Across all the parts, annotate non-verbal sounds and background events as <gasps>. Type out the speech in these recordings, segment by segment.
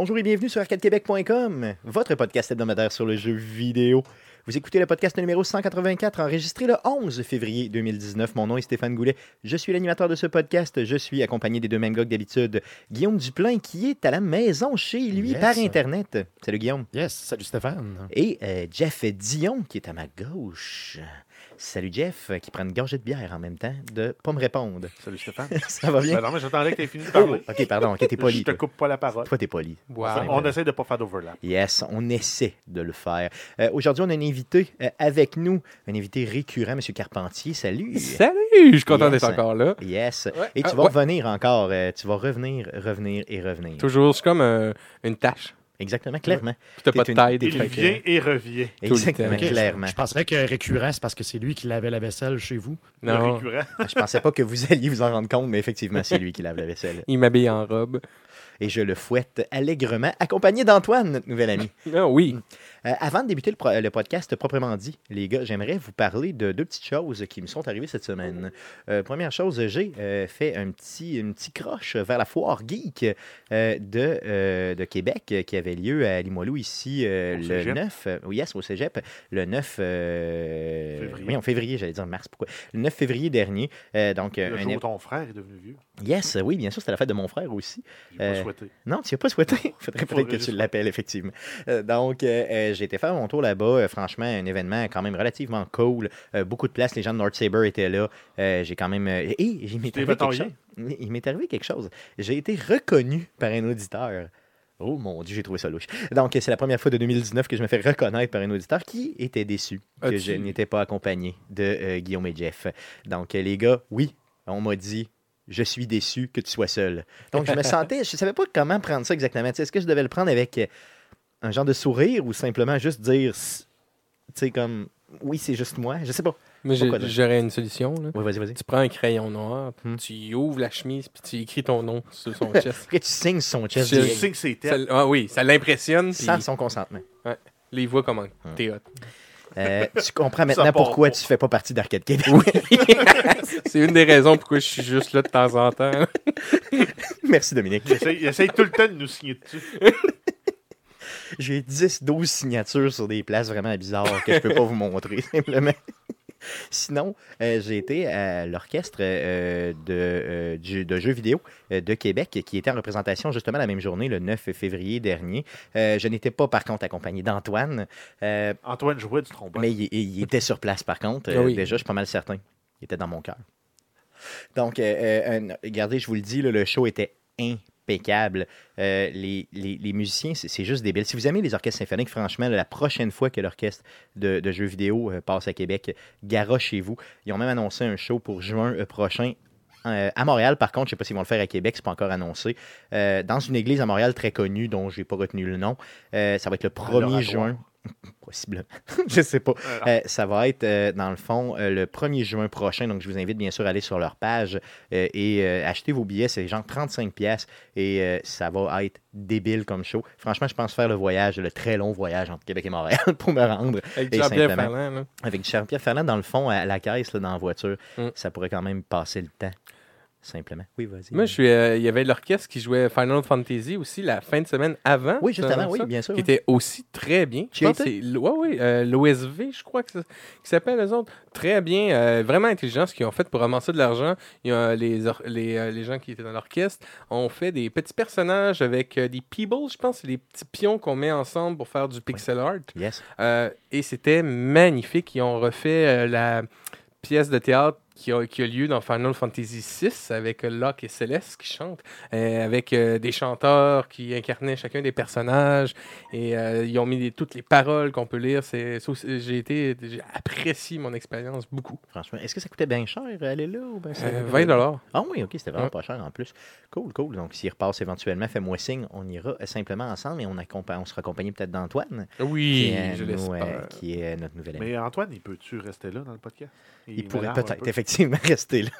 Bonjour et bienvenue sur arcadequebec.com, votre podcast hebdomadaire sur le jeu vidéo. Vous écoutez le podcast numéro 184, enregistré le 11 février 2019. Mon nom est Stéphane Goulet. Je suis l'animateur de ce podcast. Je suis accompagné des deux mêmes gars que d'habitude. Guillaume Duplain, qui est à la maison chez lui Yes. par Internet. Salut Guillaume. Yes, salut Stéphane. Et euh, Jeff Dion, qui est à ma gauche. Salut Jeff, qui prend une gorgée de bière en même temps de pas me répondre. Salut Stéphane. <laughs> Ça va bien? Ben non, mais j'attendais que tu aies fini de Oh, parler. ok, pardon, ok, t'es Je poli. te Toi, coupe pas la parole. Toi, t'es poli. Wow. On essaie de pas faire d'overlap. Yes, on essaie de le faire. Euh, Aujourd'hui, on a un invité euh, avec nous, un invité récurrent, M. Carpentier. Salut. Salut, je suis content Yes. d'être encore là. Yes. Ouais. Et tu Ah, vas ouais. revenir encore. euh, tu vas revenir, revenir et revenir. Toujours, c'est comme euh, une tâche. Exactement, clairement. Puis t'as pas de une- taille. Il vient et revient. Exactement. Ok, je- clairement. Je penserais que récurrent, c'est parce que c'est lui qui lavait la vaisselle chez vous. Non, récurrent. <laughs> Je pensais pas que vous alliez vous en rendre compte, mais effectivement, c'est lui qui lave la vaisselle. il m'habille en robe. Et je le fouette allègrement, accompagné d'Antoine, notre nouvel ami. Ah oui, Euh, avant de débuter le, pro- le podcast proprement dit, les gars, j'aimerais vous parler de deux petites choses qui me sont arrivées cette semaine. Euh, première chose, j'ai euh, fait un petit, une petite croche vers la foire geek de, de Québec qui avait lieu à Limoilou ici le cégep. 9, euh, oui, yes, au cégep, le 9 euh, Février. oui, en février, j'allais dire mars, pourquoi? Le 9 février dernier. Donc, Le un jour où ton frère est devenu vieux. Yes, oui, bien sûr, c'était la fête de mon frère aussi. Pas souhaité. Non, tu n'y as pas souhaité. <laughs> Il faudrait peut-être que tu l'appelles, effectivement. Donc, j'ai été faire mon tour là-bas. Euh, franchement, un événement quand même relativement cool. Euh, beaucoup de place. Les gens de North Saber étaient là. Euh, j'ai quand même. Et il m'est arrivé quelque chose. Il m'est arrivé quelque chose. J'ai été reconnu par un auditeur. Oh mon Dieu, j'ai trouvé ça louche. Donc, c'est la première fois de 2019 que je me fais reconnaître par un auditeur qui était déçu que je n'étais pas accompagné de euh, Guillaume et Jeff. Donc, les gars, oui, on m'a dit je suis déçu que tu sois seul. Donc, je me <laughs> sentais, je savais pas comment prendre ça exactement. Tu sais, Est-ce que je devais le prendre avec un genre de sourire ou simplement juste dire, tu sais, comme, oui, c'est juste moi. Je sais pas. mais j'aurais une solution. là. Oui, vas-y, vas-y. Tu prends un crayon noir, Hmm. tu y ouvres la chemise, puis tu écris ton nom sur son <laughs> chest. Après, tu signes son chest Je- Tu direct, sais que c'est Ça- tête. ah oui, ça l'impressionne, sans son consentement. là, il voit comment t'es hot. Euh, tu comprends maintenant pourquoi tu fais pas partie d'Arcade Québec. Oui, <laughs> c'est une des raisons pourquoi je suis juste là de temps en temps. Merci, Dominique. Il essaye, il essaye tout le temps de nous signer dessus. <laughs> J'ai 10, 12 signatures sur des places vraiment bizarres que je peux pas vous montrer, <laughs> simplement. Sinon, euh, j'ai été à l'orchestre euh, de, euh, du- de jeux vidéo euh, de Québec qui était en représentation justement la même journée, le 9 février dernier. Euh, je n'étais pas, par contre, accompagné d'Antoine, euh, Antoine jouait du trombone. mais il, il était sur place, par contre. Ah Euh, oui. Déjà, je suis pas mal certain. Il était dans mon cœur. Donc, euh, euh, regardez, je vous le dis, là, le show était impeccable. Euh, les, les- les musiciens, c'est juste débile. Si vous aimez les orchestres symphoniques, franchement, la prochaine fois que l'orchestre de, de jeux vidéo euh, passe à Québec, garochez-vous. Ils ont même annoncé un show pour juin euh, prochain. euh, à Montréal, par contre, je ne sais pas s'ils vont le faire à Québec, c'est pas encore annoncé. Euh, dans une église à Montréal très connue, dont je n'ai pas retenu le nom. Euh, ça va être le 1er l'oratoire. juin. <laughs> Possiblement. <laughs> je sais pas. Euh, ça va être, euh, dans le fond, euh, le 1er juin prochain. Donc, je vous invite bien sûr à aller sur leur page et acheter vos billets. C'est genre 35 pièces et ça va être débile comme show. Franchement, je pense faire le voyage, le très long voyage entre Québec et Montréal <laughs> pour me rendre Avec Jean-Pierre. Ferland, là. avec Charles-Pierre Ferland dans le fond à la caisse, là, dans la voiture. Mm. Ça pourrait quand même passer le temps, simplement. Oui, vas-y. Moi, je suis, euh, il y avait l'orchestre qui jouait Final Fantasy aussi la fin de semaine avant. Oui, juste avant, oui, bien sûr. Qui était aussi très bien. Je pense c'est ouais, ouais, euh, l'OSV, je crois que ça- qui s'appelle les autres. Très bien, euh, vraiment intelligent ce qu'ils ont fait pour ramasser de l'argent. Il y a les, les, les gens qui étaient dans l'orchestre ont fait des petits personnages avec des peebles, je pense, c'est des petits pions qu'on met ensemble pour faire du pixel art. Yes. Et c'était magnifique. Ils ont refait la pièce de théâtre qui a, qui a lieu dans Final Fantasy VI avec euh, Locke et Céleste qui chantent, euh, avec euh, des chanteurs qui incarnaient chacun des personnages. Et euh, ils ont mis des- toutes les paroles qu'on peut lire. C'est, j'ai été, j'ai apprécié mon expérience beaucoup. Franchement, est-ce que ça coûtait bien cher aller là ou ça- 20 dollars. Ah oui, ok, c'était vraiment Ouais. pas cher en plus. Cool, cool. Donc, s'il repasse éventuellement, fais-moi signe, on ira simplement ensemble et on, on sera accompagné peut-être d'Antoine, Oui, qui, est, je nous, euh, qui est notre nouvel ami. Mais Antoine, il peut-tu rester là dans le podcast? Il, pourrait m'énerve un peut-être peu. Effectivement <laughs> rester là.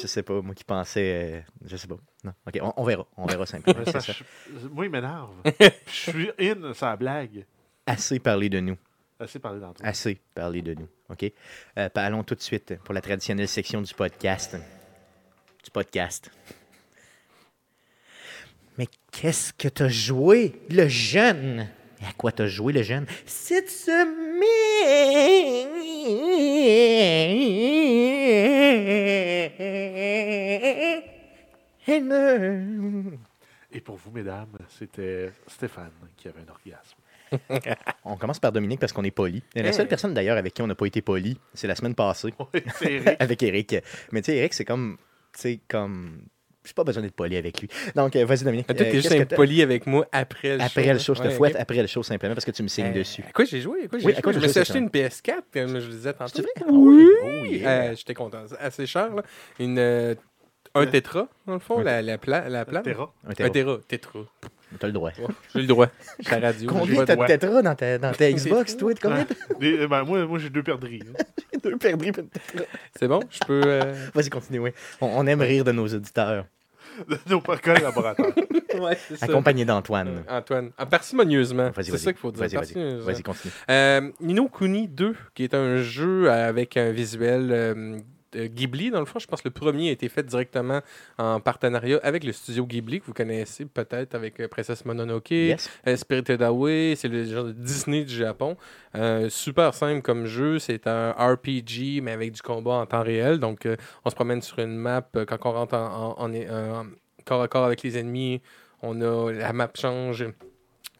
Je sais pas, moi qui pensais. euh, je sais pas. Non. Ok, on, on verra. On verra simplement. Mais ça, c'est ça. je- Moi, il m'énerve. <laughs> je suis in sa blague. Assez parlé de nous. Assez parlé d'Antoine. Assez parlé de nous. OK? Euh, allons tout de suite pour la traditionnelle section du podcast. Du podcast. Mais qu'est-ce que t'as joué, le jeune? À quoi t'as joué, le jeune? Cette semaine. Et pour vous, mesdames, c'était Stéphane qui avait un orgasme. <laughs> On commence par Dominique parce qu'on est poli. La seule personne d'ailleurs avec qui on n'a pas été poli, c'est la semaine passée <laughs> Oui, c'est Eric. <laughs> avec Eric. Mais tu sais, Eric, c'est comme. Tu comme. J'ai pas besoin d'être poli avec lui. Donc, euh, vas-y, Dominique. Peut-être Euh, que juste qu'est-ce que t'as- impoli avec moi après le show. Après le show, je te fouette après le show simplement parce que tu me signes Euh, dessus. À quoi j'ai joué? À quoi j'ai Oui, je me suis acheté une PS4, comme je le disais tantôt. Ah Oui. Oh. Euh, J'étais content. Assez cher, là. Une, euh, un tétra, dans le fond, Un la, la, pla- la plane? Terra. Un Un tétra. tétra. Tétra. T'as le droit. J'ai le droit. Je suis à la radio. Combien t'as de droit. tétra dans ta, dans ta <laughs> Xbox, toi? Combien t'as Des- euh, ben, moi, moi j'ai deux perdrix. hein. <laughs> deux perdrix? puis une tétra? C'est bon? Je peux... euh, <laughs> Vas-y, continue, oui. On, on aime rire de nos auditeurs. De nos collaborateurs. Ouais, c'est ça. Accompagné d'Antoine. Euh, Antoine. Ah, parcimonieusement. Vas-y, C'est vas-y. ça qu'il faut dire. Vas-y, vas-y. parcimonieusement. Vas-y, continue. Euh, Nino Kuni 2, qui est un jeu avec un visuel euh, Ghibli, dans le fond. Je pense que le premier a été fait directement en partenariat avec le studio Ghibli, que vous connaissez peut-être avec euh, Princess Mononoke, Yes. euh, Spirited Away, c'est le genre de Disney du Japon. Euh, super simple comme jeu, c'est un RPG, mais avec du combat en temps réel. Donc, euh, on se promène sur une map euh, quand on rentre en, en- en- en corps à corps avec les ennemis. On a la map change,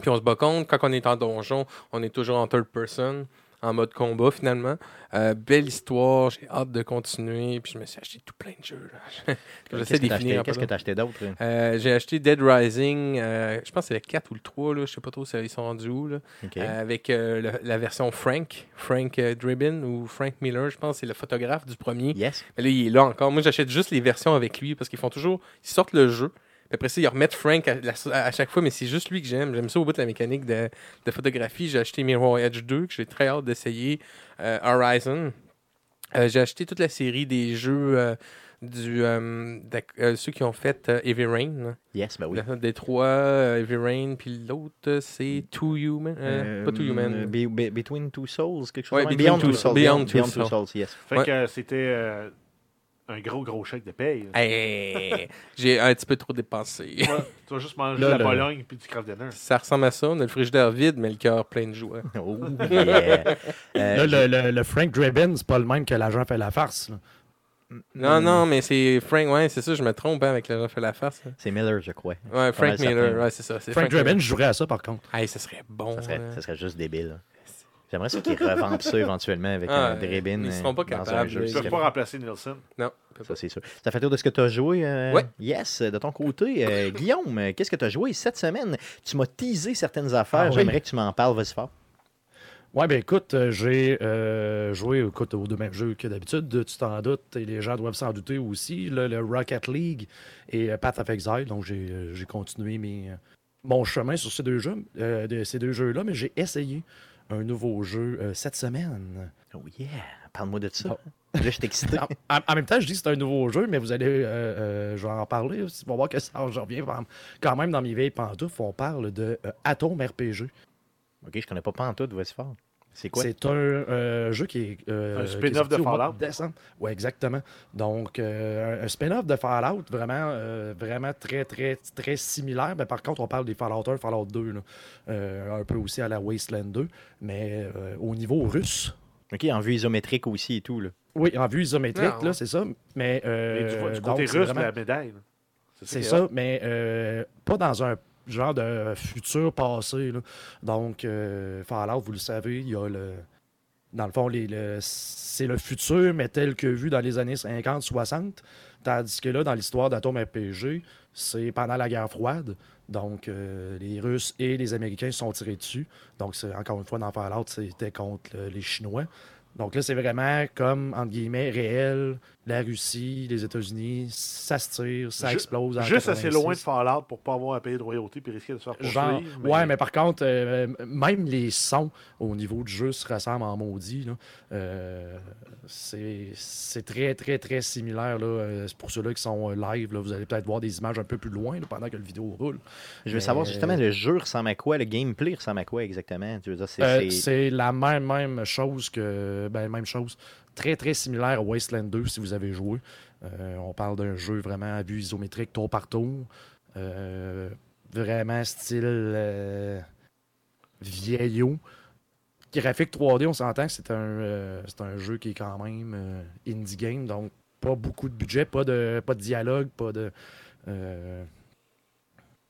puis on se bat contre. Quand on est en donjon, on est toujours en third person, en mode combat finalement. Euh, belle histoire, j'ai hâte de continuer. Puis je me suis acheté tout plein de jeux. <laughs> Qu'est-ce que finir acheté? que acheté d'autre? Euh, j'ai acheté Dead Rising, euh, je pense que c'est le 4 ou le 3, là, je sais pas trop si ils sont rendus où, là, avec le- la version Frank, Frank Dribin ou Frank Miller, je pense, c'est le photographe du premier. Yes. Mais là, il est là encore. Moi, j'achète juste les versions avec lui parce qu'ils font toujours, ils sortent le jeu. Après ça, ils remettent Frank à, la- à chaque fois, mais c'est juste lui que j'aime. J'aime ça au bout de la mécanique de, de photographie. J'ai acheté Mirror Edge 2, que j'ai très hâte d'essayer. Euh, Horizon. Euh, j'ai acheté toute la série des jeux euh, du euh, euh, ceux qui ont fait euh, Heavy Rain. Yes, ben oui. Le- Des trois, euh, Heavy Rain, puis l'autre, c'est Too Human. euh, pas Too Human. Be- Be- Between Two Souls, quelque chose Ouais, de Beyond Two Two Souls. Beyond Beyond, Two Beyond Two Souls. Souls, yes. Fait Ouais. que c'était euh, un gros, gros chèque de paye. Hey, j'ai un petit peu trop dépensé. Ouais, tu vas juste manger Là, de la le- Bologne puis du craft dinner. Ça ressemble à ça. On a le frigidaire vide, mais le cœur plein de joie. Oh, <laughs> yeah. Euh, Là, le, le- le Frank Drabin, c'est pas le même que l'agent fait la farce. là. Non, non, mais c'est Frank, ouais, c'est ça, je me trompe hein, avec le gens fait la face. là. C'est Miller, je crois. Ouais, Frank certain. Miller, ouais, c'est ça. Frank. Drabin, je jouerais à ça par contre. Hey, ça serait bon. Ça serait, hein. ça serait juste débile. J'aimerais ça qu'ils revampent ça éventuellement avec Ah, un Drabin. ils seront pas euh, capables, Ils Ce peuvent pas remplacer Nielsen. Non. Ça, c'est sûr. Ça fait tour de ce que tu as joué. euh, Ouais. Yes, de ton côté. Euh, <laughs> Guillaume, qu'est-ce que tu as joué cette semaine? Tu m'as teasé certaines affaires. Ah oui. J'aimerais que tu m'en parles. Vas-y fort. Ouais, ben écoute, j'ai euh, joué écoute, aux deux mêmes jeux que d'habitude, tu t'en doutes, et les gens doivent s'en douter aussi, le Rocket League et euh, Path of Exile. Donc j'ai continué mes, mon chemin sur ces deux jeux, euh, de ces deux jeux-là, mais j'ai essayé un nouveau jeu euh, cette semaine. Oh yeah, parle-moi de ça. Bon. Là, je suis excité. <laughs> En, même temps, je dis que c'est un nouveau jeu, mais vous allez, euh, euh, je vais en parler. aussi, pour voir que ça, je reviens quand même dans mes vieilles pantoufles. On parle de Atom RPG. ok, je connais pas Pantoute. Vas-y fort. C'est quoi? C'est un euh, jeu qui est. euh, Un spin-off de Fallout. Oui, exactement. Donc, euh, un spin-off de Fallout, vraiment, euh, vraiment très, très, très similaire. Mais par contre, on parle des Fallout 1, Fallout 2, là. Euh, un peu aussi à la Wasteland 2, mais euh, au niveau russe. Ok, en vue isométrique aussi et tout. Là. Oui, en vue isométrique, Ah, ouais. là, c'est ça. Mais. euh, du, du donc, côté c'est russe vraiment- de la médaille. c'est est ça, mais euh, pas dans un genre de futur passé. là. Donc, euh, Fallout, vous le savez, il y a le. Dans le fond, c'est le futur, mais tel que vu dans les années 50-60. Tandis que là, dans l'histoire d'Atom RPG, c'est pendant la guerre froide. Donc, euh, les Russes et les Américains sont tirés dessus. Donc, encore une fois, dans Fallout, c'était contre les Chinois. Donc là, c'est vraiment comme, entre guillemets, réel. La Russie, les États-Unis, ça se tire, ça explose. Juste assez 86. loin de Fallout pour pas avoir à payer de royauté puis risquer de se faire Genre, poursuivre. ouais, mais par contre, euh, même les sons au niveau du jeu se ressemblent en maudit. Euh, c'est c'est très, très, très similaire. là. Euh, C'est pour ceux-là qui sont euh, live. Là, vous allez peut-être voir des images un peu plus loin là, pendant que le vidéo roule. Je veux Mais- savoir justement, le jeu ressemble à quoi? Le gameplay ressemble à quoi exactement? Euh, C'est la même, même chose que. Ben, même chose. Très, très similaire à Wasteland 2 si vous avez joué. Euh, on parle d'un jeu vraiment à vue isométrique tour par tour. Euh, vraiment style euh, vieillot. Graphique 3D, on s'entend que c'est un, un jeu qui est quand même indie game, donc pas beaucoup de budget, pas de, pas de dialogue, pas de.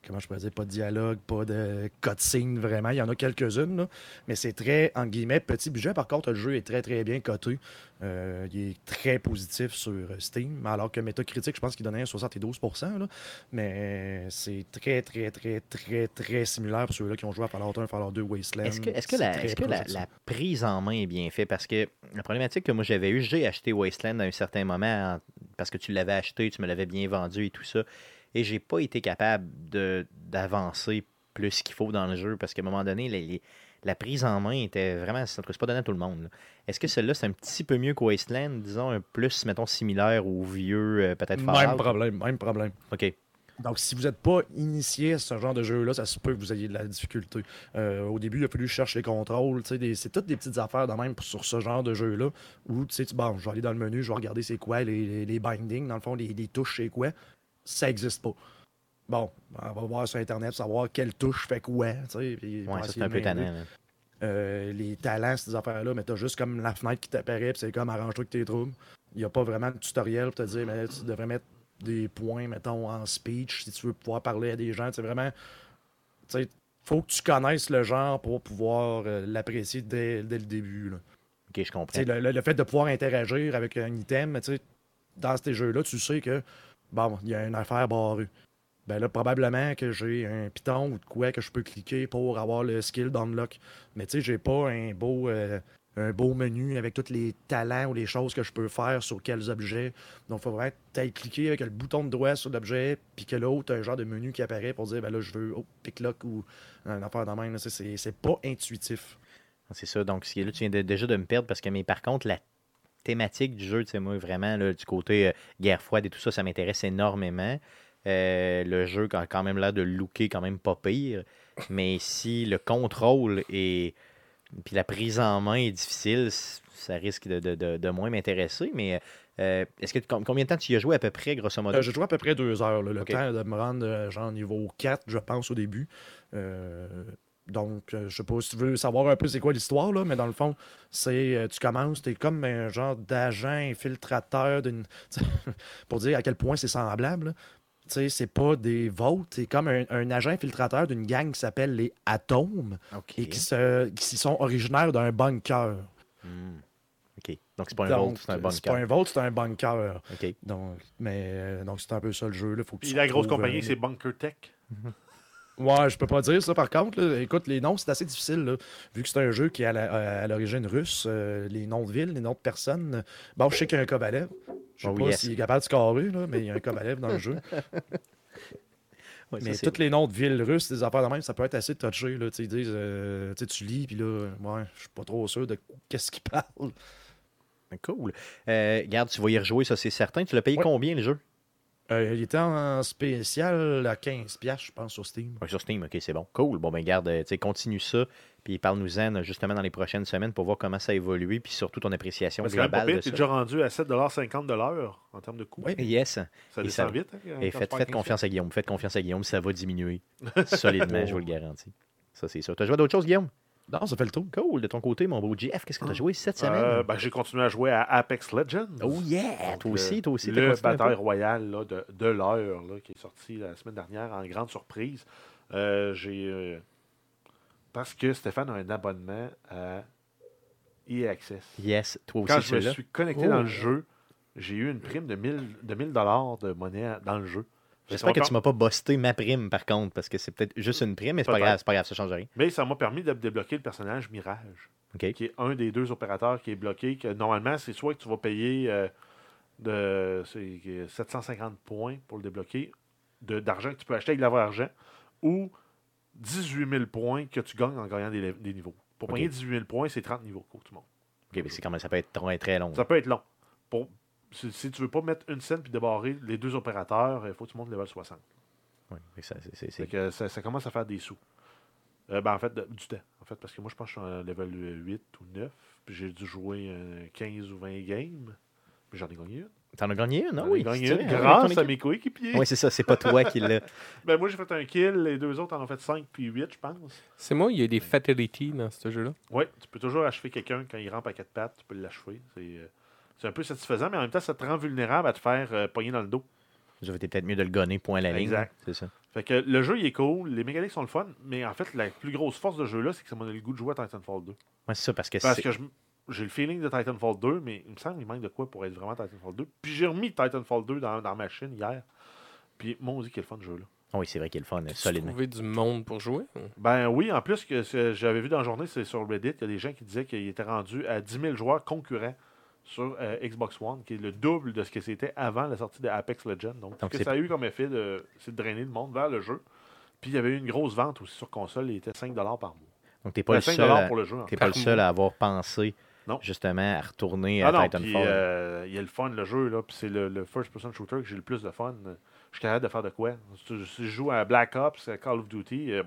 Comment je pourrais dire, pas de dialogue, pas de cutscene vraiment. Il y en a quelques-unes, mais c'est très, en guillemets, petit budget. Par contre, le jeu est très, très bien coté. Euh, il est très positif sur Steam, alors que Metacritic, je pense qu'il donnait un 72%. Là, mais c'est très, très, très, très, très similaire pour ceux-là qui ont joué à Fallout 1, Fallout 2, Wasteland. Est-ce que, la, que la, prise en main est bien faite? Parce que la problématique que moi j'avais eue, j'ai acheté Wasteland à un certain moment en- parce que tu l'avais acheté, tu me l'avais bien vendu et tout ça. Et j'ai pas été capable d'avancer plus qu'il faut dans le jeu parce qu'à un moment donné, les- les- la prise en main était vraiment. en tout pas donné à tout le monde. Est-ce que celle-là, c'est un petit peu mieux que Wasteland, disons, un plus, mettons, similaire au vieux, euh, peut-être Même problème, même problème. OK. Donc, si vous n'êtes pas initié à ce genre de jeu-là, ça se peut que vous ayez de la difficulté. Euh, au début, il a fallu chercher les contrôles. C'est toutes des petites affaires de même sur ce genre de jeu-là où tu sais, tu- bon, je vais aller dans le menu, je vais regarder c'est quoi les, les, les bindings, dans le fond, les, les touches, c'est quoi. Ça n'existe pas. Bon, on va voir sur Internet, savoir quelle touche fait quoi. puis Ouais, ça, c'est un peu tannant. Euh, les talents, ces affaires-là, mais t'as juste comme la fenêtre qui t'apparaît, puis c'est comme arrange-toi avec tes troubles. Il n'y a pas vraiment de tutoriel pour te dire, mais tu devrais mettre des points, mettons, en speech si tu veux pouvoir parler à des gens. C'est vraiment. Tu sais, faut que tu connaisses le genre pour pouvoir euh, l'apprécier dès, dès le début. là. OK, je comprends. Le, le- le fait de pouvoir interagir avec un item, tu sais, dans ces jeux-là, tu sais que, bon, il y a une affaire barrée. Ben là, probablement que j'ai un piton ou de quoi que je peux cliquer pour avoir le skill d'unlock. Mais tu sais, j'ai pas un beau, euh, un beau menu avec tous les talents ou les choses que je peux faire sur quels objets. Donc, il faut vraiment peut-être cliquer avec le bouton de droit sur l'objet, puis que l'autre, un genre de menu qui apparaît pour dire, ben là, je veux, oh, ou une affaire dans même. là. C'est- pas intuitif. C'est ça. Donc, là, tu viens déjà de me perdre parce que, mais par contre, la thématique du jeu, tu sais, moi, vraiment, là, du côté euh, guerre froide et tout ça, ça m'intéresse énormément. Euh, le jeu a quand même l'air de looker quand même pas pire. Mais si le contrôle et puis la prise en main est difficile, ça risque de, de- de- de moins m'intéresser. Mais euh, est-ce que com- combien de temps tu y as joué à peu près, grosso modo? Euh, J'ai joué à peu près deux heures. là, le temps de me rendre genre niveau 4, je pense, au début. Euh, donc, euh, je sais pas si tu veux savoir un peu c'est quoi l'histoire, là, mais dans le fond, c'est euh, tu commences, tu es comme un genre d'agent infiltrateur d'une. <laughs> pour dire à quel point c'est semblable. là. Tu sais, c'est pas des votes, c'est comme un, un agent infiltrateur d'une gang qui s'appelle les Atomes et qui, se, qui sont originaires d'un bunker. Hmm. OK. Donc, c'est pas un Donc, vault, c'est un C'est bunker. pas un vote, c'est un bunker. OK. Donc, mais euh, donc c'est un peu ça le jeu. Là. Faut que Puis tu la grosse compagnie, euh, c'est Bunker Tech. <laughs> Ouais, je peux pas dire ça par contre. là. Écoute, les noms, c'est assez difficile. là. Vu que c'est un jeu qui est à à l'origine russe, euh, les noms de villes, les noms de personnes. euh, Bon, je sais qu'il y a un Kovalev. Je sais Oh, pas yes. s'il est capable de scorer, là, mais il y a un Kovalev dans le jeu. <laughs> Ouais, mais tous les noms de villes russes, des affaires de même, ça peut être assez touché. Là. Ils disent, euh, tu lis, puis là, ouais, je suis pas trop sûr de qu'est-ce qu'ils <laughs> parlent. Cool. Euh, regarde, tu vas y rejouer, ça c'est certain. Tu l'as payé Ouais. combien le jeu? Euh, il était en spécial à 15$, piastres, je pense, sur Steam. Ouais, sur Steam, ok, c'est bon. Cool. Bon, ben garde, euh, tu sais, continue ça. Puis parle-nous-en euh, justement dans les prochaines semaines pour voir comment ça a évolué. Puis surtout ton appréciation Parce que globale pire, de ça. déjà rendu à 7,50$ de l'heure en termes de coût. Oui. Yes. Ça Et descend ça- vite. hein, Et faites, tu confiance à Guillaume. Faites confiance à Guillaume, ça va diminuer <laughs> solidement, je vous le garantis. Ça, c'est sûr. T'as joué à d'autres choses, Guillaume? Non, ça fait le tour. Cool. De ton côté, mon beau GF, qu'est-ce que t'as joué cette semaine? Euh, ben, j'ai continué à jouer à Apex Legends. oh yeah! Donc, toi aussi, toi aussi. Le bataille royale là, de, de l'heure qui est sorti la semaine dernière en grande surprise. Euh, j'ai euh, parce que Stéphane a un abonnement à EA Access. Yes, toi aussi, Quand je me suis connecté Oh. dans le jeu, j'ai eu une prime de 1000 de 1000 dollars de monnaie dans le jeu. J'espère que tu m'as pas busté ma prime, par contre, parce que c'est peut-être juste une prime, mais c'est pas grave, c'est pas grave, ça change rien. Mais ça m'a permis de débloquer le personnage Mirage, qui est un des deux opérateurs qui est bloqué. Que normalement, c'est soit que tu vas payer euh, de c'est 750 points pour le débloquer d'argent que tu peux acheter avec de l'argent, ou 18 000 points que tu gagnes en gagnant des, des niveaux. Pour Ok. gagner 18 000 points, c'est 30 niveaux que tu montes. OK, mais c'est quand même, ça peut être très, très long. Ça peut être long. Pour, si, si tu veux pas mettre une scène puis débarrer les deux opérateurs, il faut que tu montes level 60. Ouais, fait que ça, c'est- c'est- que ça, ça commence à faire des sous. Euh, ben, en fait, de- du temps. En fait, parce que moi, je pense que je suis en level 8 ou 9. Puis j'ai dû jouer euh, 15 ou 20 games. Puis j'en ai gagné une. T'en as gagné une, non? J'en ai Oui, gagné une avec grâce à mes coéquipiers. Oui, c'est ça, c'est pas toi qui l'a. <laughs> Ben, moi, j'ai fait un kill, les deux autres en ont fait 5 puis 8, je pense. C'est moi, il y a des fatalities dans ce jeu-là. Oui, tu peux toujours achever quelqu'un quand il rampe à quatre pattes, tu peux l'achever. C'est euh, c'est un peu satisfaisant, mais en même temps, ça te rend vulnérable à te faire euh, pogner dans le dos. Vous avez peut-être mieux de le gonner, point à la ligne. Exact. C'est ça. Fait que le jeu, il est cool, les mécaniques sont le fun, mais en fait, la plus grosse force de ce jeu-là, c'est que ça m'a donné le goût de jouer à Titanfall 2. Ouais, c'est ça, parce que Parce que je- j'ai le feeling de Titanfall 2, mais il me semble qu'il manque de quoi pour être vraiment Titanfall 2. Puis j'ai remis Titanfall 2 dans, dans ma machine hier. Puis mon dit qu'il est le fun ce jeu-là. Ah Oui, c'est vrai qu'il est le fun, Tu solidement. trouvé du monde pour jouer? Ben oui, en plus que ce- j'avais vu dans la journée, c'est sur Reddit, il y a des gens qui disaient qu'il était rendu à 10 000 joueurs concurrents sur euh, Xbox One, qui est le double de ce que c'était avant la sortie de Apex Legends. Donc, Donc, ce que ça a eu comme effet, de- c'est de drainer le monde vers le jeu. Puis il y avait eu une grosse vente aussi sur console, il était 5 par mois. Donc, t'es pas, le 5 seul à... pour le jeu. en t'es fait. pas le seul à avoir pensé Non. justement à retourner Ah à non, Titanfall. euh, il y a le fun, le jeu, là, puis c'est le, le first-person shooter que j'ai le plus de fun. Je suis capable de faire de quoi? Si je joue à Black Ops, à Call of Duty, euh,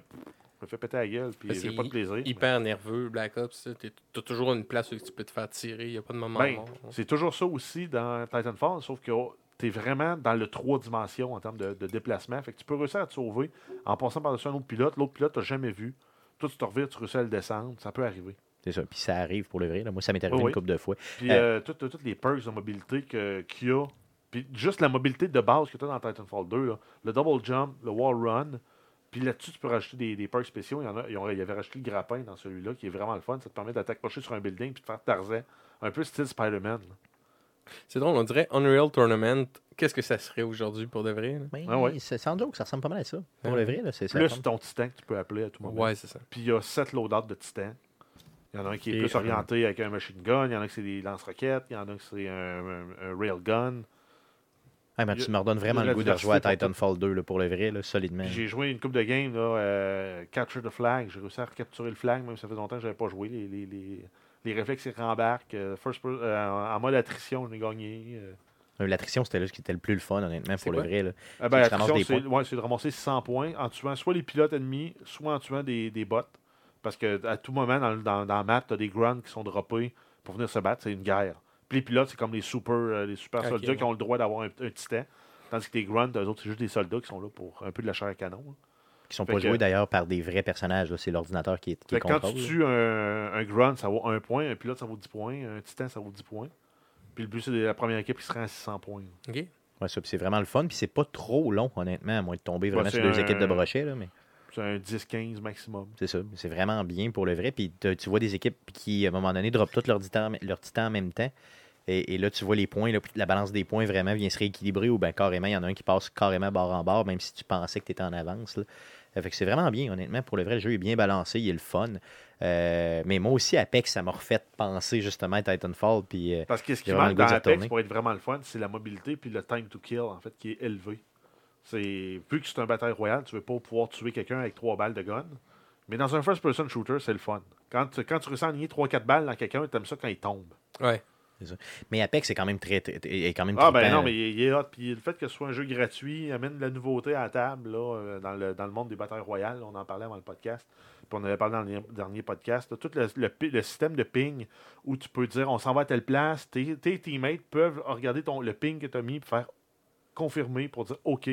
me fais péter la gueule, puis j'ai pas de plaisir. Hyper nerveux, Black Ops. T'as toujours une place où tu peux te faire tirer. Il n'y a pas de moment Ben, mort. C'est toujours ça aussi dans Titanfall, sauf que tu es vraiment dans le trois dimensions en termes de, de déplacement. Fait que tu peux réussir à te sauver en passant par-dessus un autre pilote. L'autre pilote, tu jamais vu. Toi, tu te revires, tu réussis à le descendre. Ça peut arriver. C'est ça. Puis ça arrive pour le vrai. là. Moi, ça m'est arrivé Oui, une oui. couple de fois. Puis Euh. euh, toutes, toutes les perks de mobilité que- qu'il y a. Puis juste la mobilité de base que tu as dans Titanfall 2, là, le double jump, le wall run. Puis là-dessus, tu peux rajouter des, des perks spéciaux. Il y, en a, ils ont- il y avait rajouté le grappin dans celui-là, qui est vraiment le fun. Ça te permet d'attaquer sur un building puis de faire Tarzan. Un peu style Spider-Man. C'est drôle, on dirait Unreal Tournament. Qu'est-ce que ça serait aujourd'hui pour de vrai? Mais Ah ouais. c'est sans joke, ça ressemble pas mal à ça. Pour Ouais. le vrai, là, c'est ça. Plus ton titan que tu peux appeler à tout moment. Ouais, c'est ça. Puis il y a 7 loadouts de titans. Il y en a un qui est Et plus un- orienté avec un machine gun, il y en a qui c'est des lance-roquettes, il y en a qui c'est un, un- un railgun. Tu me redonnes vraiment le goût de rejouer à Titanfall 2 là, pour le vrai, là, solidement. J'ai joué une coupe de games, là, euh, Capture the Flag. J'ai réussi à capturer le flag, même si ça fait longtemps que je n'avais pas joué. Les, les, les, les réflexes ils rembarquent. euh, first euh, en mode attrition, on est gagné. euh. L'attrition, c'était là ce qui était le plus le fun, honnêtement, pour le vrai. là. Ah ben, c'est ouais, de ramasser 100 points en tuant soit les pilotes ennemis, soit en tuant des, des bots. Parce que à tout moment, dans, le- dans, dans la map, tu as des grunts qui sont droppés pour venir se battre. C'est une guerre. Puis les pilotes, c'est comme les super, euh, les super soldats qui ont le droit d'avoir un, un titan. Tandis que les grunts, eux autres, c'est juste des soldats qui sont là pour un peu de la chair à canon. là. Qui sont Fait pas que- joués d'ailleurs par des vrais personnages. là. C'est l'ordinateur qui est, qui que quand contrôle. tu tues un, un grunt, ça vaut 1 point. Un pilote, ça vaut 10 points. Un titan, ça vaut 10 points. Puis le but, c'est de la première équipe qui se rend à 600 points. OK. Ouais, c'est vraiment le fun. Puis c'est pas trop long, honnêtement, à moins de tomber vraiment Ouais, sur deux un- équipes de brochet. Là, mais un 10-15 maximum. c'est ça. C'est vraiment bien pour le vrai. Puis tu vois des équipes qui, à un moment donné, droppent tout leur titan, leur titan en même temps. Et, et là, tu vois les points, là, la balance des points vraiment vient se rééquilibrer ou bien carrément, il y en a un qui passe carrément barre en barre, même si tu pensais que tu étais en avance. Là. Fait que c'est vraiment bien, honnêtement. Pour le vrai, le jeu est bien balancé, il est le fun. Euh, mais moi aussi, Apex, ça m'a refait penser justement à Titanfall. Puis, euh, Parce que ce qui manque dans Apex pour être vraiment le fun, c'est la mobilité puis le time to kill, en fait, qui est élevé. C'est Vu que c'est un bataille royale, tu veux pas pouvoir tuer quelqu'un avec trois balles de gun. Mais dans un first-person shooter, c'est le fun. Quand tu, quand tu à aligner 3-4 balles dans quelqu'un, t'aimes ça quand il tombe. Ouais. mais Apex, c'est quand même très, très- est quand même Ah ben non, mais il, est hot. Puis le fait que ce soit un jeu gratuit amène de la nouveauté à la table là, euh, dans, le, dans le monde des batailles royales. On en parlait avant le podcast. Puis on avait parlé dans le dernier podcast. là. tout le, le système de ping où tu peux dire on s'en va à telle place. Tes, tes teammates peuvent regarder ton, le ping que tu as mis pour faire confirmer pour dire OK.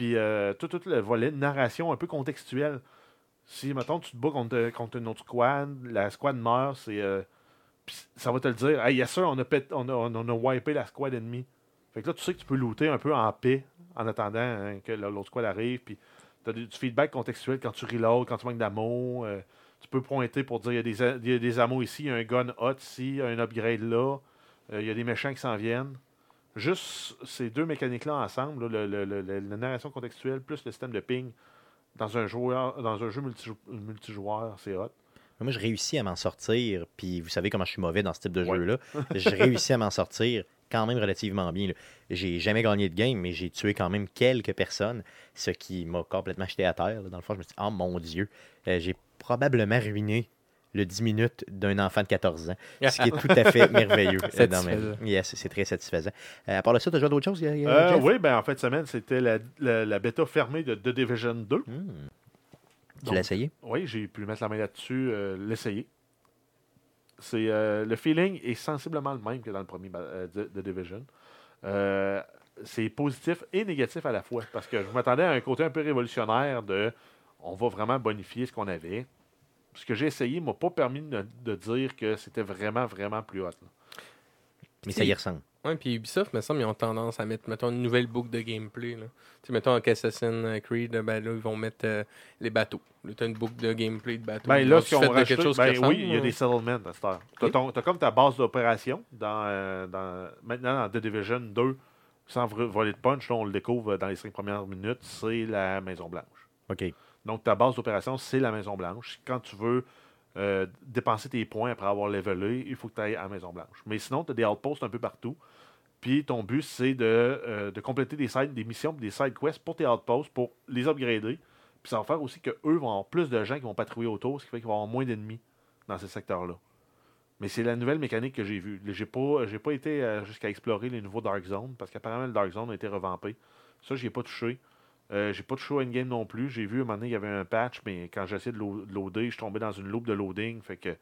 Puis euh, tout, le volet de narration un peu contextuel. Si, mettons, tu te bats contre, contre une autre squad, la squad meurt, c'est. euh, ça va te le dire. Hey, yes, sir, on a, on, a, on a wipé la squad ennemie. Fait que là, tu sais que tu peux looter un peu en paix en attendant hein, que l'autre squad arrive. Puis tu as du feedback contextuel quand tu reload, quand tu manques d'amour. euh, tu peux pointer pour dire il y a des, a- il y a des ammos ici, il y a un gun hot ici, un upgrade là, il y a des méchants qui s'en viennent. Juste ces deux mécaniques-là ensemble, là, le, le- le- la narration contextuelle plus le système de ping dans un, joueur, dans un jeu multijou- multijoueur, c'est hot. Moi, je réussis à m'en sortir, puis vous savez comment je suis mauvais dans ce type de Ouais. jeu-là. <laughs> je réussis à m'en sortir quand même relativement bien. J'ai jamais gagné de game, mais j'ai tué quand même quelques personnes, ce qui m'a complètement jeté à terre. là. Dans le fond, je me suis dit, oh mon Dieu, euh, j'ai probablement ruiné le 10 minutes d'un enfant de 14 ans, ce qui est <laughs> tout à fait merveilleux. euh. Satisfaisant. Yes, c'est très satisfaisant. Euh, à part de ça, tu as joué d'autres choses, euh, oui, ben en fin de semaine, c'était la, la, la bêta fermée de The Division 2. Hmm. Tu l'as essayé? Oui, j'ai pu mettre la main là-dessus, euh, l'essayer. C'est euh, le feeling est sensiblement le même que dans le premier euh, The, The Division. euh, c'est positif et négatif à la fois. Parce que je m'attendais à un côté un peu révolutionnaire de on va vraiment bonifier ce qu'on avait. Ce que j'ai essayé m'a pas permis de, de dire que c'était vraiment, vraiment plus hot. là. Mais ça y ressemble. Ouais, puis Ubisoft, me semble, ils ont tendance à mettre, mettons, une nouvelle boucle de gameplay. Là. Tu sais, mettons, avec Assassin's Creed, ben là, ils vont mettre euh, les bateaux. Là, t'as une boucle de gameplay de bateaux. Ben Ils là, fait de rajouté, quelque chose ben qui oui, il y a ou- des settlements à cette heure. Tu Ok. as, comme ta base d'opération dans, euh, dans- maintenant dans The Division 2, sans voler de punch, là, on le découvre dans les cinq premières minutes, c'est la Maison Blanche. OK. Donc ta base d'opération, c'est la Maison Blanche. Quand tu veux euh, dépenser tes points après avoir levelé, il faut que tu ailles à la Maison Blanche. Mais sinon, tu as des outposts un peu partout. Puis ton but, c'est de, euh, de compléter des, side, des missions des side quests pour tes outposts, pour les upgrader. Puis ça va faire aussi qu'eux vont avoir plus de gens qui vont patrouiller autour, ce qui fait qu'il va y avoir moins d'ennemis dans ces secteurs-là. Mais c'est la nouvelle mécanique que j'ai vue. J'ai pas, j'ai pas été euh, jusqu'à explorer les nouveaux Dark Zone, parce qu'apparemment le Dark Zone a été revampé. Ça, j'y ai pas touché. Euh, j'ai pas touché au endgame non plus. J'ai vu à un moment donné, il y avait un patch, mais quand j'ai essayé de lo- de loader, je suis tombé dans une loupe de loading. Fait que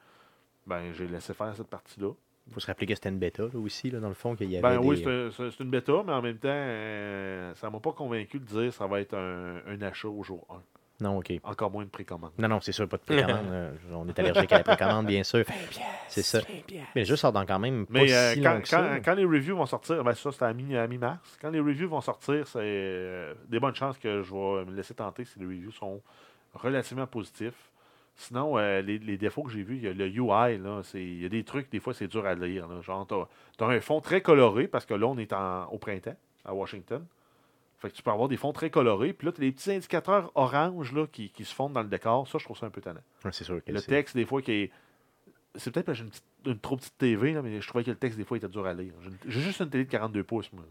ben j'ai laissé faire cette partie-là. Il faut se rappeler que c'était une bêta, là, aussi, là, dans le fond, qu'il y avait Ben des... oui, c'est un- c'est c'est une bêta, mais en même temps, euh, ça m'a pas convaincu de dire que ça va être un, un achat au jour 1. Non, OK. Encore moins une précommande. Non, non, c'est sûr, pas de précommande. <laughs> euh, on est allergique à la précommande, bien sûr. C'est ça. Mais le jeu sort dans quand même pas Mais euh, si quand, long que ça. quand- quand les reviews vont sortir, ben ça c'était à mi- à mi-mars, quand les reviews vont sortir, c'est euh, des bonnes chances que je vais me laisser tenter si les reviews sont relativement positifs. Sinon, euh, les, les défauts que j'ai vus, il y a le UI, là, c'est- il y a des trucs, des fois c'est dur à lire. là. Genre, tu as, un fond très coloré, parce que là, on est en- au printemps à Washington. Fait que tu peux avoir des fonds très colorés, puis là, tu as des petits indicateurs orange là, qui, qui se fondent dans le décor. Ça, je trouve ça un peu tannant. Ouais, c'est sûr que Le texte, des fois, qui est. C'est peut-être parce que j'ai une, une trop petite TV, là, mais je trouvais que le texte, des fois, était dur à lire. J'ai juste une télé de 42 pouces, moi,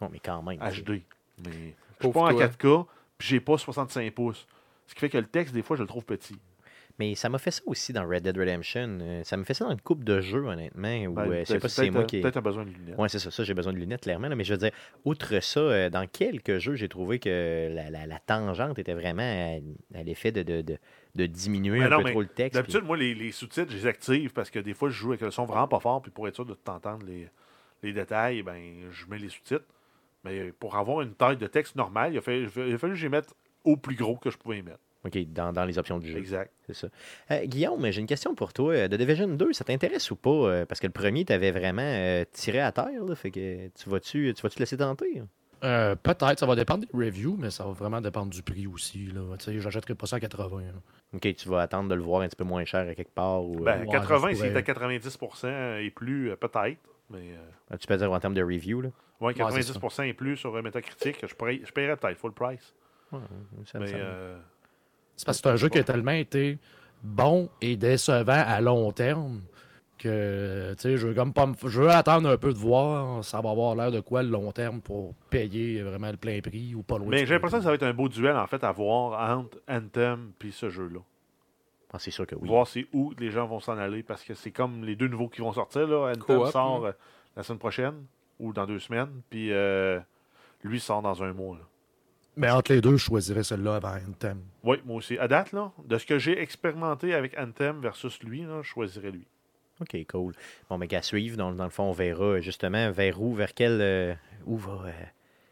Non, mais quand même. HD. Mais je suis pas en toi. 4K, puis j'ai pas 65 pouces. Ce qui fait que le texte, des fois, je le trouve petit. Mais ça m'a fait ça aussi dans Red Dead Redemption. Euh, ça me fait ça dans une coupe de jeux, honnêtement. Où, Ben, euh, je sais pas si c'est moi qui. Peut-être besoin de lunettes. Ouais, c'est ça. Ça, j'ai besoin de lunettes, clairement. là, mais je veux dire, outre ça, euh, dans quelques jeux, j'ai trouvé que la, la- la tangente était vraiment à, à l'effet de, de, de, de diminuer Mais un non, peu trop le texte. D'habitude, moi, les, les sous-titres, je les active parce que des fois, je joue avec le son vraiment pas fort, puis pour être sûr de t'entendre les, les détails, ben, je mets les sous-titres. Mais pour avoir une taille de texte normale, il a, fallu, il a fallu que les mette au plus gros que je pouvais y mettre. OK, dans, dans les options du jeu. Exact. C'est ça. Euh, Guillaume, j'ai une question pour toi. The Division 2, ça t'intéresse ou pas? Euh, Parce que le premier, t'avais vraiment euh, tiré à terre. Là, fait que tu vas-tu tu vas te laisser tenter? Euh, Peut-être, ça va dépendre des reviews, mais ça va vraiment dépendre du prix aussi. Là. Tu sais, J'achèterai pas ça à 80. là. OK, tu vas attendre de le voir un petit peu moins cher à quelque part. Ou, Ben, euh, Ouais, 80, je s'il est pourrais- à 90% et plus, peut-être. Mais euh, tu peux dire en termes de review. Là? ouais, c'est 90% et plus sur Metacritic, je, paierais- je paierais peut-être full price. Ouais, ça Mais. C'est parce que c'est un jeu qui a tellement été bon et décevant à long terme que tu sais, je veux comme pas me- je veux attendre un peu de voir ça va avoir l'air de quoi le long terme pour payer vraiment le plein prix ou pas loin. mais j'ai l'impression que ça va être un beau duel en fait à voir entre Anthem puis ce jeu-là. Ah, c'est sûr que oui. Voir c'est où les gens vont s'en aller parce que c'est comme les deux nouveaux qui vont sortir. Là. Anthem Co-op, sort hein. euh, la semaine prochaine ou dans deux semaines, puis euh, lui sort dans un mois. là. Mais entre les deux, je choisirais celui-là avant Anthem. Oui, moi aussi. À date, là, de ce que j'ai expérimenté avec Anthem versus lui, là, je choisirais lui. OK, cool. Bon, mais qu'à suivre, dans, dans le fond, on verra euh, justement vers où, vers quel. euh, où va. euh,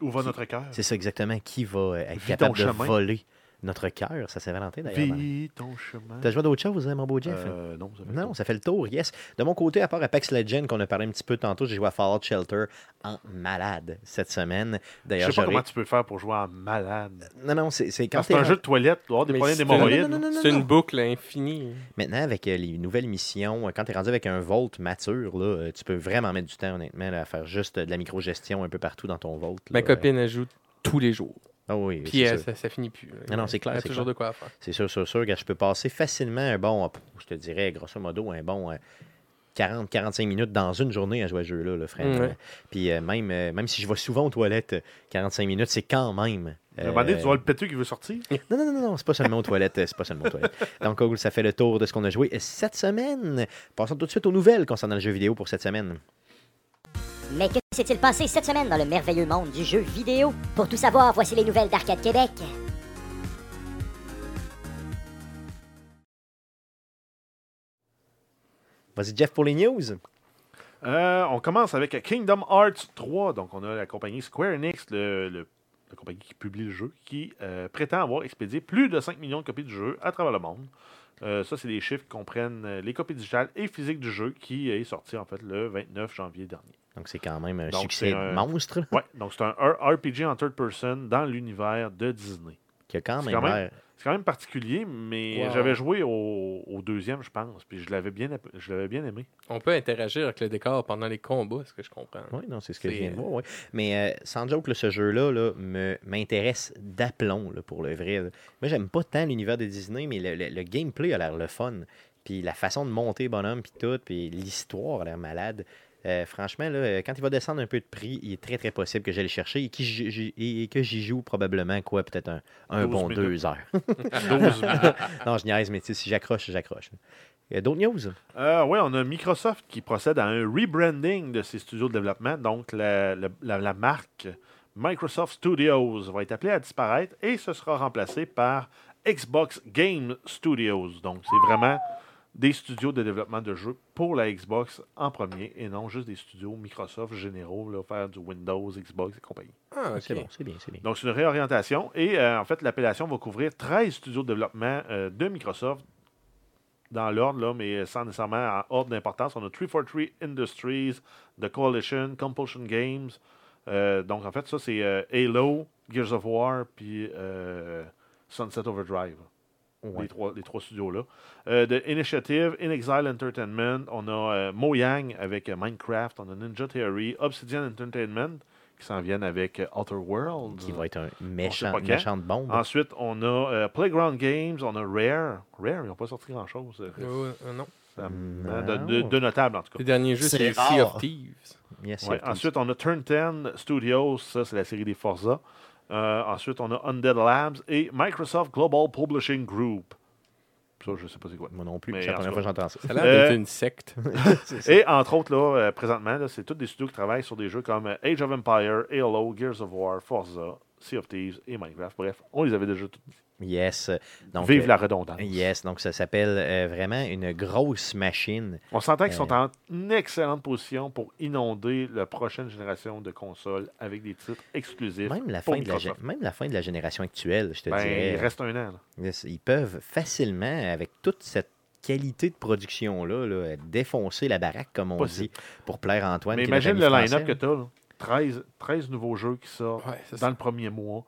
Où va Qui- notre cœur? c'est ça exactement, qui va euh, être Vis capable de chemin. voler? Notre cœur. Ça, c'est Valentin d'ailleurs. Vis ton chemin. T'as joué à d'autres choses, hein, mon beau Jeff? Euh, non, ça fait Non, pas. ça fait le tour, yes. De mon côté, à part Apex Legends, qu'on a parlé un petit peu tantôt, j'ai joué à Fallout Shelter en malade cette semaine. Je D'ailleurs, sais pas comment tu peux faire pour jouer en malade. Non, non, c'est c'est quand c'est un jeu de toilette, tu dois avoir des problèmes d'hémorroïdes. C'est une boucle infinie. Maintenant, avec euh, les nouvelles missions, quand tu es rendu avec un Volt mature, là, euh, tu peux vraiment mettre du temps, honnêtement, là, à faire juste de la micro-gestion un peu partout dans ton Volt. Ma là. copine ajoute tous les jours. Ah oui, Puis euh, ça, ça finit plus. là. Non, non, c'est clair, Il y a c'est toujours clair. de quoi faire. C'est sûr, sûr, sûr. que Je peux passer facilement un bon, euh, je te dirais, grosso modo, un bon 40-45 minutes dans une journée à jouer à ce jeu-là, là, frère. Mm. Euh, Puis euh, même, euh, même si je vais souvent aux toilettes, euh, 45 minutes, c'est quand même. Euh, tu vois le pétu qui veut sortir. Non, non, non, non, c'est pas seulement aux toilettes. euh, C'est pas seulement aux toilettes. <laughs> Donc, ça fait le tour de ce qu'on a joué cette semaine. Passons tout de suite aux nouvelles concernant le jeu vidéo pour cette semaine. Mais que s'est-il passé cette semaine dans le merveilleux monde du jeu vidéo? Pour tout savoir, voici les nouvelles d'Arcade Québec. Vas-y, Jeff, pour les news. Euh, on commence avec Kingdom Hearts 3. Donc, on a la compagnie Square Enix, le, le- la compagnie qui publie le jeu, qui euh, prétend avoir expédié plus de 5 millions de copies du jeu à travers le monde. Euh, ça, c'est des chiffres qui comprennent les copies digitales et physiques du jeu qui est sorti en fait le 29 janvier dernier. Donc, c'est quand même un Donc, succès un- monstre Ouais, donc c'est un RPG en third person dans l'univers de Disney. qui a quand C'est même quand même- l'air- C'est quand même particulier, mais Wow. j'avais joué au, au deuxième, je pense, puis je l'avais bien, je l'avais bien aimé. On peut interagir avec le décor pendant les combats, ce que je comprends? Oui, non, c'est ce que je viens de voir. ouais. Mais euh, sans joke, là, ce jeu-là là, me- m'intéresse d'aplomb là, pour le vrai. là. Moi, j'aime pas tant l'univers de Disney, mais le, le- le gameplay a l'air le fun. Puis la façon de monter bonhomme, puis tout, puis l'histoire a l'air malade. Euh, franchement, là, euh, quand il va descendre un peu de prix, il est très très possible que j'aille le chercher et, que j'y joue probablement quoi, peut-être un, un 12 bon minutes. deux heures. <laughs> 12 minutes. non, je niaise, mais si j'accroche, j'accroche. D'autres news? Euh, oui, on a Microsoft qui procède à un rebranding de ses studios de développement. Donc, la- la marque Microsoft Studios va être appelée à disparaître et ce sera remplacé par Xbox Game Studios. Donc, c'est vraiment des studios de développement de jeux pour la Xbox en premier et non juste des studios Microsoft généraux, là, faire du Windows, Xbox et compagnie. Ah, ok. C'est bon, c'est bien, c'est bien. Donc, c'est une réorientation. Et euh, en fait, l'appellation va couvrir 13 studios de développement euh, de Microsoft dans l'ordre, là, mais sans nécessairement en ordre d'importance. On a 343 Industries, The Coalition, Compulsion Games. Euh, donc, en fait, ça, c'est euh, Halo, Gears of War, puis euh, Sunset Overdrive. Ouais. Les, trois, les trois studios-là. Euh, The Initiative, In Exile Entertainment. On a euh, Mojang avec euh, Minecraft. On a Ninja Theory, Obsidian Entertainment qui s'en viennent avec euh, Outer Worlds. Qui va être un méchant, quand. méchante bombe. Ensuite, on a euh, Playground Games, on a Rare. Rare, ils n'ont pas sorti grand-chose. euh, euh, non. de, de- de notable, en tout cas. Le dernier jeu, C'est. Sea of Thieves. Yes, Ouais, yes, Ensuite, on a Turn 10 Studios, ça, c'est la série des Forza. Euh, ensuite, on a Undead Labs et Microsoft Global Publishing Group. Ça, je sais pas c'est quoi. Moi non plus, Mais c'est la en première fois que j'entends ça. Ça a l'air Euh, d'être une secte. <laughs> <laughs> Et entre autres, là, euh, présentement, là, c'est tous des studios qui travaillent sur des jeux comme Age of Empire, Halo, Gears of War, Forza, Sea of Thieves et Minecraft. Bref, on les avait déjà tous. Yes. Donc, Vive euh, la redondance. Yes, donc ça s'appelle euh, vraiment une grosse machine. On s'entend qu'ils sont Euh, en excellente position pour inonder la prochaine génération de consoles avec des titres exclusifs. Même la, pour fin de la, même la fin de la génération actuelle, je te Ben, dirais. il reste un an. là. Ils peuvent facilement, avec toute cette qualité de production-là, là, défoncer la baraque, comme on Possible. dit, pour plaire à Antoine. Mais imagine le line-up que tu as. 13, 13 nouveaux jeux qui sortent Ouais, ça, dans le premier mois.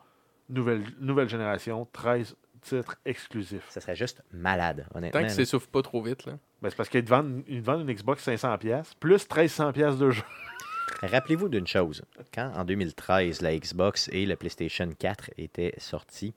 Nouvelle, nouvelle génération, 13 titres exclusifs. Ça serait juste malade, honnêtement. Tant que ça s'essouffle pas trop vite. Là. Ben, c'est parce qu'ils te vendent, ils te vendent une Xbox 500$ plus 1300$ de jeu. <laughs> Rappelez-vous d'une chose. Quand, en 2013, la Xbox et le PlayStation 4 étaient sortis,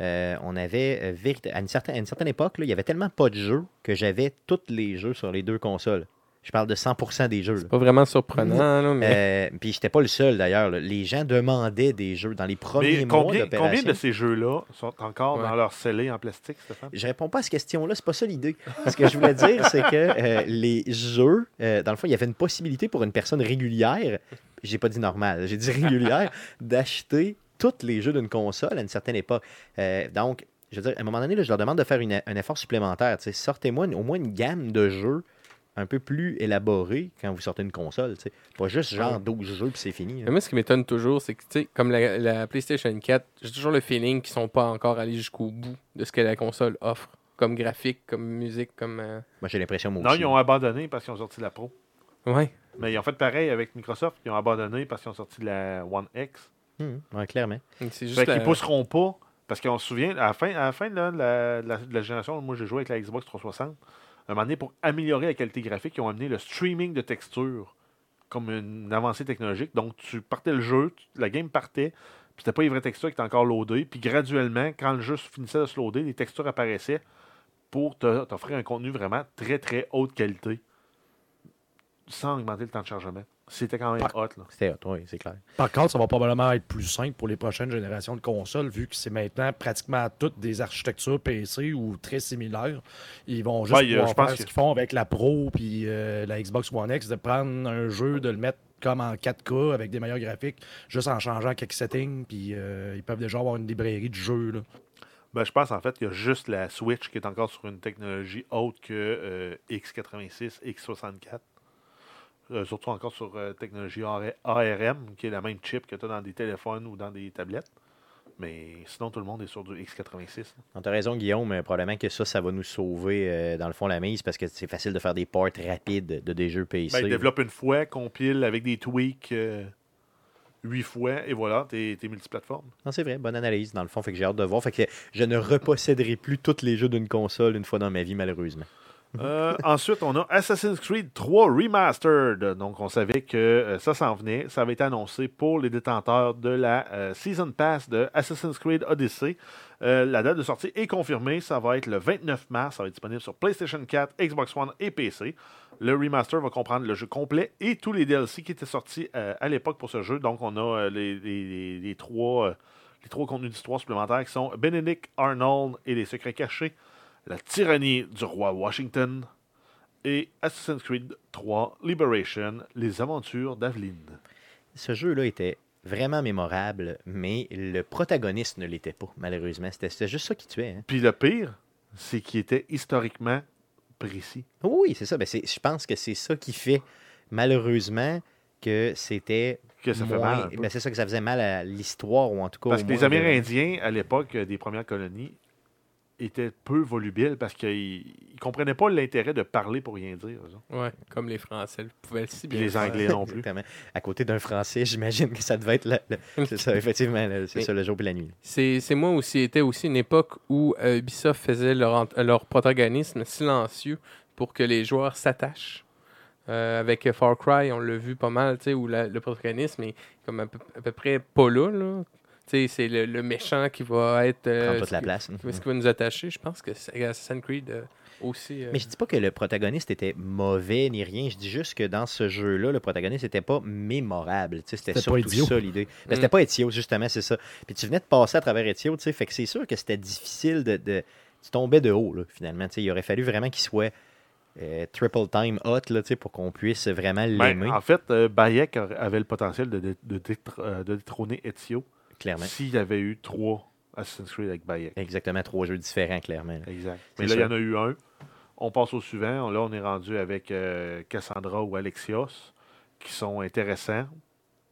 euh, on avait, euh, à, une certaine, à une certaine époque, là, il y avait tellement pas de jeux que j'avais tous les jeux sur les deux consoles. Je parle de 100% des jeux. là. Pas vraiment surprenant, là, mais Euh, puis j'étais pas le seul d'ailleurs. Les gens demandaient des jeux dans les premiers Mais mois combien, d'opération. combien de ces jeux-là sont encore Ouais. dans leur scellé en plastique, Stéphane? Je réponds pas à cette question-là, c'est pas ça l'idée. Ce que je voulais dire, c'est que euh, les jeux, euh, dans le fond, il y avait une possibilité pour une personne régulière, j'ai pas dit normale, j'ai dit régulière, <laughs> d'acheter tous les jeux d'une console à une certaine époque. Euh, donc, je veux dire, à un moment donné, là, je leur demande de faire une- un effort supplémentaire. tu sais. Sortez-moi au moins une gamme de jeux un peu plus élaborée quand vous sortez une console. Pas juste genre 12 jeux puis c'est fini. Mais moi, ce qui m'étonne toujours, c'est que, tu sais, comme la, la PlayStation 4, j'ai toujours le feeling qu'ils sont pas encore allés jusqu'au bout de ce que la console offre, comme graphique, comme musique, comme. euh, Moi, j'ai l'impression, moi Non, aussi. ils ont abandonné parce qu'ils ont sorti la Pro. Ouais. Mais ils ont fait pareil avec Microsoft. Ils ont abandonné parce qu'ils ont sorti la One X. Hum, ouais, clairement. C'est juste. Fait qu'ils la- pousseront pas. Parce qu'on se souvient, à la fin, à la fin là, de, la, de la- de la génération où moi j'ai joué avec la Xbox 360, à un moment donné, pour améliorer la qualité graphique, ils ont amené le streaming de textures comme une avancée technologique. Donc, tu partais le jeu, la game partait, puis c'était pas les vraies textures qui étaient encore loadées. Puis graduellement, quand le jeu finissait de se loader, les textures apparaissaient pour t'offrir un contenu vraiment très, très haute qualité sans augmenter le temps de chargement. C'était quand même hot, là. C'était hot, oui, c'est clair. Par contre, ça va probablement être plus simple pour les prochaines générations de consoles, vu que c'est maintenant pratiquement toutes des architectures PC ou très similaires. Ils vont juste Ouais, pouvoir je pense faire que- ce qu'ils font avec la Pro puis euh, la Xbox One X, de prendre un jeu, de le mettre comme en 4K avec des meilleurs graphiques, juste en changeant quelques settings, puis euh, ils peuvent déjà avoir une librairie de jeux. Là. Ben, je pense en fait qu'il y a juste la Switch qui est encore sur une technologie autre que euh, X86, X64. Euh, surtout encore sur euh, technologie AR- ARM, qui est la même chip que tu as dans des téléphones ou dans des tablettes. Mais sinon, tout le monde est sur du x86. là. Tu as raison, Guillaume. euh, Probablement que ça, ça va nous sauver, euh, dans le fond, la mise parce que c'est facile de faire des ports rapides de des jeux PC. Ben, développe une fois, compile avec des tweaks huit fois, et voilà, t'es es multiplateforme. Non, c'est vrai, bonne analyse, dans le fond. Fait que j'ai hâte de voir. Fait que je ne reposséderai plus tous les jeux d'une console une fois dans ma vie, malheureusement. Euh, ensuite, on a Assassin's Creed 3 Remastered. Donc, on savait que euh, ça s'en venait. Ça avait été annoncé pour les détenteurs de la euh, Season Pass de Assassin's Creed Odyssey. La date de sortie est confirmée. Ça va être le 29 mars. Ça va être disponible sur PlayStation 4, Xbox One et PC. Le remaster va comprendre le jeu complet et tous les DLC qui étaient sortis à l'époque pour ce jeu. Donc, on a les, trois, les trois contenus d'histoire supplémentaires qui sont Benedict Arnold et les secrets cachés. La tyrannie du roi Washington et Assassin's Creed 3 Liberation, les aventures d'Aveline. Ce jeu-là était vraiment mémorable, mais le protagoniste ne l'était pas, malheureusement. C'était juste ça qui tuait. hein. Puis le pire, c'est qu'il était historiquement précis. Oui, c'est ça. Ben, c'est- je pense que c'est ça qui fait, malheureusement, que c'était. Que ça fait mal. ben, c'est ça que ça faisait mal à l'histoire, ou en tout cas. Parce que les moins, Amérindiens, à l'époque euh, des premières colonies, étaient peu volubiles parce qu'ils ne comprenaient pas l'intérêt de parler pour rien dire. Ouais, comme les Français le pouvaient si Puis bien. les. Anglais non plus. Exactement. À côté d'un Français, j'imagine que ça devait être. le- le- c'est ça, <laughs> effectivement, c'est ça le jour et la nuit. C'est c'est moi aussi, était aussi une époque où euh, Ubisoft faisait leur, leur protagonisme silencieux pour que les joueurs s'attachent. Euh, avec Far Cry, on l'a vu pas mal, tu sais, où la- le protagonisme est comme à peu, à peu près pas là. là. C'est le, le méchant qui va être. euh, Prendre toute la qui- place. Ce qui va nous attacher, je pense que c'est Assassin's Creed euh, aussi. euh, Mais je dis pas que le protagoniste était mauvais ni rien. Je dis juste que dans ce jeu-là, le protagoniste n'était pas mémorable. C'était surtout ça l'idée. Ben, Mm. C'était pas Ezio, justement, c'est ça. Puis tu venais de passer à travers Ezio, tu sais, fait que c'est sûr que c'était difficile de, de- Tu tombais de haut, là, finalement. Tu sais, il aurait fallu vraiment qu'il soit euh, triple time hot là, pour qu'on puisse vraiment Ben, l'aimer, en fait, euh, Bayek avait le potentiel de, de détr- euh, de détrôner Ezio clairement. s'il y avait eu trois Assassin's Creed avec Bayek. Exactement, trois jeux différents, clairement. là. Exact. Mais là, il y en a eu un. On passe au suivant. Là, on est rendu avec euh, Cassandra ou Alexios, qui sont intéressants,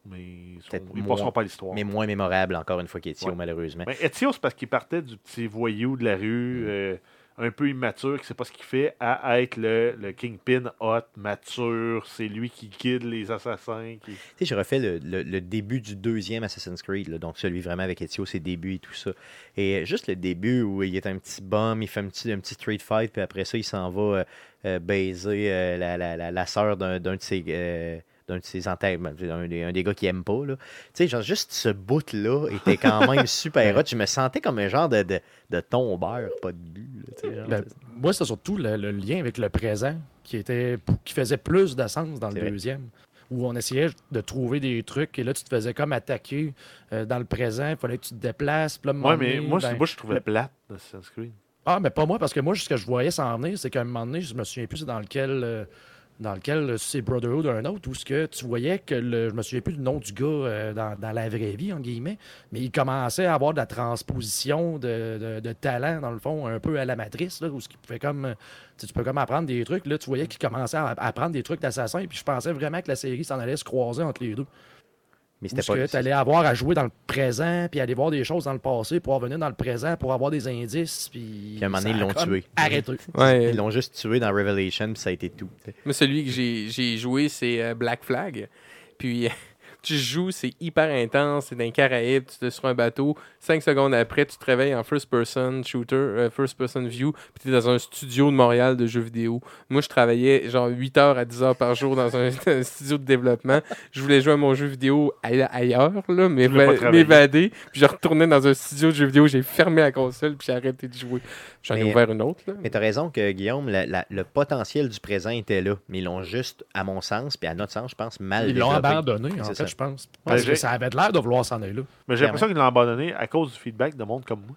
mais ils ne passeront pas l'histoire. Mais moins mémorable, encore une fois, Ouais. malheureusement. Mais c'est parce qu'il partait du petit voyou de la rue, Mm. euh, un peu immature, qui sait pas ce qu'il fait, à être le, le Kingpin hot, mature. C'est lui qui guide les assassins. Tu sais, j'ai refait le, le- début du deuxième Assassin's Creed, là, donc celui vraiment avec Ezio, ses débuts et tout ça. Et euh, juste le début où il est un petit bum, il fait un petit, un petit fight, puis après ça, il s'en va euh, euh, baiser la, la, la, sœur d'un de ses. D'un de ses antagonistes, un, des- un des gars qui aime pas. là. Tu sais, genre, juste ce bout-là était quand même <laughs> super hot. Je me sentais comme un genre de, de, de tombeur, pas de but. là, tu sais, genre, Ben, moi, c'est surtout le, le lien avec le présent qui était qui faisait plus de sens dans le vrai. deuxième. Où on essayait de trouver des trucs et là, tu te faisais comme attaquer euh, dans le présent. Il fallait que tu te déplaces. Puis là, Ouais, mais donné, moi, ben, c'est- moi, je trouvais le- plate d'Assassin's Creed. Ah, mais pas moi, parce que moi, ce que je voyais s'en venir, c'est qu'à un moment donné, je me souviens plus c'est dans lequel. euh, dans lequel euh, c'est Brotherhood ou un autre, où ce que tu voyais que le, je me souviens plus du nom du gars euh, dans, dans la vraie vie, en guillemets, mais il commençait à avoir de la transposition de, de- talent, dans le fond, un peu à la matrice, là, où ce qui pouvait comme. euh, tu peux comme apprendre des trucs. Là, tu voyais qu'il commençait à à apprendre des trucs d'assassin, puis je pensais vraiment que la série s'en allait se croiser entre les deux. Mais c'était pas. tu allais avoir à jouer dans le présent, puis aller voir des choses dans le passé pour revenir dans le présent, pour avoir des indices, puis. Puis à un moment donné, ils l'ont tué. <laughs> Ouais, Ils l'ont juste tué dans Revelation, puis ça a été tout. tu sais. Moi, celui que j'ai j'ai joué, c'est euh, Black Flag. Puis tu joues, c'est hyper intense, c'est dans les Caraïbes, tu es sur un bateau. Cinq secondes après, tu te réveilles en first-person shooter, euh, first-person view, puis tu es dans un studio de Montréal de jeux vidéo. Moi, je travaillais genre 8 heures à 10 heures par jour dans un, <laughs> un studio de développement. Je voulais jouer à mon jeu vidéo aille- ailleurs, là, m'évader. Puis je retournais dans un studio de jeux vidéo, j'ai fermé la console, puis j'ai arrêté de jouer. J'en ai ouvert une autre. Là. Mais tu as raison que, Guillaume, la- la- le potentiel du présent était là. Mais ils l'ont juste, à mon sens, puis à notre sens, je pense, mal Ils l'ont abandonné, en fait, ça. je pense. Ben, Parce que ça avait l'air de vouloir s'en aller là. Mais j'ai l'impression qu'ils l'ont abandonné à cause du feedback de monde comme moi.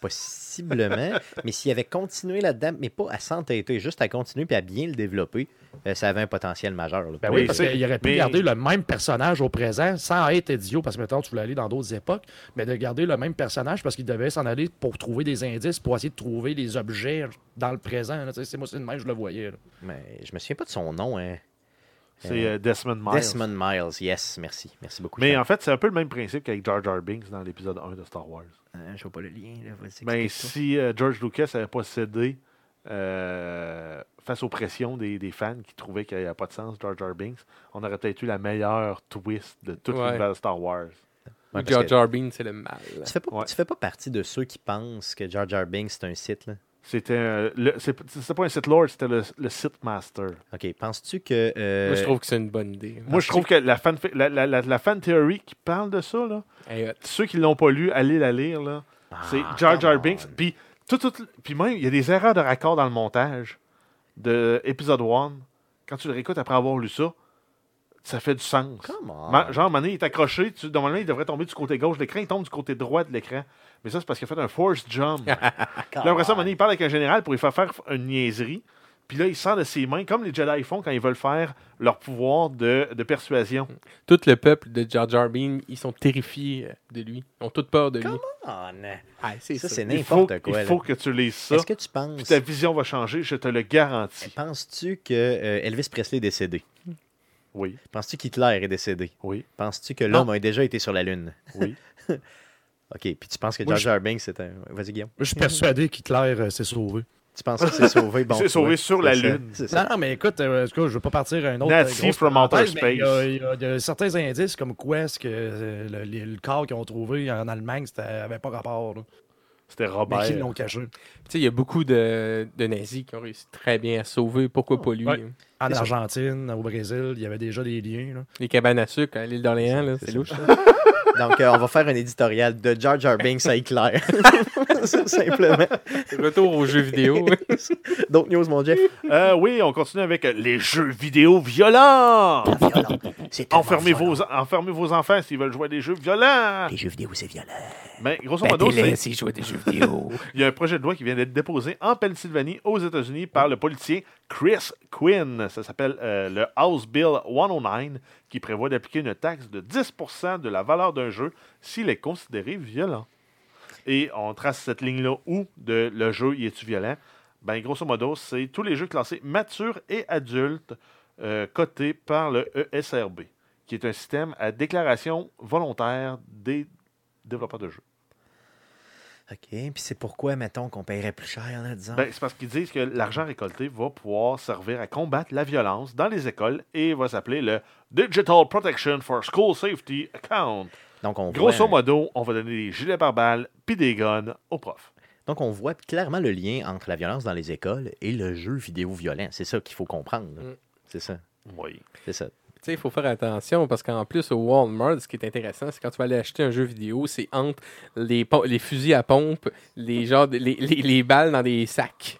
Possiblement. <laughs> mais s'il avait continué là-dedans, mais pas à s'entêter, juste à continuer puis à bien le développer, euh, ça avait un potentiel majeur. là. Ben Oui, oui, parce qu'il aurait pu mais- garder le même personnage au présent sans être idiot, parce que maintenant tu voulais aller dans d'autres époques, mais de garder le même personnage parce qu'il devait s'en aller pour trouver des indices, pour essayer de trouver des objets dans le présent. C'est moi, c'est de même, je le voyais. là. Mais je me souviens pas de son nom. Hein. C'est euh, Desmond Miles. Desmond Miles, yes, merci. Merci beaucoup. Mais Charles. en fait, c'est un peu le même principe qu'avec Jar Jar Binks dans l'épisode 1 de Star Wars. Euh, je vois pas le lien. Là. Ben, si euh, George Lucas n'avait pas cédé euh, face aux pressions des, des fans qui trouvaient qu'il n'y avait pas de sens, Jar Jar Binks, on aurait peut-être eu la meilleure twist de toute Ouais. l'univers de Star Wars. Ouais, Jar Jar Binks, c'est le mal. Tu fais, pas, Ouais. tu fais pas partie de ceux qui pensent que Jar Jar Binks c'est un site, là? C'était euh, le- c'est c'était pas un Sith Lord, c'était le, le Sith Master. OK. Penses-tu que. euh, Moi, je trouve que c'est une bonne idée. Moi, je trouve que la fan, la, la, la, la fan theory qui parle de ça, là, Hey, ceux qui l'ont pas lu, allez la lire. Là. ah, C'est Jar Jar Binks. Puis, tout, tout- puis même, il y a des erreurs de raccord dans le montage de épisode 1. Quand tu le réécoutes après avoir lu ça, ça fait du sens. Come on. Ma- Genre, donné, il est accroché. Tu, normalement, il devrait tomber du côté gauche de l'écran. Il tombe du côté droit de l'écran. Mais ça, c'est parce qu'il a fait un force jump. <laughs> Là, après ça, donné, il parle avec un général pour lui faire faire une niaiserie. Puis là, il sort de ses mains, comme les Jedi font quand ils veulent faire leur pouvoir de, de persuasion. Tout le peuple de Jar Jar Binks, ils sont terrifiés euh, de lui. Ils ont toute peur de lui. Oh, non. Ah, Ça, ça. c'est Il faut, n'importe quoi. il faut là. que tu lises ça. Est-ce que tu penses. Puis ta vision va changer, je te le garantis. Penses-tu que euh, Elvis Presley est décédé? Oui, Penses-tu qu'Hitler est décédé? oui, Penses-tu que l'homme a déjà été sur la Lune? oui. <laughs> OK. Puis tu penses que Jar Jar Binks c'est un. Vas-y, Guillaume. Je suis persuadé qu'Hitler euh, s'est sauvé. Tu penses que c'est sauvé? <laughs> Bon, C'est sauvé sur la Lune. C'est ça. Non, non, mais écoute, euh, en tout cas, je ne veux pas partir à un autre. Nazi euh, from outer mais Il y, a- space. il y a- il y a certains indices comme quoi est-ce que euh, le corps qu'ils ont trouvé en Allemagne, ça n'avait pas rapport. là. C'était Mais Robert. l'ont caché. Tu sais, il y a beaucoup de, de nazis qui ont réussi très bien à sauver. Pourquoi pas lui? Ouais. hein? En. Argentine, au Brésil, il y avait déjà des liens. là. Les cabanes à sucre à l'île d'Orléans, là, C'est louche. <laughs> Donc, euh, on va faire un éditorial de Jar Jar Binks à Hitler. <laughs> C'est Simplement. Retour aux jeux vidéo. <laughs> D'autres news, mon Jeff? Euh, oui, on continue avec euh, les jeux vidéo violents. Violent. C'est tellement Enfermez violent. vos, enfermez vos enfants s'ils veulent jouer à des jeux violents. Les jeux vidéo, c'est violent. Mais grosso modo, c'est- s'ils jouent à des jeux vidéo. <laughs> il y a un projet de loi qui vient d'être déposé en Pennsylvanie, aux États-Unis, par le policier Chris Quinn. Ça s'appelle euh, le House Bill 109, qui prévoit d'appliquer une taxe de 10% de la valeur d'un jeu s'il est considéré violent. Et on trace cette ligne-là où de le jeu y est-tu violent? Ben, grosso modo, c'est tous les jeux classés matures et adultes euh, cotés par le ESRB, qui est un système à déclaration volontaire des développeurs de jeux. OK. Puis c'est pourquoi, mettons, qu'on paierait plus cher, là, disons? Ben, c'est parce qu'ils disent que l'argent récolté va pouvoir servir à combattre la violence dans les écoles et va s'appeler le Digital Protection for School Safety Account. Donc, on Grosso voit, modo, on va donner des gilets pare-balles puis des guns aux profs. donc, on voit clairement le lien entre la violence dans les écoles et le jeu vidéo violent. C'est ça qu'il faut comprendre. Mm. C'est ça. Oui. C'est ça. Tu sais, il faut faire attention parce qu'en plus, au Walmart, ce qui est intéressant, c'est quand tu vas aller acheter un jeu vidéo, c'est entre les, fusils à pompe, les, <laughs> genres de- les, les- les balles dans des sacs.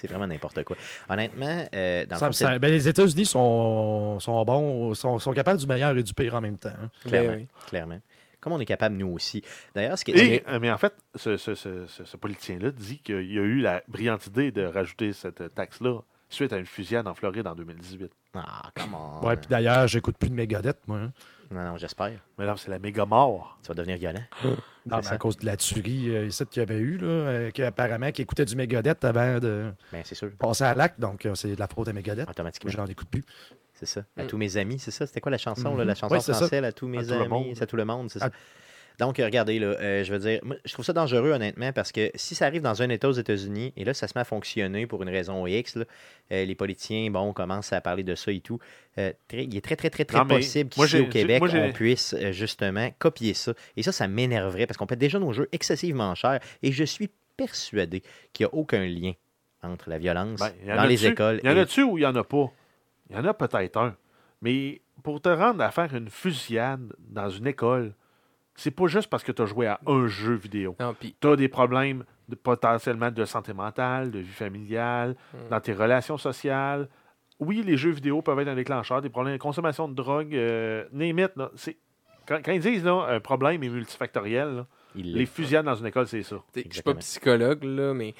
C'est vraiment n'importe quoi. Honnêtement, euh, dans le Ça- ça- ben, les États-Unis sont, sont bons, sont, sont capables du meilleur et du pire en même temps. hein. clairement, Ben oui. clairement. Comme on est capable, nous aussi. D'ailleurs, ce qui est... euh, mais en fait, ce, ce, ce, ce- ce politicien-là dit qu'il y a eu la brillante idée de rajouter cette taxe-là suite à une fusillade en Floride en 2018. Ah, comment? Ouais, puis d'ailleurs, j'écoute plus de Megadeth, moi. hein. Non, non, j'espère. Mais là, c'est la méga mort. Tu vas devenir violent. <gasps> Non, C'est mais à cause de la tuerie euh, ici qu'il y avait eu, là, euh, qui apparemment qui écoutait du Megadeth avant de Ben, c'est sûr. passer à l'acte, donc euh, c'est de la faute à Megadeth. Automatiquement. J'en écoute plus. C'est ça. À Mm. tous mes amis, c'est ça? C'était quoi la chanson, là, Mhm. la chanson Ouais, c'est ça. française, à tous mes tout le amis, monde. c'est à tout le monde, c'est ça. Donc, regardez, là, euh, je veux dire, moi, je trouve ça dangereux, honnêtement, parce que si ça arrive dans un État aux États-Unis, et là, ça se met à fonctionner pour une raison X, là, euh, les politiciens, bon, commencent à parler de ça et tout, euh, très- il est très, très, très, très Non, possible qu'ici au Québec, moi, on puisse justement copier ça. Et ça, ça m'énerverait, parce qu'on paie déjà nos jeux excessivement cher, et je suis persuadé qu'il n'y a aucun lien entre la violence Ben, dans les écoles Il y en et a-tu ou il n'y en a pas? Il y en a peut-être un. Mais pour te rendre à faire une fusillade dans une école, c'est pas juste parce que tu as joué à un jeu vidéo. Non, puis Tu as des problèmes de, potentiellement de santé mentale, de vie familiale, Hmm. dans tes relations sociales. Oui, les jeux vidéo peuvent être un déclencheur, des problèmes de consommation de drogue, euh, name it, là, Quand, quand ils disent là, un problème est multifactoriel, là, il les fusillades dans une école, c'est ça. je suis pas psychologue, là, mais.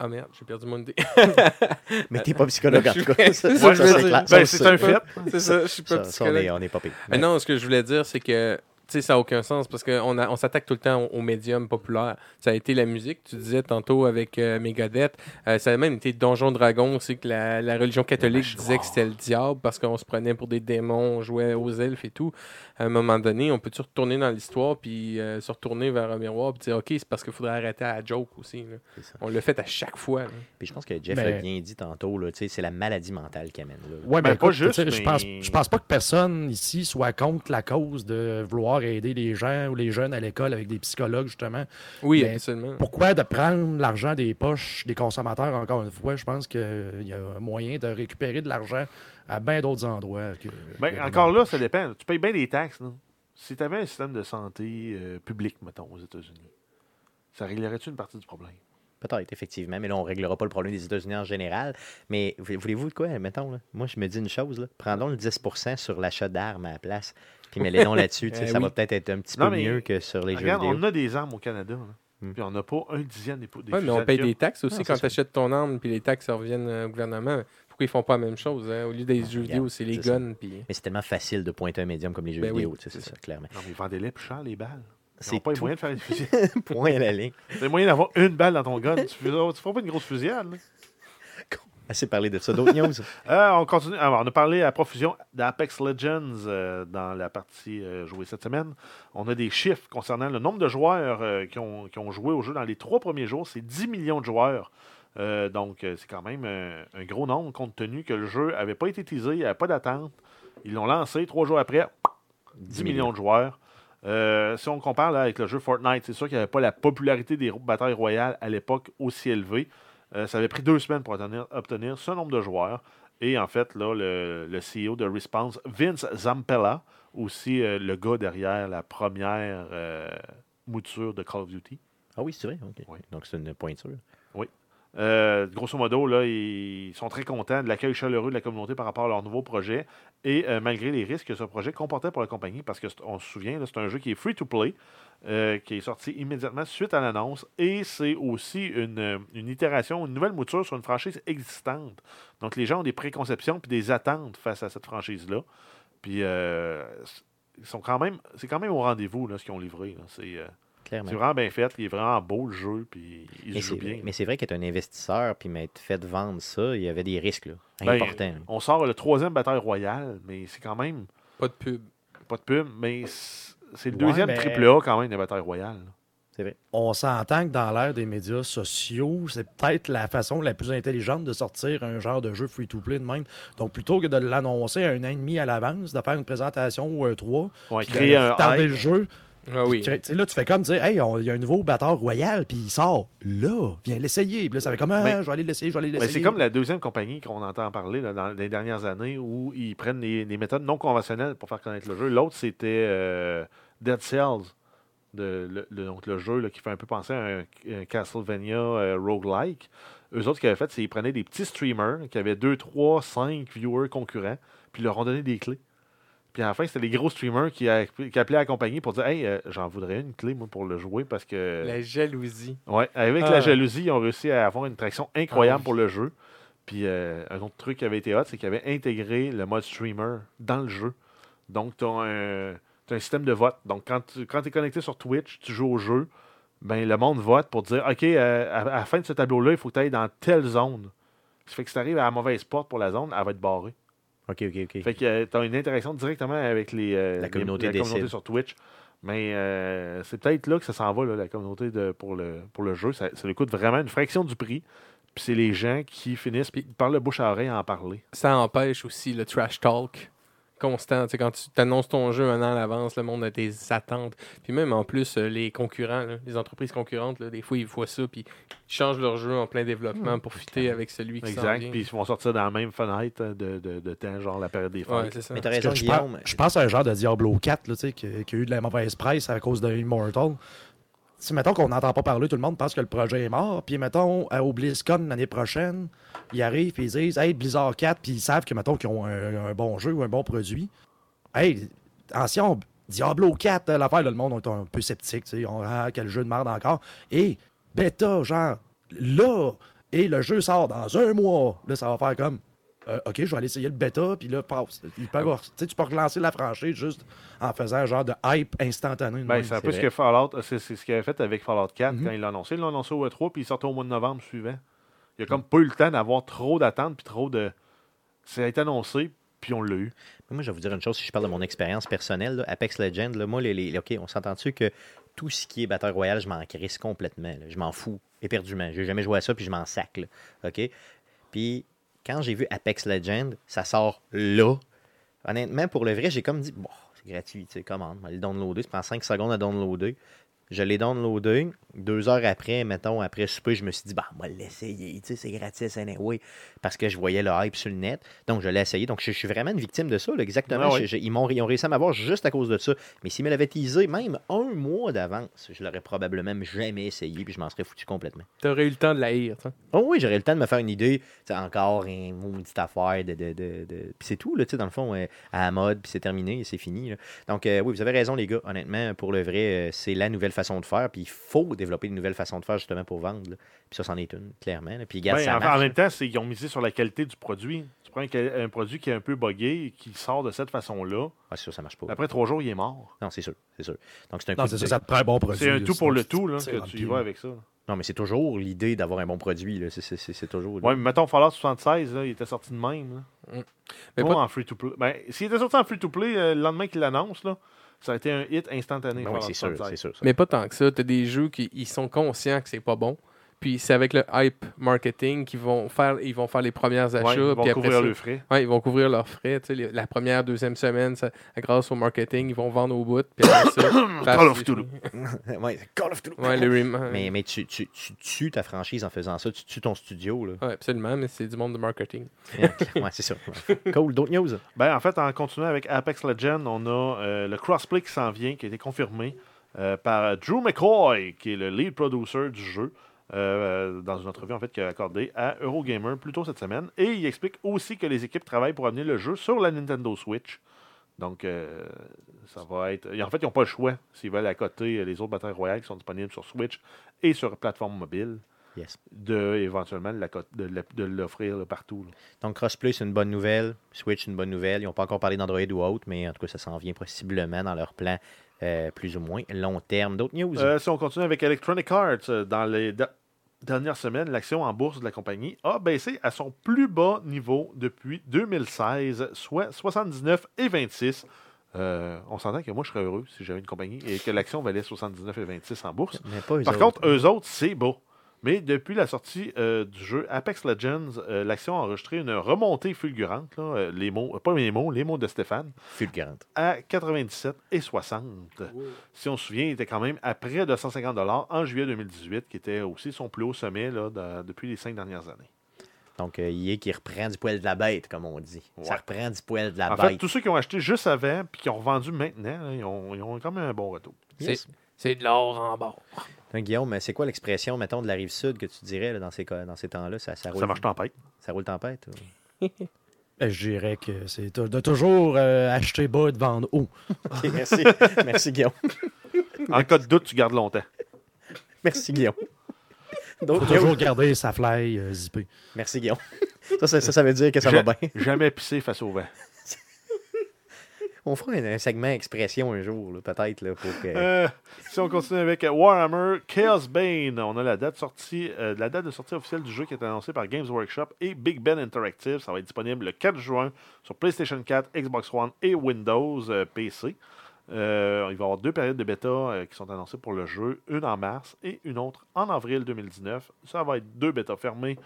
Ah merde, j'ai perdu mon idée. <laughs> Mais t'es pas psychologue en tout cas. Ça, Ouais, c'est. Ben, Ça, c'est ça, un fait. c'est ça, je suis pas ça, ça, on psychologue. est, on est pas pire. Mais non, ce que je voulais dire, c'est que sais, ça n'a aucun sens parce qu'on on s'attaque tout le temps aux, aux médiums populaires. Ça a été la musique, tu disais tantôt avec euh, Megadeth. Euh, ça a même été Donjon Dragon aussi, que la, la religion catholique disait que c'était le diable parce qu'on se prenait pour des démons, on jouait aux elfes et tout. À un moment donné, on peut-tu retourner dans l'histoire puis euh, se retourner vers un miroir puis dire OK, c'est parce qu'il faudrait arrêter à la joke aussi. là. On l'a fait à chaque fois. là. Puis je pense que Jeff Mais- l'a bien dit tantôt, là, tu sais, c'est la maladie mentale qui amène là. Ouais, Ben, mais pas écoute, juste, je pense, mais- je pense pas que personne ici soit contre la cause de vouloir aider les gens ou les jeunes à l'école avec des psychologues, justement. Oui, Mais absolument. Pourquoi de prendre l'argent des poches des consommateurs, encore une fois? Je pense qu'il y a un moyen de récupérer de l'argent à bien d'autres endroits. Que, Ben, que- encore là, ça dépend. Tu payes bien des taxes. non? Si tu avais un système de santé euh, public, mettons, aux États-Unis, ça réglerait-tu une partie du problème? Peut-être, effectivement, mais là, on ne réglera pas le problème des États-Unis en général. Mais voulez- voulez-vous de quoi, mettons, là? Moi, je me dis une chose, là. Prendons le 10 sur l'achat d'armes à la place, puis mets-les là-dessus. <laughs> Eh ça va peut-être être un petit Non, peu mais mieux que sur les Regarde, jeux vidéo. on a des armes au Canada, là. Hmm. puis on n'a pas un dixième des, des Oui, mais on paye des taxes aussi Non, quand tu achètes ton arme puis les taxes reviennent au gouvernement. Pourquoi ils font pas la même chose? hein? Au lieu des jeux vidéo, c'est les ça. guns. Puis... Mais c'est tellement facile de pointer un médium comme les jeux Ben vidéo, tu sais, c'est c'est ça, clairement. Non, mais vendez-les plus cher, les balles. C'est pas les moyens de faire <laughs> des fusils. Point à la ligne. C'est moyen d'avoir une balle dans ton gun. Tu ne feras pas une grosse fusillade. <laughs> Assez parlé de ça. D'autres news? <laughs> Euh, on continue. Alors, on a parlé à profusion d'Apex Legends euh, dans la partie euh, jouée cette semaine. On a des chiffres concernant le nombre de joueurs qui, ont, qui ont joué au jeu dans les trois premiers jours. C'est 10 millions de joueurs. Donc, c'est quand même un gros nombre compte tenu que le jeu n'avait pas été teasé, il n'y avait pas d'attente. Ils l'ont lancé trois jours après, 10 millions de joueurs. Euh, si on compare là, avec le jeu Fortnite, c'est sûr qu'il n'y avait pas la popularité des batailles royales à l'époque aussi élevée. Euh, ça avait pris deux semaines pour obtenir, obtenir ce nombre de joueurs. Et en fait, là, le, le CEO de Response, Vince Zampella, aussi euh, le gars derrière la première mouture de Call of Duty. Ah oui, c'est vrai? OK. Oui. Donc, c'est une pointure. Euh, grosso modo, ils sont très contents de l'accueil chaleureux de la communauté par rapport à leur nouveau projet et euh, malgré les risques que ce projet comportait pour la compagnie, parce qu'on se souvient, c'est un jeu qui est free to play, euh, qui est sorti immédiatement suite à l'annonce et c'est aussi une, itération, une nouvelle mouture sur une franchise existante. Donc les gens ont des préconceptions puis des attentes face à cette franchise-là. Puis c'est quand même au rendez-vous ce qu'ils ont livré. Clairement. c'est vraiment bien fait, il est vraiment beau le jeu, puis il Mais se joue c'est, bien. mais c'est vrai qu'être un investisseur puis m'être fait vendre ça, il y avait des risques là, Ben, importants. On sort le troisième bataille royale, mais c'est quand même Pas de pub. pas de pub, mais c'est le Ouais, deuxième triple A quand même de bataille royale. là. C'est vrai. On s'entend que dans l'ère des médias sociaux, c'est peut-être la façon la plus intelligente de sortir un genre de jeu free-to-play de même. Donc, plutôt que de l'annoncer un an et demi à l'avance, de faire une présentation ou un 3, Ouais, puis créer de un le jeu, Ah oui. Là, tu fais comme dire, hey, il y a un nouveau batteur royal, puis il sort. Là, viens l'essayer. Puis là, ça fait comme, ah, Mais- je vais aller l'essayer, je vais aller Mais l'essayer. c'est comme la deuxième compagnie qu'on entend parler là, dans les dernières années où ils prennent des, des méthodes non conventionnelles pour faire connaître le jeu. L'autre, c'était euh, Dead Cells, de, le, le- donc le jeu là, qui fait un peu penser à un, un Castlevania euh, roguelike. Eux autres, ce qu'ils avaient fait, c'est qu'ils prenaient des petits streamers qui avaient 2, 3, 5 viewers concurrents, puis ils leur ont donné des clés. Puis à la fin, c'était les gros streamers qui, a- qui appelaient la compagnie pour dire Hey, euh, j'en voudrais une clé, moi, pour le jouer parce que. La jalousie. Ouais, avec Ah. la jalousie, ils ont réussi à avoir une traction incroyable Ah oui. pour le jeu. Puis euh, un autre truc qui avait été hot, c'est qu'ils avaient intégré le mode streamer dans le jeu. Donc, tu as un système de vote. Donc, quand tu quand es connecté sur Twitch, tu joues au jeu, ben, le monde vote pour dire OK, euh, à, à la fin de ce tableau-là, il faut que tu ailles dans telle zone. Ça fait que si tu arrives à la mauvaise porte pour la zone, elle va être barrée. OK, OK, OK. Fait que tu as une interaction directement avec les, euh, La les- communauté la communauté décide. sur Twitch. Mais euh, c'est peut-être là que ça s'en va, là, la communauté de, pour, le, pour le jeu. Ça, ça lui coûte vraiment une fraction du prix. Puis c'est les gens qui finissent par le bouche à oreille à en parler. Ça empêche aussi le trash talk constant. Tu sais, quand tu annonces ton jeu un an à l'avance, le monde a des attentes. Puis même en plus, euh, les concurrents, là, les entreprises concurrentes, là, des fois, ils voient ça, puis ils changent leur jeu en plein développement pour fitter avec celui qui Exact. vient. Puis ils vont sortir dans la même fenêtre de, de, de temps, genre la période des fêtes. Ouais, c'est ça. Mais t'as raison, je, pense, Guillaume. je pense à un genre de Diablo 4 là, tu sais, qui, qui a eu de la mauvaise presse à cause de Immortal. Si, mettons qu'on n'entend pas parler, tout le monde pense que le projet est mort. Puis, mettons, à- au BlizzCon l'année prochaine, ils arrivent et ils disent Hey, Blizzard 4, puis ils savent que, mettons, qu'ils ont un, bon jeu ou un bon produit. Hey, ancien Diablo 4, euh, l'affaire, le monde est un peu sceptique. On ah, quel jeu de merde encore. Et bêta, genre, là, et le jeu sort dans un mois. Là, ça va faire comme euh, OK, je vais aller essayer le bêta, puis là, passe. Il peut avoir- tu sais, tu peux relancer la franchise juste en faisant un genre de hype instantané. Ben, c'est un peu ce que Fallout, c'est c'est ce qu'il avait fait avec Fallout 4 Mhm. quand il l'a annoncé. Il l'a annoncé au E3, puis il sortait au mois de novembre suivant. Il a comme pas eu le temps d'avoir trop d'attentes, puis trop de. Ça a été annoncé, puis on l'a eu. Mais Moi, je vais vous dire une chose, si je parle de mon expérience personnelle, là, Apex Legends, là, moi, les, les- OK, on s'entend-tu que tout ce qui est Battle Royale, je m'en crisse complètement. là. Je m'en fous éperdument. J'ai jamais joué à ça, puis je m'en sac. là. OK? Puis, quand j'ai vu Apex Legends, ça sort là. Honnêtement, pour le vrai, j'ai comme dit, bon, c'est gratuit, tu sais, commande, on va le downloader. Ça prend 5 secondes à downloader. Je l'ai downloadé. Deux heures après, mettons, après souper, je me suis dit, bah, on va l'essayer. Tu sais, c'est gratis, anyway. Parce que je voyais le hype sur le net. Donc, je l'ai essayé. Donc, je, je suis vraiment une victime de ça, là, exactement. Ah oui. Je- je- ils, m'ont, ils ont réussi à m'avoir juste à cause de ça. Mais s'ils me l'avaient teasé même un mois d'avance, je l'aurais probablement jamais essayé. Puis je m'en serais foutu complètement. T'aurais eu le temps de la haïr. tu sais. Oh oui, j'aurais le temps de me faire une idée. Tu sais, encore une maudite affaire de. de, de, de- Puis c'est tout, là, tu sais, dans le fond, euh, à la mode, puis c'est terminé, c'est fini. là. Donc, euh, oui, vous avez raison, les gars. Honnêtement, pour le vrai, euh, c'est la nouvelle façon de faire. Puis il faut développer une nouvelle façon de faire justement pour vendre. là. Puis ça, c'en est une, clairement. là. Puis, regarde, Ben, ça en, même temps, c'est- ils ont misé sur la qualité du produit. Tu prends un, produit qui est un peu buggé et qui sort de cette façon-là. Ah, c'est sûr, ça marche pas. Après trois jours, il est mort. Non, c'est sûr, c'est sûr. Donc, c'est un Non, coup c'est de- ça, ça te prend un bon produit. C'est un tout pour le tout là, que tu y vas avec ça. Non, mais c'est toujours l'idée d'avoir un bon produit. là. C'est- C'est c'est- c'est toujours. Ouais, mais mettons Fallout 76, là, il était sorti de même. Là. Mais pas, pas- en free-to-play. Ben, S'il était sorti en free-to-play euh, le lendemain qu'il l'annonce, là, ça a été un hit instantané. Ben oui, c'est sûr, 76. c'est sûr. ça. Mais pas tant que ça. T'as des jeux qui ils sont conscients que c'est pas bon. Puis c'est avec le hype marketing qu'ils vont faire, ils vont faire les premières achats. Ouais, ils vont puis couvrir ça- le frais. Ouais, ils vont couvrir leurs frais. tu sais, les- la première, deuxième semaine, ça- grâce au marketing, ils vont vendre au bout. Puis après ça, <coughs> <laughs> Call of Cthulhu. ouais, c'est Call of Duty. Ouais, <laughs> le Mais, mais tu, tu, tu tues ta franchise en faisant ça. Tu tues ton studio. Là. Ouais, absolument, mais c'est du monde de marketing. <laughs> ouais, c'est ça. Cool. D'autres news? Ben, en fait, en continuant avec Apex Legends, on a euh, le crossplay qui s'en vient, qui a été confirmé euh, par Drew McCoy, qui est le lead producer du jeu, euh, dans une entrevue en fait qu'il a accordée à Eurogamer plus tôt cette semaine. Et il explique aussi que les équipes travaillent pour amener le jeu sur la Nintendo Switch. Donc, euh, ça va être. et En fait, ils n'ont pas le choix s'ils veulent accoter les autres batailles royales qui sont disponibles sur Switch et sur plateforme mobile, Yes. de éventuellement de l'offrir partout. là. Donc, Crossplay, c'est une bonne nouvelle. Switch, une bonne nouvelle. Ils n'ont pas encore parlé d'Android ou autre, mais en tout cas, ça s'en vient possiblement dans leur plan euh, plus ou moins long terme. D'autres news? Euh, si on continue avec Electronic Arts, euh, dans les dernières semaines, l'action en bourse de la compagnie a baissé à son plus bas niveau depuis 2016, soit 79 et 26. Euh, on s'entend que moi, je serais heureux si j'avais une compagnie et que l'action valait 79 et 26 en bourse. Mais pas eux Par autres. contre, eux autres, c'est bas. Mais depuis la sortie euh, du jeu Apex Legends, euh, l'action a enregistré une remontée fulgurante. là, euh, les mots, euh, pas les mots, les mots de Stéphane fulgurante. à 97 et 60. Si on se souvient, il était quand même à près de 150 en juillet 2018, qui était aussi son plus haut sommet là, de- depuis les cinq dernières années. Donc, euh, EA qui reprend du poil de la bête, comme on dit. Ça reprend du poil de la En fait, bête. tous ceux qui ont acheté juste avant puis qui ont revendu maintenant, là, ils, ont, ils ont quand même un bon retour. Yes. C'est de l'or en bord. Donc, Guillaume, c'est quoi l'expression, mettons, de la rive sud que tu dirais là, dans ces, dans ces temps-là? Ça, ça roule, Ça marche tempête. Ça roule tempête? ou? <laughs> Ben, je dirais que c'est de toujours euh, acheter bas et de vendre haut. <laughs> Merci. <laughs> merci, Guillaume. En cas de doute, tu gardes longtemps. Merci, Guillaume. Faut D'autres toujours garder sa fly euh, zippée. Merci, Guillaume. Ça, ça, ça, ça veut dire que ça Je- va bien. Jamais pisser face au vent. On fera un, segment expression un jour, peut-être. Euh, si on continue avec Warhammer Chaos Bane, on a la date, sortie, euh, la date de sortie officielle du jeu qui est annoncée par Games Workshop et Big Ben Interactive. Ça va être disponible le 4 juin sur PlayStation 4, Xbox One et Windows euh, PC. Euh, il va y avoir deux périodes de bêta euh, qui sont annoncées pour le jeu, une en mars et une autre en avril 2019. Ça va être deux bêtas fermées.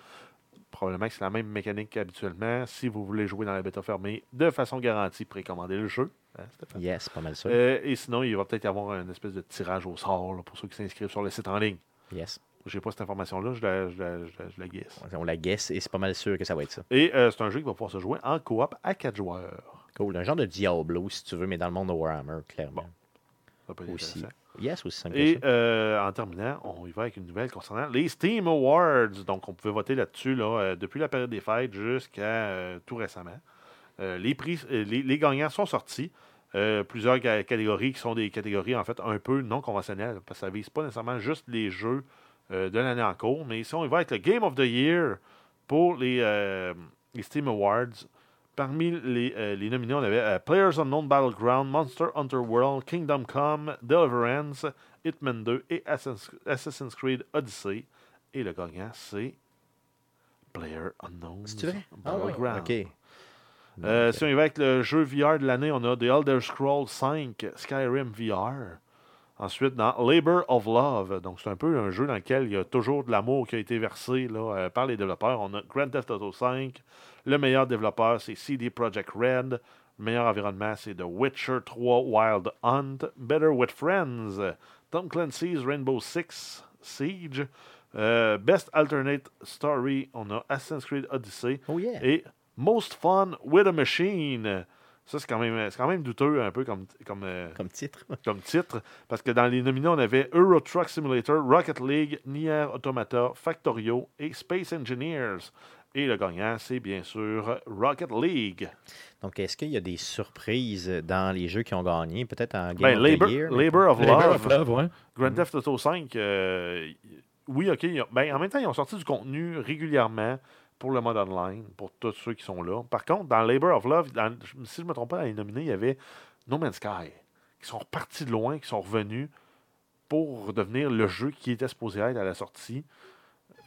Probablement que c'est la même mécanique qu'habituellement. Si vous voulez jouer dans la bêta fermée de façon garantie, précommandez le jeu. Hein? Yes, pas mal ça. Euh, et sinon, il va peut-être y avoir une espèce de tirage au sort là, pour ceux qui s'inscrivent sur le site en ligne. Yes. J'ai pas cette information-là, je la, je la, je la- je la guesse. On la guesse et c'est pas mal sûr que ça va être ça. Et euh, c'est un jeu qui va pouvoir se jouer en coop à 4 joueurs. Cool. Un genre de Diablo, si tu veux, mais dans le monde de Warhammer, clairement. Ça peut être aussi. intéressant. Yes, aussi simple que Et euh, en terminant, on y va avec une nouvelle concernant les Steam Awards. Donc, on pouvait voter là-dessus là, euh, depuis la période des fêtes jusqu'à euh, tout récemment. Euh, les, prix, les, les gagnants sont sortis. Plusieurs ca- catégories qui sont des catégories en fait un peu non conventionnelles parce que ça vise pas nécessairement juste les jeux de l'année en cours. Mais ici, on y va avec le Game of the Year pour les, les Steam Awards. Parmi les, euh, les nominés, on avait euh, Players Unknown Battleground, Monster Hunter World, Kingdom Come, Deliverance, Hitman 2 et Assassin's Assassin's Creed Odyssey. Et le gagnant, c'est Player Unknown? Ah Battleground. OK. Euh, Donc, si on y va avec le jeu VR de l'année, on a The Elder Scrolls 5 Skyrim VR. Ensuite, dans Labor of Love, donc c'est un peu un jeu dans lequel il y a toujours de l'amour qui a été versé là, euh, par les développeurs. On a Grand Theft Auto 5. Le meilleur développeur, c'est CD Projekt Red. Le meilleur environnement, c'est The Witcher 3 Wild Hunt. Better with Friends. Tom Clancy's Rainbow Six Siege. Euh, Best Alternate Story, on a Assassin's Creed Odyssey. Oh yeah. Et Most Fun with a Machine. Ça, c'est quand même, c'est quand même douteux un peu comme, comme, euh, Comme titre. <laughs> comme titre. Parce que dans les nominés, on avait Euro Truck Simulator, Rocket League, Nier Automata, Factorio et Space Engineers. Et le gagnant, c'est bien sûr Rocket League. Donc, est-ce qu'il y a des surprises dans les jeux qui ont gagné? Peut-être en Game Ben, of the Labor, Year? Labor of Labor Love, of Love, ouais. Grand Theft Auto 5, euh, oui, OK. ben, en même temps, ils ont sorti du contenu régulièrement pour le mode online, pour tous ceux qui sont là. Par contre, dans Labor of Love, dans- si je ne me trompe pas, dans les nominés, il y avait No Man's Sky, qui sont repartis de loin, qui sont revenus pour devenir le jeu qui était supposé être à la sortie.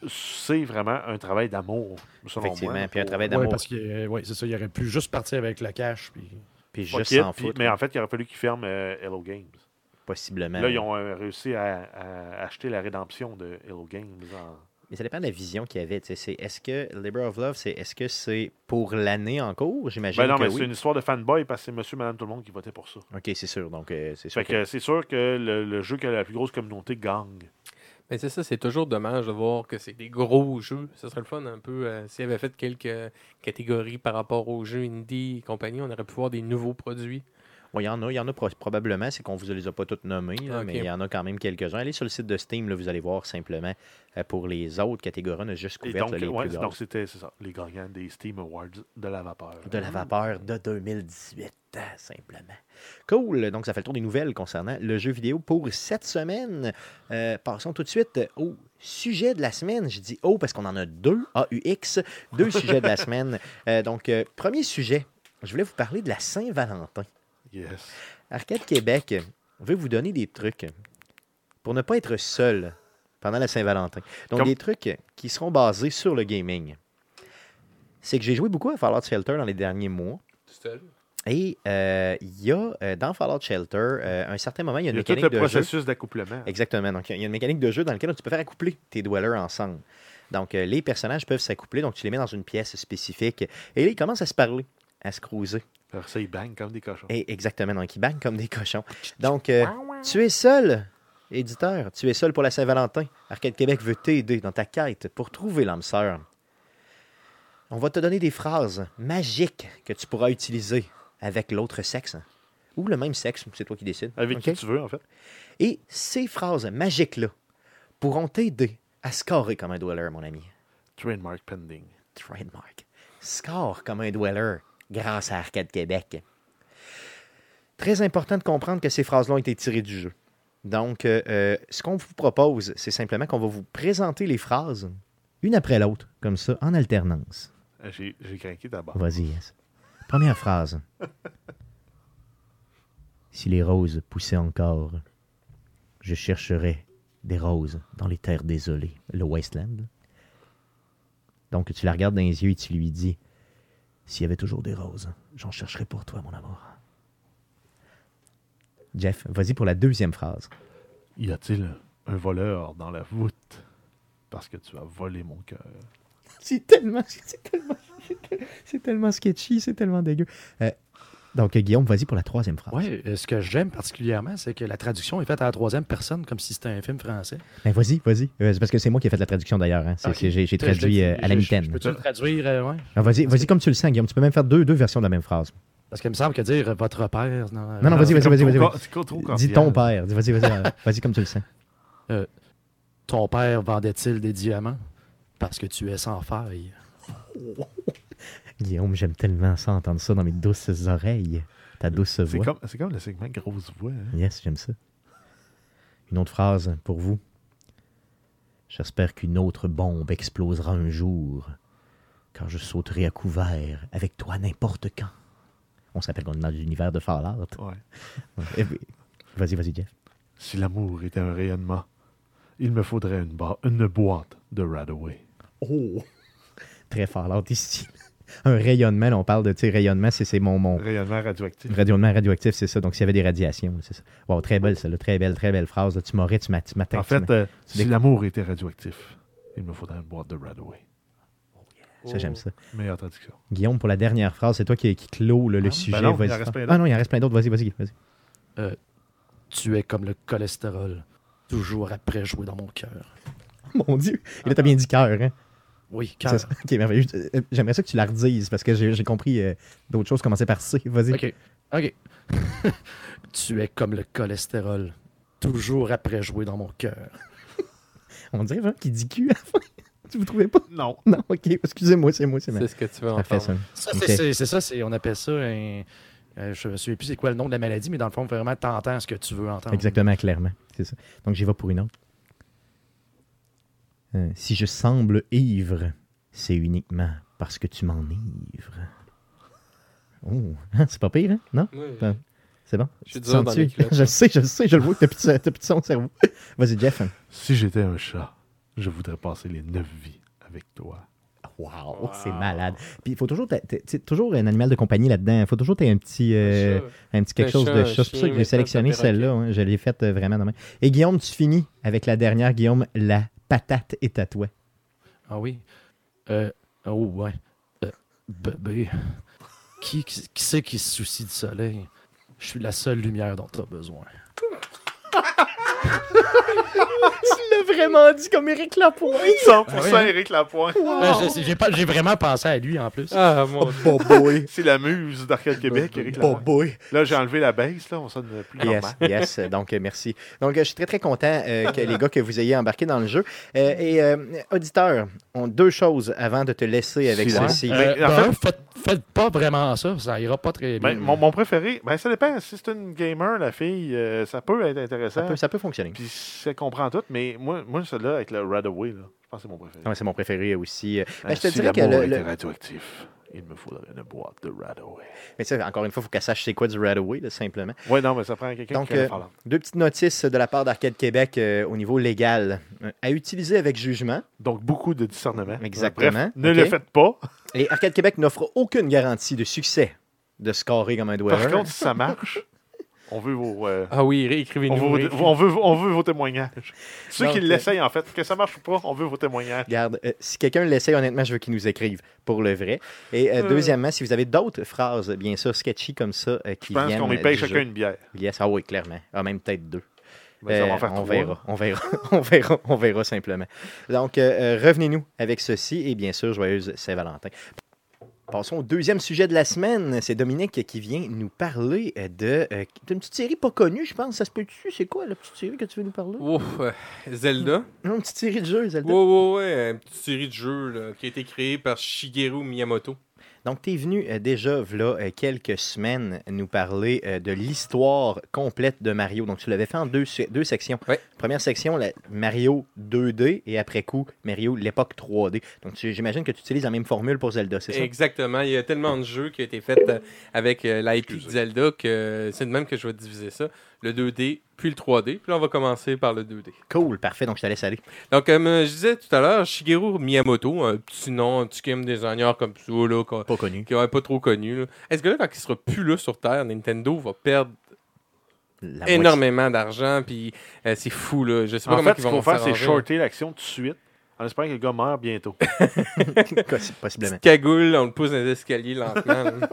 C'est vraiment un travail d'amour, selon Effectivement, moi. puis un travail d'amour. parce que euh, ouais, c'est ça, il aurait pu juste partir avec le cash. Puis... Puis juste s'en foutre, mais en fait, il aurait fallu qu'ils ferment euh, Hello Games. possiblement. Là, ils ont euh, réussi à, à acheter la rédemption de Hello Games. en- Mais ça dépend de la vision qu'il y avait. Est-ce que Labor of Love, c'est est-ce que c'est pour l'année en cours? J'imagine Ben non, que mais oui. c'est une histoire de fanboy parce que c'est monsieur, madame, tout le monde qui votait pour ça. OK, c'est sûr. Donc, euh, c'est sûr Fait que c'est sûr que le, le jeu qui a la plus grosse communauté gagne. Mais c'est ça, c'est toujours dommage de voir que c'est des gros jeux. Ce serait le fun un peu. euh, S'il avait fait quelques catégories par rapport aux jeux indie et compagnie, on aurait pu voir des nouveaux produits. Il y en a, il y en a pro- probablement, c'est qu'on vous les a pas toutes là, Ok. mais il y en a quand même quelques-uns. Allez sur le site de Steam, là, vous allez voir simplement euh, pour les autres catégories, on a juste couvert donc, les ouais, plus donc c'était ça, les gagnants des Steam Awards de la vapeur. De la vapeur de 2018, euh, simplement. Cool. Donc, ça fait le tour des nouvelles concernant le jeu vidéo pour cette semaine. Euh, passons tout de suite au sujet de la semaine. Je dis oh parce qu'on en a deux, AUX, deux sujets de la <laughs> semaine. Euh, donc, euh, premier sujet, je voulais vous parler de la Saint-Valentin. Yes. Arcade Québec veut vous donner des trucs pour ne pas être seul pendant la Saint-Valentin. Donc, Comme- des trucs qui seront basés sur le gaming. C'est que j'ai joué beaucoup à Fallout Shelter dans les derniers mois. Et euh, il y a euh, dans Fallout Shelter, euh, à un certain moment, il y a Il une y a tout mécanique le de jeu. processus d'accouplement. Exactement. Donc, il y a une mécanique de jeu dans laquelle tu peux faire accoupler tes dwellers ensemble. Donc, euh, les personnages peuvent s'accoupler. Donc, tu les mets dans une pièce spécifique. Et là, ils commencent à se parler, à se cruiser. Alors ça, ils bang comme des cochons. Et exactement. Donc, ils bangent comme des cochons. <laughs> Donc, euh, tu es seul, éditeur. Tu es seul pour la Saint-Valentin. Arcade Québec veut t'aider dans ta quête pour trouver l'âme sœur. On va te donner des phrases magiques que tu pourras utiliser avec l'autre sexe. Ou le même sexe, c'est toi qui décides. Avec qui tu veux, en fait. Et ces phrases magiques-là pourront t'aider à scorer comme un dweller, mon ami. Trademark pending. Trademark. Score comme un dweller grâce à Arcade Québec. Très important de comprendre que ces phrases-là ont été tirées du jeu. Donc, euh, euh, ce qu'on vous propose, c'est simplement qu'on va vous présenter les phrases une après l'autre, comme ça, en alternance. Euh, J'ai j'ai craqué d'abord. Vas-y, yes. Première phrase. <laughs> si les roses poussaient encore, je chercherais des roses dans les terres désolées, le wasteland. Donc tu la regardes dans les yeux et tu lui dis S'il y avait toujours des roses, j'en chercherais pour toi, mon amour. Jeff, vas-y pour la deuxième phrase. Y a-t-il un voleur dans la voûte parce que tu as volé mon cœur? C'est tellement, <laughs> c'est tellement, c'est tellement sketchy, c'est tellement dégueu. Euh, donc, Guillaume, vas-y pour la troisième phrase. Ouais, euh, ce que j'aime particulièrement, c'est que la traduction est faite à la troisième personne, comme si c'était un film français. Ben, vas-y, vas-y. Euh, c'est parce que c'est moi qui ai fait la traduction d'ailleurs. hein. J'ai j'ai Je- je traduit euh, à la mitaine. Peux-tu le traduire, euh, ouais? Ah, Vas-y, vas-y comme tu le sens, Guillaume. Tu peux même faire deux, deux versions de la même phrase. Parce qu'il me semble que dire votre père. Non, Non, non, vas-y, vas-y, vas-y, trop Dis ton père. Vas-y, vas-y. Vas-y comme tu le sens. <laughs> Ton père vendait-il des diamants? Parce que tu es sans faille. <laughs> Guillaume, j'aime tellement ça, entendre ça dans mes douces oreilles. Ta douce C'est voix. comme, c'est comme le segment grosse voix. hein. Yes, j'aime ça. Une autre phrase pour vous. J'espère qu'une autre bombe explosera un jour car je sauterai à couvert avec toi n'importe quand. On se rappelle qu'on est dans l'univers de Fallout. Ouais. <laughs> Eh. Vas-y, vas-y, Jeff. Si l'amour était un rayonnement, il me faudrait une, une boîte de Radaway. Oh! <laughs> Très Fallout ici. Un rayonnement, là, on parle de, tu sais, rayonnement, c'est c'est mon, mon Rayonnement radioactif. rayonnement radioactif, c'est ça. Donc, s'il y avait des radiations, là, c'est ça. Wow, très belle, celle-là. Très belle, très belle phrase. là. Tu m'aurais, tu m'as- tu m'attaques. En fait, euh, si l'amour était radioactif, il me faudrait une boîte de Radaway. ça, j'aime ça. Meilleure traduction. Guillaume, pour la dernière phrase, c'est toi qui, qui clôt là, le Ah, sujet. ben non, il en reste plein ah non, il en reste plein d'autres. Vas-y, vas-y, vas-y. Tu es comme le cholestérol, toujours après jouer dans mon cœur. <laughs> Mon Dieu. Et là, t'as bien dit cœur, hein? Oui, C'est cœur. ça. <laughs> Ok, merveilleux. Euh, J'aimerais ça que tu la redises parce que j'ai compris euh, d'autres choses commencer par C. Vas-y. OK. OK. <laughs> tu es comme le cholestérol, toujours après jouer dans mon cœur. On dirait vraiment qu'il dit cul à la fin. <laughs> Tu vous trouvez pas? Non. Non, ok. Excusez-moi, c'est moi, c'est C'est mal. ce que tu veux entendre. ça. C'est- c'est c'est ça, c'est- on appelle ça un. euh, je me souviens plus c'est quoi le nom de la maladie, mais dans le fond, vraiment, t'entends ce que tu veux entendre. Exactement, clairement. C'est ça. Donc, j'y vais pour une autre. Euh, si je semble ivre, c'est uniquement parce que tu m'enivres. Oh, hein, c'est pas pire, hein? Non? Oui. Ben, C'est bon? Je dans les. <laughs> Je le sais, je le sais, je le vois que t'as plus, de- son au cerveau. Vas-y, Jeff. Si j'étais un chat, je voudrais passer les neuf vies avec toi. Wow, c'est malade. Puis il faut toujours, toujours un animal de compagnie là-dedans. Il faut toujours t'aies un petit, euh, un petit quelque Un chose chat, de chat. C'est pour ça que j'ai sélectionné celle-là. hein. Je l'ai faite euh, vraiment demain. Et Guillaume, tu finis avec la dernière. Guillaume, la patate est à toi. Ah oui. Euh, oh, ouais. Euh, bébé. Qui, qui, qui c'est qui se soucie du soleil? Je suis la seule lumière dont tu as besoin. <laughs> tu l'as vraiment dit comme Éric Lapointe. 100% Ah ouais, hein? Éric Lapointe. Ben, j'ai pas- j'ai vraiment pensé à lui en plus. Ah, mon. Oh boy. C'est la muse d'Arcade Québec, Éric Oh boy. Là, j'ai enlevé la base, là, on sonne plus Yes, normal. <laughs> yes. Donc, euh, merci. Donc, euh, je suis très, très content euh, que les gars que vous ayez embarqué dans le jeu. Euh, et euh, auditeurs, ont deux choses avant de te laisser avec ceci. Ben, en ben, faites, faites pas vraiment ça, ça ira pas très bien. Ben, mon, mon préféré, ben, ça dépend. Si c'est une gamer, la fille, euh, ça peut être Ça intéressant. peut, ça peut fonctionner. Puis ça comprend tout, mais moi, moi celui-là avec le Radaway, là, je pense que c'est mon préféré. Ouais, c'est mon préféré aussi. Euh, ben, je te dirais que le- était le- radioactif, il me faudrait une boîte de Radaway. Mais ça, encore une fois, il faut qu'elle sache c'est quoi du Radaway, là, simplement. Ouais, non, mais ça prend quelqu'un Donc, qui euh. Deux petites notices de la part d'Arcade Québec euh, au niveau légal. Euh, À utiliser avec jugement. Donc, beaucoup de discernement. Exactement. Bref, ne le faites pas. Et Arcade Québec n'offre aucune garantie de succès de scorer comme un doigt. Par contre, si ça marche, on veut vos... euh, Ah oui, réécrivez-nous. réécrivez- on, veut, on veut vos témoignages. Ceux qui euh, l'essayent, en fait, que ça marche ou pas, on veut vos témoignages. Regarde, euh, si quelqu'un l'essaie, honnêtement, je veux qu'il nous écrive pour le vrai. Et euh, deuxièmement, si vous avez d'autres phrases, bien sûr, sketchy comme ça, qui Je pense viennent qu'on y paye chacun une bière. Yes, ah oui, clairement. Ah, même peut-être deux. Ben, Euh, on trois, verra, on verra, <laughs> on verra, on verra simplement. Donc, euh, revenez-nous avec ceci et bien sûr, joyeuse Saint-Valentin. Passons au deuxième sujet de la semaine. C'est Dominique qui vient nous parler de euh, d'une petite série pas connue, je pense. Ça se peut-tu? C'est quoi la petite série que tu veux nous parler? Euh, Zelda. Non, une petite série de jeux, Zelda. Ouais, ouais, ouais. Une petite série de jeux là, qui a été créée par Shigeru Miyamoto. Donc, tu es venu euh, déjà, là, quelques semaines, nous parler euh, de l'histoire complète de Mario. Donc, tu l'avais fait en deux, se- deux sections. Première section, la Mario 2D et après coup, Mario l'époque 3D. Donc, j'imagine que tu utilises la même formule pour Zelda, c'est ça? Exactement. Il y a tellement de jeux qui ont été faits euh, avec euh, l'IP de Zelda que c'est de même que je vais diviser ça. Le 2D, puis le 3D. Puis là, on va commencer par le 2D. Cool, parfait. Donc, je te laisse aller. Donc, comme euh, je disais tout à l'heure, Shigeru Miyamoto, un petit nom, un petit game designer comme ça, là, qu'on- Pas connu. qui n'est pas trop connu. Est-ce que là, quand il sera plus là sur Terre, Nintendo va perdre La énormément d'argent, puis euh, c'est fou, là. Je sais pas En comment fait, ils ce vont qu'on fait, c'est s'arranger. shorter l'action tout de suite, en espérant que le gars meurt bientôt. <laughs> Possiblement. Petite cagoule, on le pousse dans les escaliers lentement. <laughs>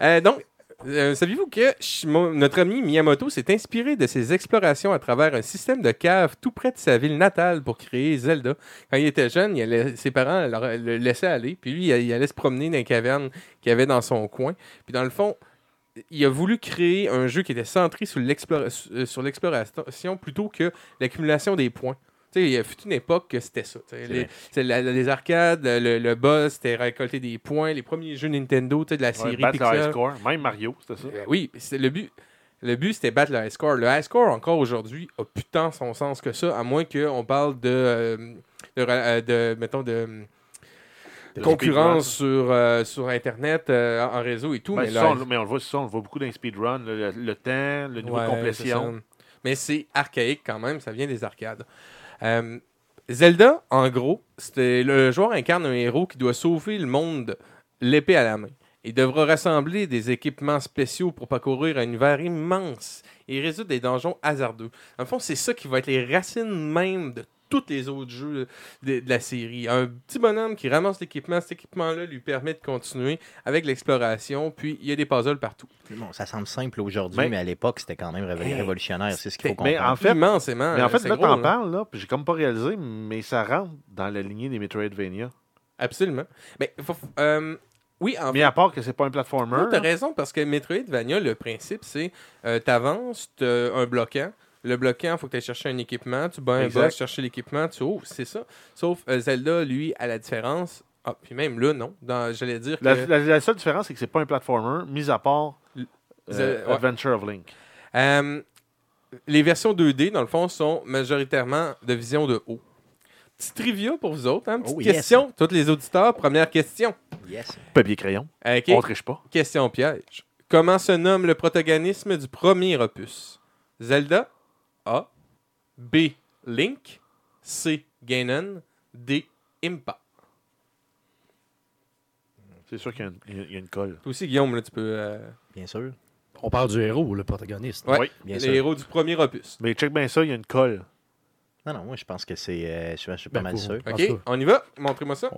Euh, donc, euh, saviez-vous que notre ami Miyamoto s'est inspiré de ses explorations à travers un système de caves tout près de sa ville natale pour créer Zelda? Quand il était jeune, ses parents le laissaient aller, puis lui, il, allait se promener dans les cavernes qu'il y avait dans son coin. Puis dans le fond, il a voulu créer un jeu qui était centré sur euh, sur l'exploration plutôt que l'accumulation des points. Tu sais, il y a fut une époque que c'était ça. Les, la- les arcades, le, le boss, c'était récolter des points. Les premiers jeux Nintendo, tu sais, de la Ouais, série high Pixel. score. Même Mario, c'était ça. Euh, oui, c'est le but. Le but, c'était battre le high score. Le high score, encore aujourd'hui, a plus tant son sens que ça, à moins qu'on parle de, euh, de, euh, de, mettons, de, concurrence sur, euh, sur Internet, en réseau et tout. Ben, mais, là, on, mais on le voit, ça, on le voit beaucoup dans les speedruns, le, temps, le niveau Ouais, de complétion. Mais c'est archaïque quand même, ça vient des arcades. Euh, Zelda, en gros, c'était le joueur incarne un héros qui doit sauver le monde l'épée à la main. Il devra rassembler des équipements spéciaux pour parcourir un univers immense et résoudre des donjons hasardeux. En fond, c'est ça qui va être les racines même de tous les autres jeux de, de la série. Un petit bonhomme qui ramasse l'équipement, cet équipement-là lui permet de continuer avec l'exploration, puis il y a des puzzles partout. Bon, ça semble simple aujourd'hui, Mais- mais, à l'époque, c'était quand même révolutionnaire. C'est ce qu'il faut mais comprendre. en fait- immensément. Mais en euh, fait, là, t'en là. parles, là, puis j'ai comme pas réalisé, mais ça rentre dans la lignée des Metroidvania. Absolument. Mais faut- euh, oui, en Mais à part que c'est pas un platformer. Non, t'as là. raison, parce que Metroidvania, le principe, c'est euh, t'avances, t'as un bloquant. Le bloquant, il faut que tu ailles chercher un équipement. Tu bats un boss, chercher l'équipement, tu ouvres, c'est ça. Sauf euh, Zelda, lui, à la différence. Ah, puis même là, non. Dans- J'allais dire que. La, la- la seule différence, c'est que c'est pas un platformer, mis à part euh, ouais. Adventure of Link. Euh, les versions 2D, dans le fond, sont majoritairement de vision de haut. Petit trivia pour vous autres, hein? Petite Oh, yes. question, tous les auditeurs. Première question. Yes. Papier crayon. OK. On triche pas. Question piège. Comment se nomme le protagonisme du premier opus? Zelda A. B. Link. C. Ganon. D. Impa. C'est sûr qu'il y a une- il y, a- il y a une colle. Toi aussi, Guillaume, là, tu peux. euh, Bien sûr. On parle du héros, le protagoniste? Ouais, Oui, bien les sûr. héros du premier opus. Mais check bien ça, il y a une colle. Non, non, moi, je pense que c'est. euh, je, je suis pas Ben, mal pour- sûr. En Ok, tout cas. on y va. Montrez-moi ça.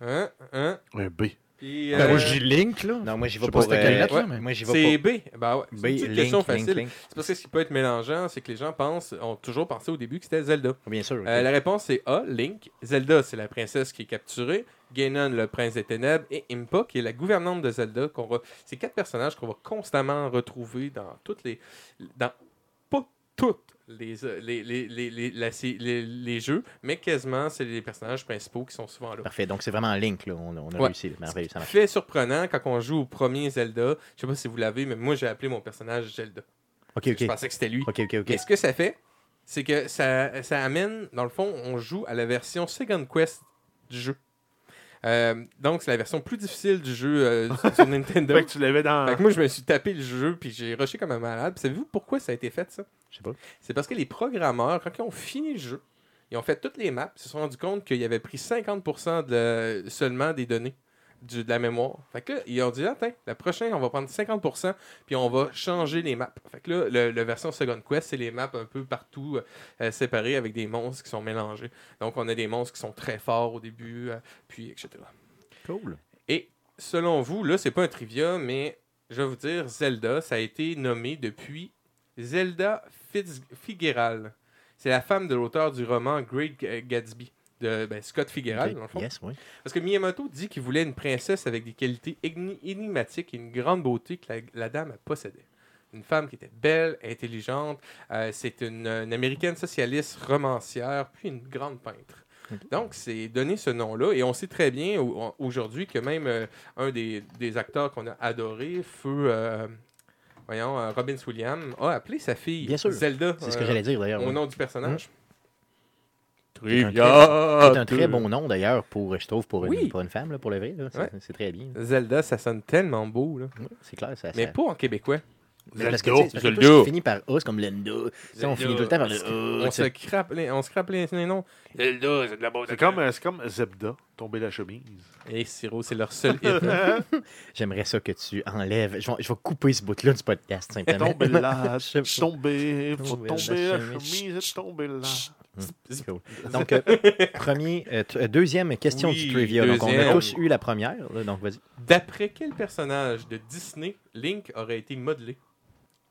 Un, un. Un B. Puis, Ben, euh, moi, je dis Link, là. Non, moi, j'y vais pas pour. c'était quelle euh, lettre, là, ouais, mais- Moi, j'y vais c'est pour. B. Ben ouais, c'est B, une petite Link, question facile. C'est parce que ce qui peut être mélangeant, c'est que les gens pensent, ont toujours pensé au début que c'était Zelda. Bien sûr. Euh, la réponse c'est A, Link. Zelda, c'est la princesse qui est capturée. Ganon, le prince des ténèbres. Et Impa, qui est la gouvernante de Zelda. qu'on va... C'est quatre personnages qu'on va constamment retrouver dans toutes les. Dans toutes les, euh, les, les, les, les, la- les- les jeux, mais quasiment, c'est les personnages principaux qui sont souvent là. Parfait. Donc, c'est vraiment Link, là. On, on a Ouais. réussi. Merveilleux, ça marche. Fait surprenant quand on joue au premier Zelda. Je sais pas si vous l'avez, mais moi j'ai appelé mon personnage Zelda. Ok, Je ok. pensais que c'était lui. Ok, ok, ce que ça fait, c'est que ça, ça amène, dans le fond, on joue à la version Second Quest du jeu. Euh, donc, c'est la version plus difficile du jeu euh, <laughs> sur- Nintendo. Fait que tu l'avais dans. Fait que moi, je me suis tapé le jeu, puis j'ai rushé comme un malade. Savez-vous pourquoi ça a été fait, ça? Je sais pas. C'est parce que les programmeurs, quand ils ont fini le jeu, ils ont fait toutes les maps, ils se sont rendus compte qu'ils avaient pris 50% de, seulement des données du- de la mémoire. Fait que là, ils ont dit, attends, la prochaine, on va prendre 50%, puis on va changer les maps. Fait que là, le- la version Second Quest, c'est les maps un peu partout euh, séparées avec des monstres qui sont mélangés. Donc, on a des monstres qui sont très forts au début, euh, puis etc. Cool. Et selon vous, là, c'est pas un trivia, mais je vais vous dire, Zelda, ça a été nommé depuis Zelda Fitzgerald. C'est la femme de l'auteur du roman Great Ga- Gatsby, de ben, Scott Fitzgerald, dans le fond. Yes, oui. Parce que Miyamoto dit qu'il voulait une princesse avec des qualités éni- énigmatiques et une grande beauté que la, la dame possédait. Une femme qui était belle, intelligente. euh, c'est une, une américaine socialiste, romancière, puis une grande peintre. Donc, c'est donné ce nom-là. Et on sait très bien au- aujourd'hui que même euh, un des, des acteurs qu'on a adoré, Feu, euh, voyons, euh, Robin Williams, a appelé sa fille Bien sûr. Zelda. C'est ce que euh, j'allais dire, d'ailleurs. Au nom du personnage. C'est un Trivia! C'est un très bon nom, d'ailleurs, pour, je trouve, pour une, pour une femme, là, pour le vrai. là. C'est Ouais. très bien. Zelda, ça sonne tellement beau. Là. Oui, c'est clair. Ça, Mais ça- pas en québécois. Mais parce que, Zelda. parce que Zelda. toi, tu finis par A, c'est comme sais, on Zelda. finit tout le temps par le On A. se crappe les, on se crappe les, les noms. Zelda, c'est de la beauté. C'est comme, euh, c'est comme Zebda, tomber la chemise. Et Siro, c'est leur seul hit. <laughs> J'aimerais ça que tu enlèves. Je vais, je vais couper ce bout-là du podcast, simplement. Tomber là, <laughs> Je- tomber, faut Tomber la chemise. chemise, tomber là. Cool. Donc, euh, premier, euh, euh, deuxième question Oui, du trivia. Donc, on a tous eu la première. là, donc, vas-y. D'après quel personnage de Disney Link aurait été modelé?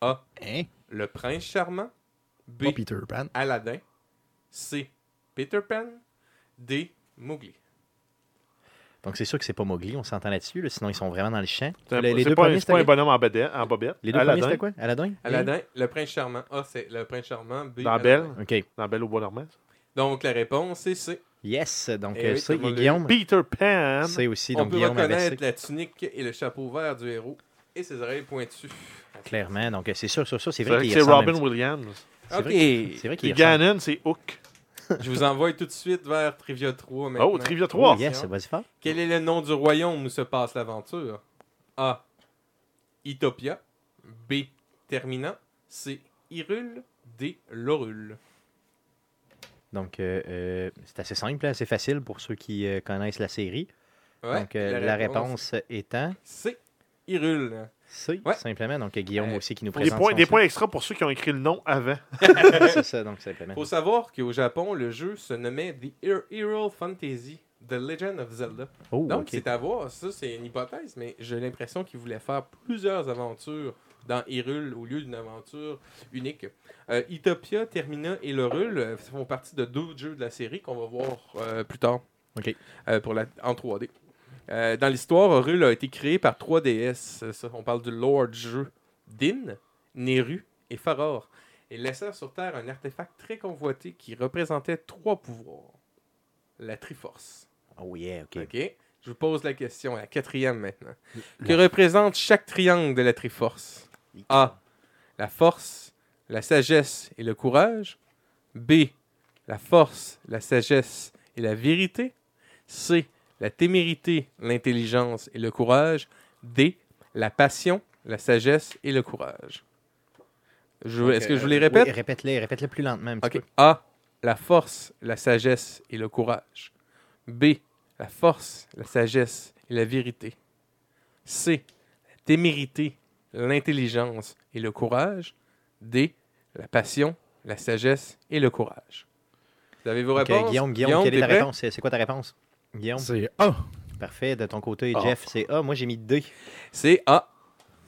A. Hein? Le prince charmant. B. Pas Peter Pan. Aladdin. C. Peter Pan. D. Mowgli. Donc, c'est sûr que c'est pas Mowgli, on s'entend là-dessus. là, sinon, ils sont vraiment dans le champ. C'est Les, les c'est deux pas, premiers, c'est pas un bonhomme en, bobette- en les deux Aladdin, premiers, c'était quoi? Aladdin? Aladdin, le prince charmant. A. C'est le prince charmant. B. Dans Aladdin. Belle, OK. dans Belle au bois dormant. Donc, la réponse, c'est C. Yes. Donc, Eh oui, l'a Guillaume, Peter Pan. c'est aussi. On Donc, peut Guillaume reconnaître la tunique et le chapeau vert du héros et ses oreilles pointues. clairement. Donc, c'est sûr, sur ça, c'est C'est vrai c'est Robin Williams. C'est Ok. vrai, c'est qu'il ressemble. Ganon, c'est Hook. Je vous envoie tout de suite vers Trivia 3 maintenant. Oh, Trivia 3. Oh, yes, vas-y fort. Quel est le nom du royaume où se passe l'aventure? A. Utopia. B. Termina. C. Hyrule. D. Lorule. Donc, euh, euh, c'est assez simple, assez facile pour ceux qui euh, connaissent la série. Ouais, Donc, euh, la, réponse étant C. Hyrule. C, Ouais. simplement. Donc, Guillaume Euh, aussi qui nous Des présente points, son des points extra pour ceux qui ont écrit le nom avant. <laughs> <laughs> c'est ça, donc simplement. Faut savoir qu'au Japon, le jeu se nommait The Hyrule Fantasy. The Legend of Zelda. Oh, Donc, c'est à voir. Ça, c'est une hypothèse, mais j'ai l'impression qu'ils voulaient faire plusieurs aventures dans Hyrule au lieu d'une aventure unique. Euh, Utopia, Termina et Lorule euh, font partie de deux jeux de la série qu'on va voir euh, plus tard Ok. euh, pour la, en 3D. Euh, dans l'histoire, Hyrule a été créé par trois déesses. On parle du lore du jeu. Din, Neru et Faror. Et laissèrent sur Terre un artefact très convoité qui représentait trois pouvoirs. La Triforce. Oh, yeah, ok. OK. Je vous pose la question, la quatrième maintenant. Que représente chaque triangle de la Triforce? A. La force, la sagesse et le courage. B. La force, la sagesse et la vérité. C. La témérité, l'intelligence et le courage. D. La passion, la sagesse et le courage. Est-ce que je euh, vous les oui, répète? répète-les, répète-les plus lentement un petit OK. A. La force, la sagesse et le courage. B. La force, la sagesse et la vérité. C. La témérité, l'intelligence et le courage. D. La passion, la sagesse et le courage. Vous avez vos réponses? Guillaume, Guillaume, quelle est ta réponse? C'est quoi ta réponse? Guillaume, C'est A. parfait. De ton côté, Ah. Jeff, c'est A. Moi, j'ai mis D. C'est A.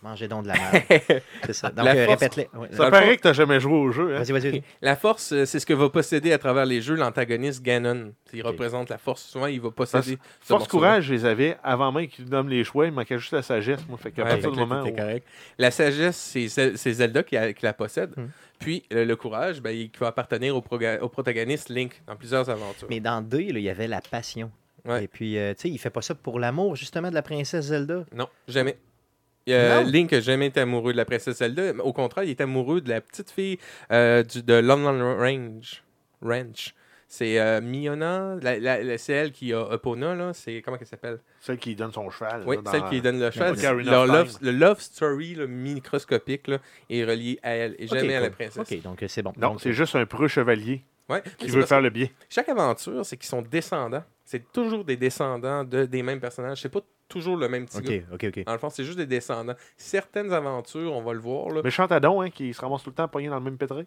Mangez donc de la merde. <laughs> c'est ça. Donc, euh, force- répète-les. Ouais. Ça paraît que t'as jamais joué au jeu. Hein? Vas-y, vas-y. <laughs> La force, euh, c'est ce que va posséder à travers les jeux l'antagoniste Ganon. Il représente la force. Souvent, il va posséder. ce Force courage, je les avais avant même qu'ils nomment les choix. Il manquait juste la sagesse. Moi, fait qu'à Ouais, partir du moment où. correct. La sagesse, c'est Zel- c'est Zelda qui, a- qui la possède. Hmm. Puis le courage, ben, il va appartenir au, au protagoniste Link dans plusieurs aventures. Mais dans D, là, il y avait la passion. Ouais. Et puis, euh, tu sais, il fait pas ça pour l'amour, justement, de la princesse Zelda? Non, jamais. Euh, Non? Link n'a jamais été amoureux de la princesse Zelda. Au contraire, il est amoureux de la petite fille euh, du, de London Range. Ranch. C'est euh, Miona, la- la- la- c'est elle qui a Epona, là. C'est, comment elle s'appelle? Celle qui donne son cheval. Oui, là, dans- celle qui donne le cheval. Leur love- le love story là, microscopique là, est relié à elle et jamais à la princesse. OK, donc c'est bon. Non, Donc, c'est juste un preux chevalier Ouais, qui veut faire le bien. chaque aventure, c'est qu'ils sont descendants. C'est toujours des descendants de, des mêmes personnages. C'est pas toujours le même petit gars. OK, OK, OK. Dans le fond, c'est juste des descendants. Certaines aventures, on va le voir. Là. Mais Chantadon, hein, qui se ramasse tout le temps pogné dans le même pétrin.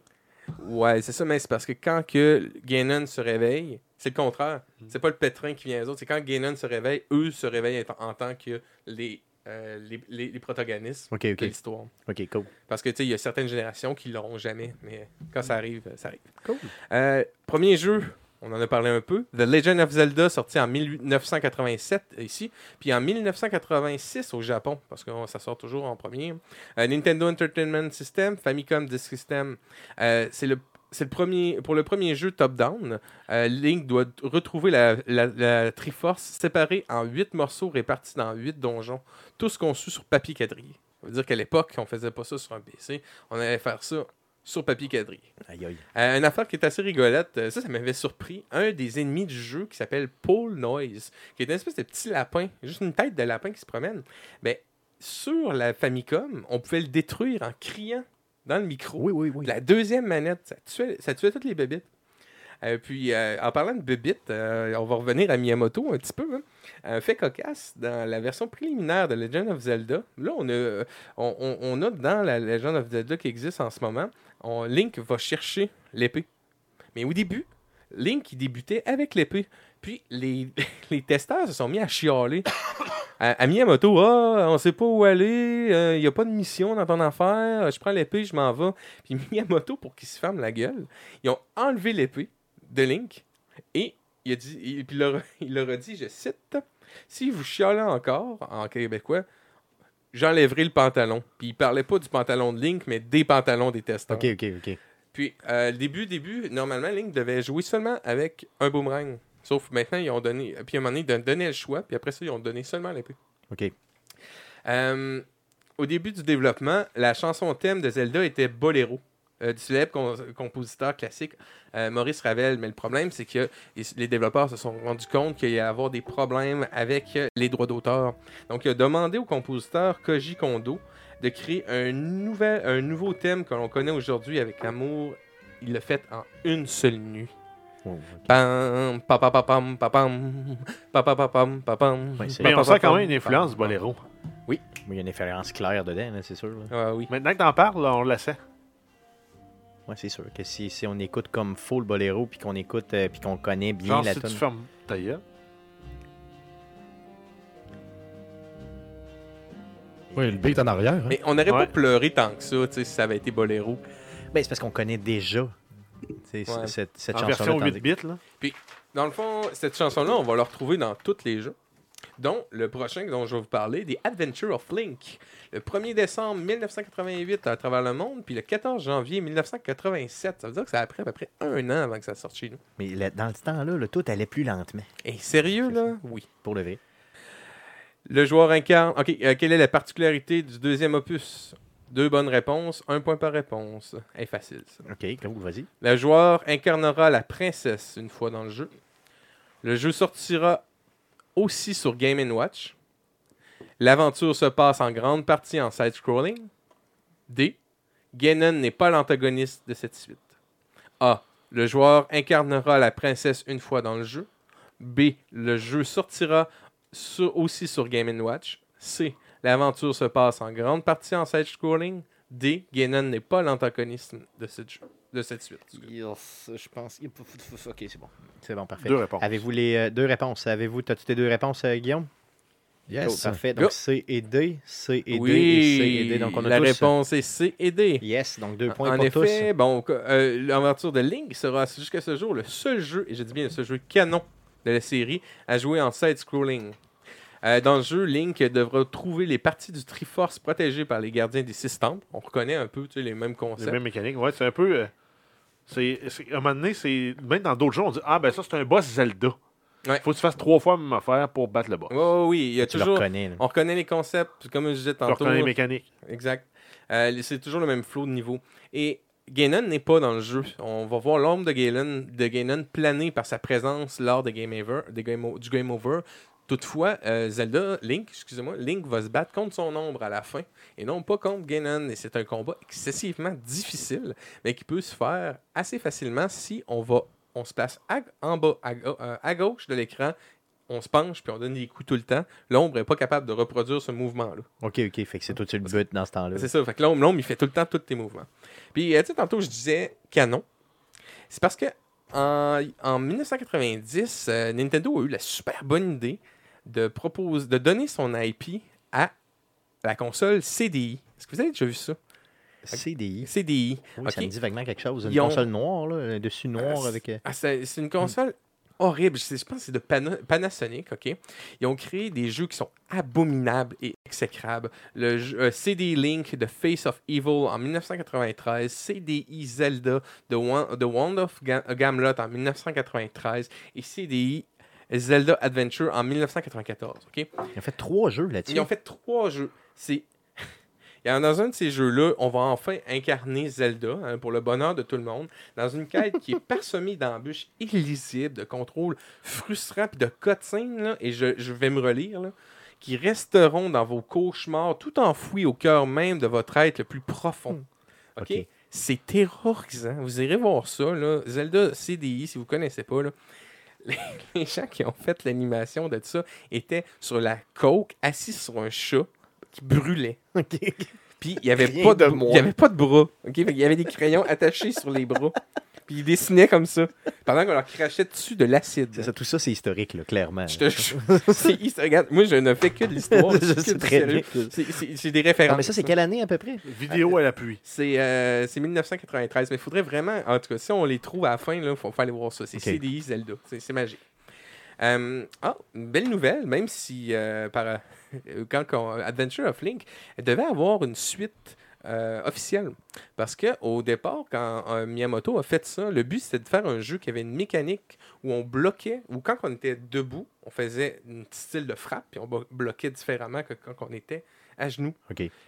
Ouais, c'est ça, mais c'est parce que quand que Ganon se réveille, c'est le contraire. Mm. C'est pas le pétrin qui vient aux autres. C'est quand Ganon se réveille, eux se réveillent en, en tant que les, euh, les, les, les protagonistes de l'histoire. OK, cool. Parce que, tu sais, il y a certaines générations qui l'auront jamais, mais quand ça arrive, ça arrive. Cool. Euh, premier jeu, on en a parlé un peu. The Legend of Zelda, sorti en 1987 ici, puis en 1986 au Japon, parce que ça sort toujours en premier. Euh, Nintendo Entertainment System, Famicom Disk System. Euh, c'est le premier, pour le premier jeu top-down, euh, Link doit retrouver la Triforce séparée en huit morceaux répartis dans huit donjons, tous conçus sur papier quadrillé. Ça veut dire qu'à l'époque, on faisait pas ça sur un PC, on allait faire ça sur papier quadrillé. Aïe, aïe. Euh, une affaire qui est assez rigolote, euh, ça, ça m'avait surpris. Un des ennemis du jeu qui s'appelle Paul Noise, qui est une espèce de petit lapin, juste une tête de lapin qui se promène. Ben, sur la Famicom, on pouvait le détruire en criant dans le micro. Oui, oui, oui. La deuxième manette, ça tuait, ça tuait toutes les bébites. Euh, puis, euh, en parlant de bébites, euh, on va revenir à Miyamoto un petit peu. hein. Un fait cocasse, dans la version préliminaire de Legend of Zelda, là, on a, on, a dans la Legend of Zelda qui existe en ce moment, Link va chercher l'épée. Mais au début, Link, débutait avec l'épée. Puis, les, <laughs> les testeurs se sont mis à chialer. <coughs> À, Miyamoto, ah, on sait pas où aller, il n'y a pas de mission dans ton affaire, je prends l'épée, je m'en vais. Puis <laughs> Miyamoto, pour qu'il se ferme la gueule, ils ont enlevé l'épée de Link et il a dit, il, puis il leur, <laughs> il leur a dit, je cite, si vous chialez encore en québécois, j'enlèverai le pantalon. Puis il parlait pas du pantalon de Link, mais des pantalons des testeurs. OK, OK, OK. Puis, euh, début, début, normalement, Link devait jouer seulement avec un boomerang. Sauf maintenant, ils ont donné. Puis à un moment donné, ils don- donnaient le choix, puis après ça, ils ont donné seulement l'épée. OK. Euh, au début du développement, la chanson thème de Zelda était Bolero. Euh, du célèbre com- compositeur classique euh, Maurice Ravel. Mais le problème, c'est que les développeurs se sont rendus compte qu'il y allait avoir des problèmes avec euh, les droits d'auteur. Donc, il a demandé au compositeur Koji Kondo de créer un, nouvel, un nouveau thème que l'on connaît aujourd'hui avec amour. Il l'a fait en une seule nuit. Oh, Pam, pa, pa, pa, pam, pa, pam, pa, pa, pa, pam, pa, pam, Ouais, c'est- pa, Mais on sent quand pam, même une influence pam, boléro. Il y a une inférence claire dedans, c'est sûr. là. pam. Ah oui. Maintenant que t'en parles, là, on la sait. Ouais, c'est sûr que si, si on écoute comme faux le boléro, puis qu'on écoute, euh, puis qu'on connaît bien Genre, la si tu tonne. fermes ta gueule. Oui, le beat en arrière. hein. Mais on n'aurait Ouais. pas pleuré tant que ça, tu sais, si ça avait été Boléro. Ben, c'est parce qu'on connaît déjà tu sais, Ouais. cette, cette chanson-là. version tandis 8 bits, là. Dans le fond, cette chanson-là, on va la retrouver dans tous les jeux. Dont le prochain dont je vais vous parler, des Adventures of Link. Le 1er décembre 1988 à travers le monde, puis le 14 janvier 1987. Ça veut dire que ça a pris à peu près un an avant que ça sorte chez nous. Mais le- dans ce temps-là, le tout allait plus lentement, Et sérieux, là? Oui. pour le vrai. Le joueur incarne. Ok, euh, quelle est la particularité du deuxième opus? Deux bonnes réponses, un point par réponse. est facile, ça. OK, cool, vas-y. Le joueur incarnera la princesse une fois dans le jeu. Le jeu sortira aussi sur Game Watch. L'aventure se passe en grande partie en side-scrolling. D. Ganon n'est pas l'antagoniste de cette suite. A. Le joueur incarnera la princesse une fois dans le jeu. B. Le jeu sortira sur- aussi sur Game Watch. C. L'aventure se passe en grande partie en side-scrolling. D. Ganon n'est pas l'antagoniste de cette, jeu- de cette suite. je pense. OK, c'est bon. C'est bon, parfait. Deux réponses. Avez-vous les euh, deux réponses? Avez-vous, as-tu tes deux réponses, euh, Guillaume? Yes. Parfait. Go. Donc, C et D, C et D oui, et C et D. Donc, on a la tous... réponse est C et D. Yes, donc deux points en pour effet, bon, euh, l'aventure de Link sera jusqu'à ce jour le seul jeu, et je dis bien le seul jeu canon de la série, à jouer en side-scrolling. Euh, dans le jeu, Link devra trouver les parties du Triforce protégées par les gardiens des six temples. On reconnaît un peu tu sais, les mêmes Les concepts. mêmes mécaniques. Ouais, c'est un peu. euh, c'est, c'est- à un moment donné, c'est. Même dans d'autres jeux, on dit Ah, ben ça, c'est un boss Zelda. Ouais. Faut que tu fasses trois fois la même affaire pour battre le boss. Ouais, oui, il y a Tu le toujours. reconnais. là. On reconnaît les concepts, comme je disais tantôt. reconnais les mécaniques. Exact. Euh, c'est toujours le même flow de niveau. Et Ganon n'est pas dans le jeu. On va voir l'ombre de Ganon, de Ganon planer par sa présence lors de Game Over, des game O- du Game Over. Toutefois, euh, Zelda, Link, excusez-moi, Link va se battre contre son ombre à la fin et non pas contre Ganon. Et c'est un combat excessivement difficile, mais qui peut se faire assez facilement si on va, on se place à- en bas, à, euh, à gauche de l'écran, on se penche puis on donne des coups tout le temps. L'ombre n'est pas capable de reproduire ce mouvement-là. OK, OK. Fait que c'est toi tu le but dans ce temps-là. C'est ça. Fait que l'homme, il fait tout le temps tous tes mouvements. Puis, euh, tu sais, tantôt, je disais canon. C'est parce que en, en 1990, euh, Nintendo a eu la super bonne idée de, propose, de donner son IP à la console CDI. Est-ce que vous avez déjà vu ça? CDI. CDI. Oui, ça me dit vaguement quelque chose. Une ont- console noire, là, un dessus noir Ah, avec... euh, Ah, c'est une console horrible. Je pense que c'est de Pana- Panasonic, OK? Ils ont créé des jeux qui sont abominables et exécrables. Le jeu, euh, CD Link de Face of Evil en 1993, CDI Zelda de Wand, de Wand of Ga- Gamlot en 1993 et CDI Zelda Adventure en 1994, OK? Ils ont fait trois jeux là-dessus. Ils ont fait trois jeux. C'est. <laughs> Dans un de ces jeux-là, on va enfin incarner Zelda, hein, pour le bonheur de tout le monde, dans une quête qui est <laughs> parsemée d'embûches illisibles, de contrôles frustrants, puis de cutscenes, et je, je vais me relire, là, qui resteront dans vos cauchemars, tout enfouis au cœur même de votre être le plus profond. OK? OK. C'est terrorisant. Vous irez voir ça, là. Zelda CDI, si vous connaissez pas, là. Les, <laughs> les gens qui ont fait l'animation de ça étaient sur la coke, assis sur un chat qui brûlait. Puis il n'y avait, pas de, il y avait pas de bras. qu'il y avait des crayons attachés sur les bras. Puis ils dessinaient comme ça. Pendant qu'on leur crachait dessus de l'acide. Ça, tout ça, c'est historique, là, clairement. Je te jure. <laughs> C'est- regarde, moi, je ne fais que de l'histoire. <laughs> Je c'est très bien. C'est des références. Non, mais ça, c'est quelle année à peu près? Vidéo à l'appui. C'est euh, c'est 1993. Mais il faudrait vraiment. En tout cas, si on les trouve à la fin, il faut, aller voir ça. C'est Ok. CDI Zelda. C'est c'est magique. Euh, ah, une belle nouvelle, même si euh, par, euh, quand on- Adventure of Link elle devait avoir une suite euh, officielle. Parce que au départ, quand euh, Miyamoto a fait ça, le but c'était de faire un jeu qui avait une mécanique où on bloquait, ou quand on était debout, on faisait un petit style de frappe, puis on blo- bloquait différemment que quand on était à genoux.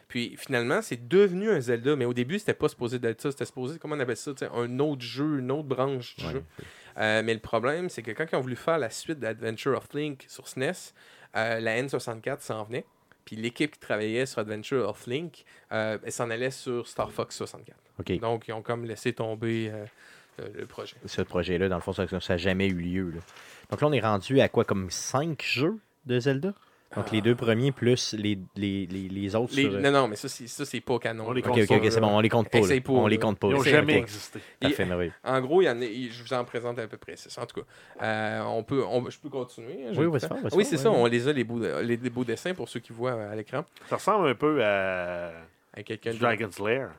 Puis finalement, c'est devenu un Zelda, mais au début, c'était pas supposé d'être ça. C'était supposé, comment on appelle ça, un autre jeu, une autre branche du Ouais. jeu. Euh, mais le problème, c'est que quand ils ont voulu faire la suite d'Adventure of Link sur SNES, euh, la N64 s'en venait. Puis l'équipe qui travaillait sur Adventure of Link, euh, elle s'en allait sur Star Fox 64. OK. Donc, ils ont comme laissé tomber euh, euh, le projet. Ce projet-là, dans le fond, ça n'a jamais eu lieu. là. Donc là, on est rendu à quoi, comme cinq jeux de Zelda? Donc les deux premiers plus les, les, les, les autres Les- sur... euh, Non, non, mais ça, c'est ça, c'est pas canon. On les là. Ok, ok, ok, c'est bon, on les compte pas. là. On les compte pas. Ils n'ont jamais existé. Parfait, merveilleux. En gros, il y en a, je vous en présente à peu près. C'est ça, en tout cas. Euh, on peut, on- je peux continuer. hein, Oui, faire, vas-y Oui, c'est ça. On les a, les beaux, les, les beaux dessins pour ceux qui voient euh, à l'écran. Ça ressemble un peu à quelqu'un de- Dragon's Lair,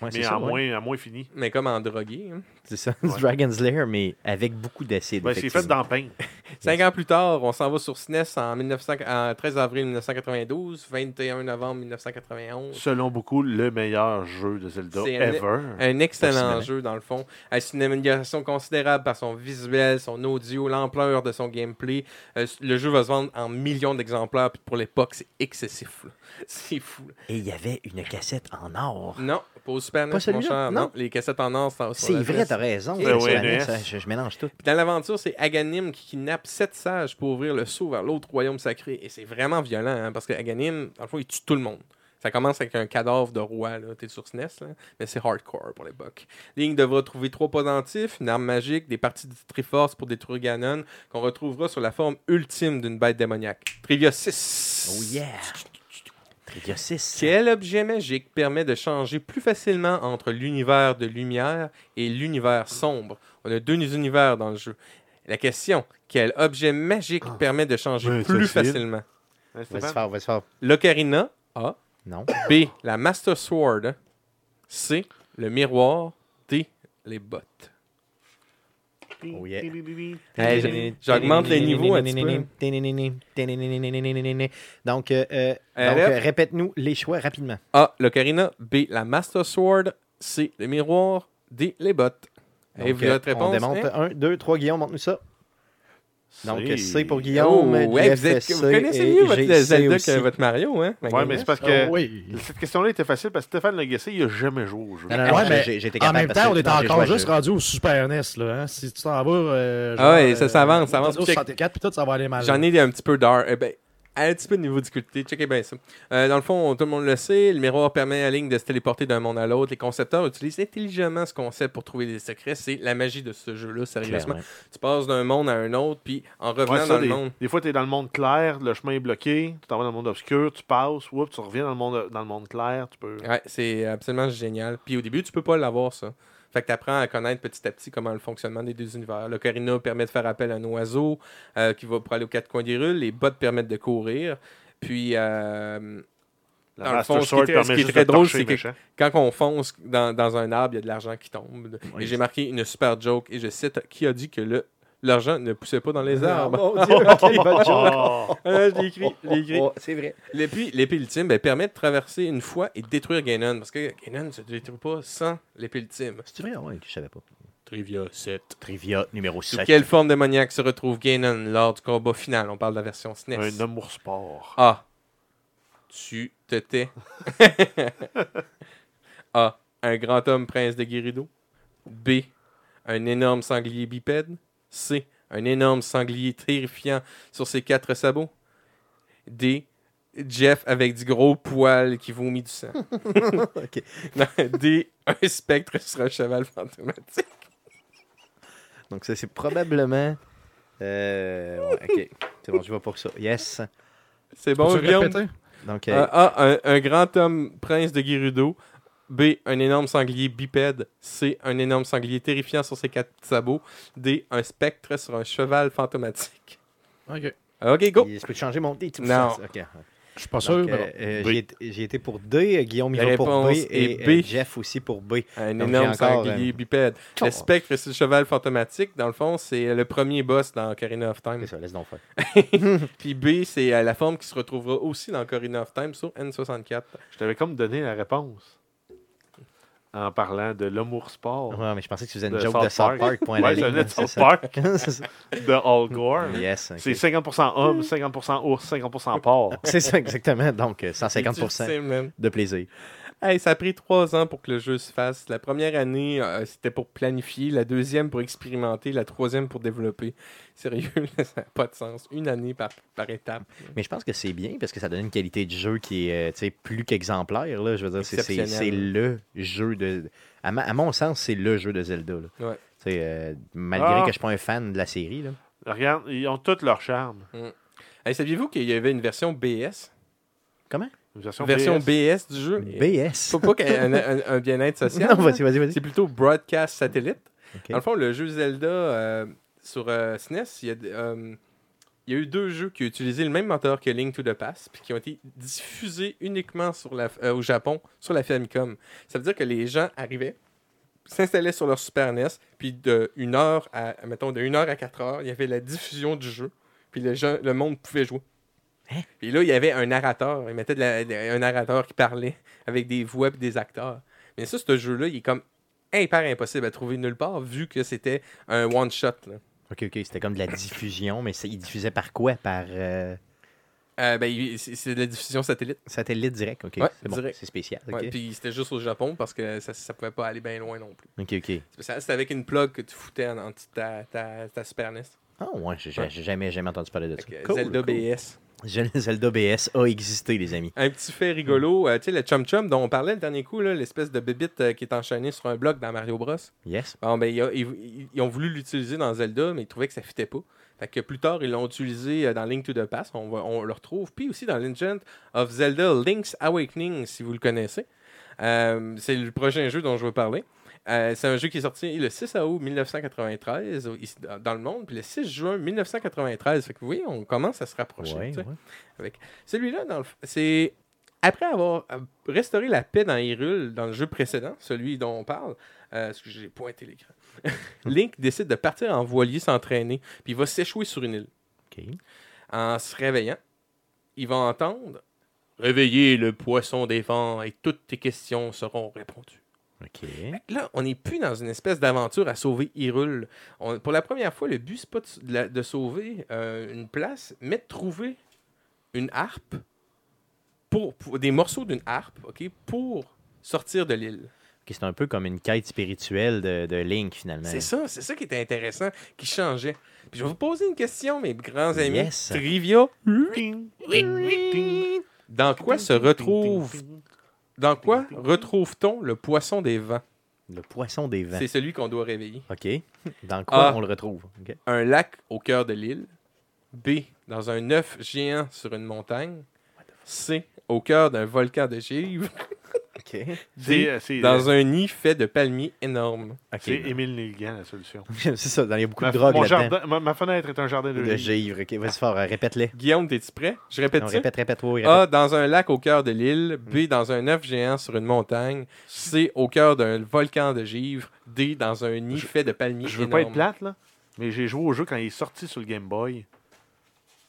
Ouais, c'est mais ça, ouais. moins, en moins fini. Mais comme en drogué. hein. C'est ça, Ouais. c'est Dragon's Lair, mais avec beaucoup d'acide. Ben, c'est fait dans Paint. <laughs> Cinq ans plus tard, on s'en va sur SNES en, 1900 en 13 avril 1992, 21 novembre 1991. Selon beaucoup, le meilleur jeu de Zelda C'est un- ever. Un excellent jeu, dans le fond. Euh, C'est une amélioration considérable par son visuel, son audio, l'ampleur de son gameplay. Euh, le jeu va se vendre en millions d'exemplaires, puis pour l'époque, c'est excessif. <laughs> C'est fou. là. Et il y avait une cassette en or. Non, pas au Super NES, mon cher. Non. Non, les cassettes en or, c'est C'est vrai, t'as raison. Oui, NES. Je, je mélange tout. Puis Dans l'aventure, c'est Aganim qui kidnappe sept sages pour ouvrir le saut vers l'autre royaume sacré. Et c'est vraiment violent, hein, parce que Aganim, dans le fond, il tue tout le monde. Ça commence avec un cadavre de roi, là. T'es sur SNES, là. Mais c'est hardcore pour l'époque. Link devra trouver trois pendentifs, une arme magique, des parties de Triforce pour détruire Ganon, qu'on retrouvera sur la forme ultime d'une bête démoniaque. Trivia 6. Oh yeah! Trivia 6. Quel objet magique permet de changer plus facilement entre l'univers de lumière et l'univers sombre? On a deux univers dans le jeu. La question quel objet magique permet de changer plus facile. facilement? Hein, Vas-y Stéphane? faire, vas-y faire. L'ocarina A. Non. B. La Master Sword. C. Le miroir. D. Les bottes. Oh yeah. Hey, J'augmente les niveaux un petit peu. Donc, euh, euh, Euh, donc, euh, répète-nous les choix rapidement. A. L'ocarina. B. La Master Sword. C. Le miroir. D. Les bottes. Et Donc, votre euh, réponse On démonte est- 1, 2, 3. Guillaume, montre-nous ça. Donc, C'est- C pour Guillaume. Oh, ouais, vous, êtes- vous connaissez et mieux votre Zelda aussi. que votre Mario, hein? Ouais, mais c'est parce que Ah oui. cette question-là était facile parce que Stéphane l'a guessé, il n'a jamais joué au jeu. Non, non, non, Ouais, j'ai- mais été En même temps, on est encore juste rendu au Super NES. Là, hein? Si tu t'en vas. euh, Ah ouais, ça, ça avance, ça avance. Nintendo 64, puis tout, ça va aller mal. J'en ai un petit peu d'art. Eh ben, un petit peu de niveau de difficulté. Checkez bien ça. Euh, dans le fond, tout le monde le sait, le miroir permet à Link de se téléporter d'un monde à l'autre. Les concepteurs utilisent intelligemment ce concept pour trouver des secrets. C'est la magie de ce jeu-là, sérieusement. Clairement. Tu passes d'un monde à un autre, puis en revenant Ouais, ça, dans des, le monde. des fois, tu es dans le monde clair, le chemin est bloqué, tu t'en vas dans le monde obscur, tu passes, whoop, tu reviens dans le monde, dans le monde clair, tu peux. Ouais, c'est absolument génial. Puis au début, tu peux pas l'avoir, ça. Fait que tu apprends à connaître petit à petit comment le fonctionnement des deux univers. L'ocarina permet de faire appel à un oiseau euh, qui va pour aller aux quatre coins des rues. Les bottes permettent de courir. Puis, euh, La Dans le Master fond, ce qui est très- permet ce qui est juste très de drôle, c'est que- quand on fonce dans, dans un arbre, il y a de l'argent qui tombe. Oui. Et j'ai marqué une super joke. Et je cite Qui a dit que le, l'argent ne poussait pas dans les arbres Oh, mon Dieu, <laughs> ok, bonne joke. Oh! Ah, Je l'ai écrit. je l'ai écrit. Oh, c'est vrai. L'épée, l'épée ultime ben, permet de traverser une fois et de détruire Ganon. Parce que Ganon ne se détruit pas sans l'épée ultime. C'est vrai, ouais, je savais pas. Trivia 7. Trivia numéro Sous 7. quelle forme démoniaque se retrouve Ganon lors du combat final? On parle de la version SNES. Un amour sport. A. Tu te tais. <laughs> A. Un grand homme prince de Gerudo. B. Un énorme sanglier bipède. C. Un énorme sanglier terrifiant sur ses quatre sabots. D. Jeff avec du gros poil qui vomit du sang. <laughs> Ok. Non, D. Un spectre sur un cheval fantomatique. Donc, ça, c'est probablement. Euh, ouais, ok. C'est bon, je vais pour ça. Yes. C'est bon, Guillaume? répéter? Donc, Euh, euh, A. Un, un grand homme prince de Gerudo. B. Un énorme sanglier bipède. C. Un énorme sanglier terrifiant sur ses quatre sabots. D. Un spectre sur un cheval fantomatique. Ok. Ok, go! je peux te changer mon D tout Non. ça. Ok. Je suis pas sûr, euh, euh, j'ai été- pour D, Guillaume La il va pour B réponse et euh, B. Jeff aussi pour B. Un Donc, énorme sanglier euh, bipède. Oh. Le spectre sur le cheval fantomatique, dans le fond, c'est le premier boss dans Ocarina of Time. C'est ça, laisse donc faire. <laughs> Puis B, c'est euh, la forme qui se retrouvera aussi dans Ocarina of Time sur N64. Je t'avais comme donné la réponse. En parlant de l'amour sport Ouais, mais je pensais que tu faisais une De joke South de South Park. Park. Ouais, South ça. Park. <laughs> De Al Gore. yes. ok. C'est 50% homme, 50% ours, 50% porc. <laughs> C'est ça, exactement. Donc, euh, C'est 150 difficile, man. de plaisir. Hey, ça a pris trois ans pour que le jeu se fasse. La première année, euh, c'était pour planifier. La deuxième, pour expérimenter. La troisième, pour développer. Sérieux, là, <laughs> ça n'a pas de sens. Une année par, par étape. Mais je pense que c'est bien parce que ça donne une qualité de jeu qui est euh, tu sais, plus qu'exemplaire. là. Je veux dire, c'est- c'est Exceptionnel. c'est le jeu de. À, ma- à mon sens, c'est le jeu de Zelda. là. Ouais. Euh, malgré Ah. que je ne suis pas un fan de la série. Là. Regarde, ils ont tout leur charme. Hey, Saviez-vous qu'il y avait une version BS Comment? Version, Version BS. BS du jeu. BS. Pas, pas qu'un un, un bien-être social. <laughs> Non, vas-y, vas-y, vas-y. C'est plutôt Broadcast Satellite. Dans le fond, le jeu Zelda euh, sur euh, SNES, il y, a, euh, il y a eu deux jeux qui ont utilisé le même moteur que Link to the Past, puis qui ont été diffusés uniquement sur la, euh, au Japon sur la Famicom. Ça veut dire que les gens arrivaient, s'installaient sur leur Super NES, puis de 1 heure à, mettons, de 1 heure à 4 heures, il y avait la diffusion du jeu, puis les gens, le monde pouvait jouer. Hein? Puis là, il y avait un narrateur. De la- de- un narrateur qui parlait avec des voix et des acteurs. Mais ça, ce jeu-là, il est comme hyper impossible à trouver nulle part vu que c'était un one-shot. Ok, ok, c'était comme de la diffusion, mais il diffusait par quoi? Par euh, Euh, ben, il- c'est de la diffusion satellite. satellite direct. Ok, Ouais, c'est bon, direct. c'est spécial. Ok, Ouais, Puis c'était juste au Japon parce que ça, pouvait pas aller bien loin non plus. ok. ok. C'était avec une plug que tu foutais en, en ta, ta, ta Super NES. Ah ouais, j'ai j'ai- Ouais. j'ai jamais, jamais entendu parler de ça. Cool, Zelda cool. BS. Zelda Zelda BS a existé, les amis. Un petit fait rigolo, euh, tu sais, le Chum Chum dont on parlait le dernier coup, l'espèce de bébite euh, qui est enchaînée sur un bloc dans Mario Bros. Yes. Bon, ben, ils, ils ont voulu l'utiliser dans Zelda, mais ils trouvaient que ça fitait pas. Fait que plus tard, ils l'ont utilisé euh, dans Link to the Past, on, va- on le retrouve. Puis aussi dans Legend of Zelda Link's Awakening, si vous le connaissez. Euh, c'est le prochain jeu dont je veux parler. Euh, c'est un jeu qui est sorti le 6 août 1993 au- ici, dans- le monde, puis le 6 juin 1993. Fait que vous voyez, on commence à se rapprocher. Ouais, ouais. Celui-là, dans le f- c'est après avoir euh, restauré la paix dans Hyrule dans le jeu précédent, celui dont on parle, euh, parce que j'ai pointé l'écran, <laughs> Link décide de partir en voilier s'entraîner, puis il va s'échouer sur une île. En se réveillant, il va entendre Réveillez le poisson des vents et toutes tes questions seront répondues. Là, on n'est plus dans une espèce d'aventure à sauver Hyrule. On- pour la première fois, le but, c'est pas de, de la- de sauver euh, une place, mais de trouver une harpe, pour, pour- des morceaux d'une harpe, ok, pour sortir de l'île. Ok, c'est un peu comme une quête spirituelle de, de Link, finalement. C'est ça, c'est ça qui était intéressant, qui changeait. Puis je vais vous poser une question, mes grands amis. Yes. Trivia. Dans quoi se retrouve. Dans quoi retrouve-t-on le poisson des vents? Le poisson des vents. C'est celui qu'on doit réveiller. Ok. Dans quoi on le retrouve? Un lac au cœur de l'île. B, dans un œuf géant sur une montagne. C, au cœur d'un volcan de givre. Ok. C'est euh, c'est, Dans un nid fait de palmiers énormes. C'est Émile Nilgan, la solution. <laughs> c'est ça, il y a beaucoup Ma, de drogue mon jardin, ma, ma fenêtre est un jardin de, De givre. Ok, vas-y fort, euh, répète-les. Guillaume, t'es-tu prêt? Je répète Non, ça. répète, répète, oui, répète. A, dans un lac au cœur de l'île. B, dans un œuf géant sur une montagne. C, au cœur d'un volcan de givre. D, dans un nid Je- fait de palmiers Je veux pas être plate, là, mais j'ai joué au jeu quand il est sorti sur le Game Boy.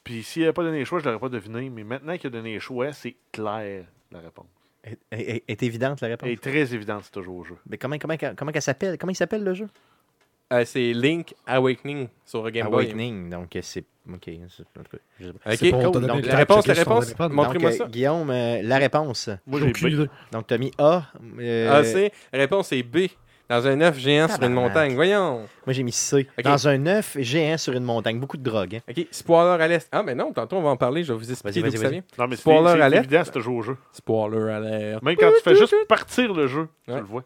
Puis s'il n'avait pas donné les choix, je l'aurais pas deviné. Mais maintenant qu'il a donné les choix, c'est clair, la réponse. Est, est- est évidente la réponse? Elle est très évidente, c'est toujours au jeu. Mais comment, comment, comment, qu'elle s'appelle? Comment il s'appelle le jeu? Euh, c'est Link Awakening sur Game Boy. Awakening. Donc euh, c'est. Ok. c'est- en tout cas, je sais pas. Ok, C'est pour te cool. Donc, la réponse, la réponse. Montrez-moi Donc, ça. euh, Guillaume, euh, la réponse. Moi, J'ai B. Donc tu as mis A. euh, Ah, c'est. Réponse est B. Dans un œuf géant sur une montagne. Voyons. Moi j'ai mis C. Dans un œuf géant sur une montagne. Beaucoup de drogue. hein. OK. Spoiler à l'est. Ah, mais non, tantôt on va en parler. Je vais vous expliquer Vas-y, d'où vas-y, ça vient. Non, mais c'est Spoiler c'est alert. évident, c'est toujours au jeu. Spoiler alerte. Même quand tu fais juste partir le jeu, tu le vois.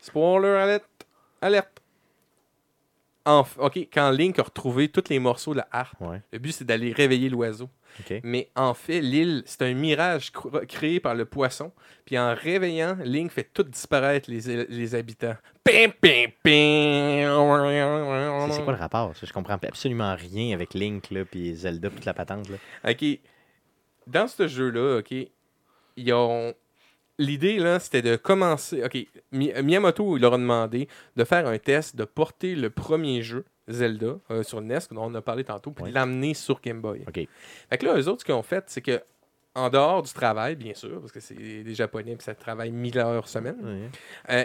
Spoiler alerte. Alerte. OK, quand Link a retrouvé tous les morceaux de la harpe, Ouais. le but c'est d'aller réveiller l'oiseau. Mais en fait, l'île, c'est un mirage cr- créé par le poisson. Puis en réveillant, Link fait tout disparaître les, les habitants. Pim, pim, pim. C'est quoi le rapport? Ça? Je comprends absolument rien avec Link là, puis Zelda, puis toute la patente. Là. OK. Dans ce jeu-là, OK, ils ont. L'idée, là, c'était de commencer. OK, Mi- Miyamoto, il leur a demandé de faire un test, de porter le premier jeu, Zelda, euh, sur NES, dont on a parlé tantôt, puis de l'amener sur Game Boy. OK. Fait que là, eux autres, ce qu'ils ont fait, c'est que en dehors du travail, bien sûr, parce que c'est des Japonais et ça travaille 1000 heures semaine, euh,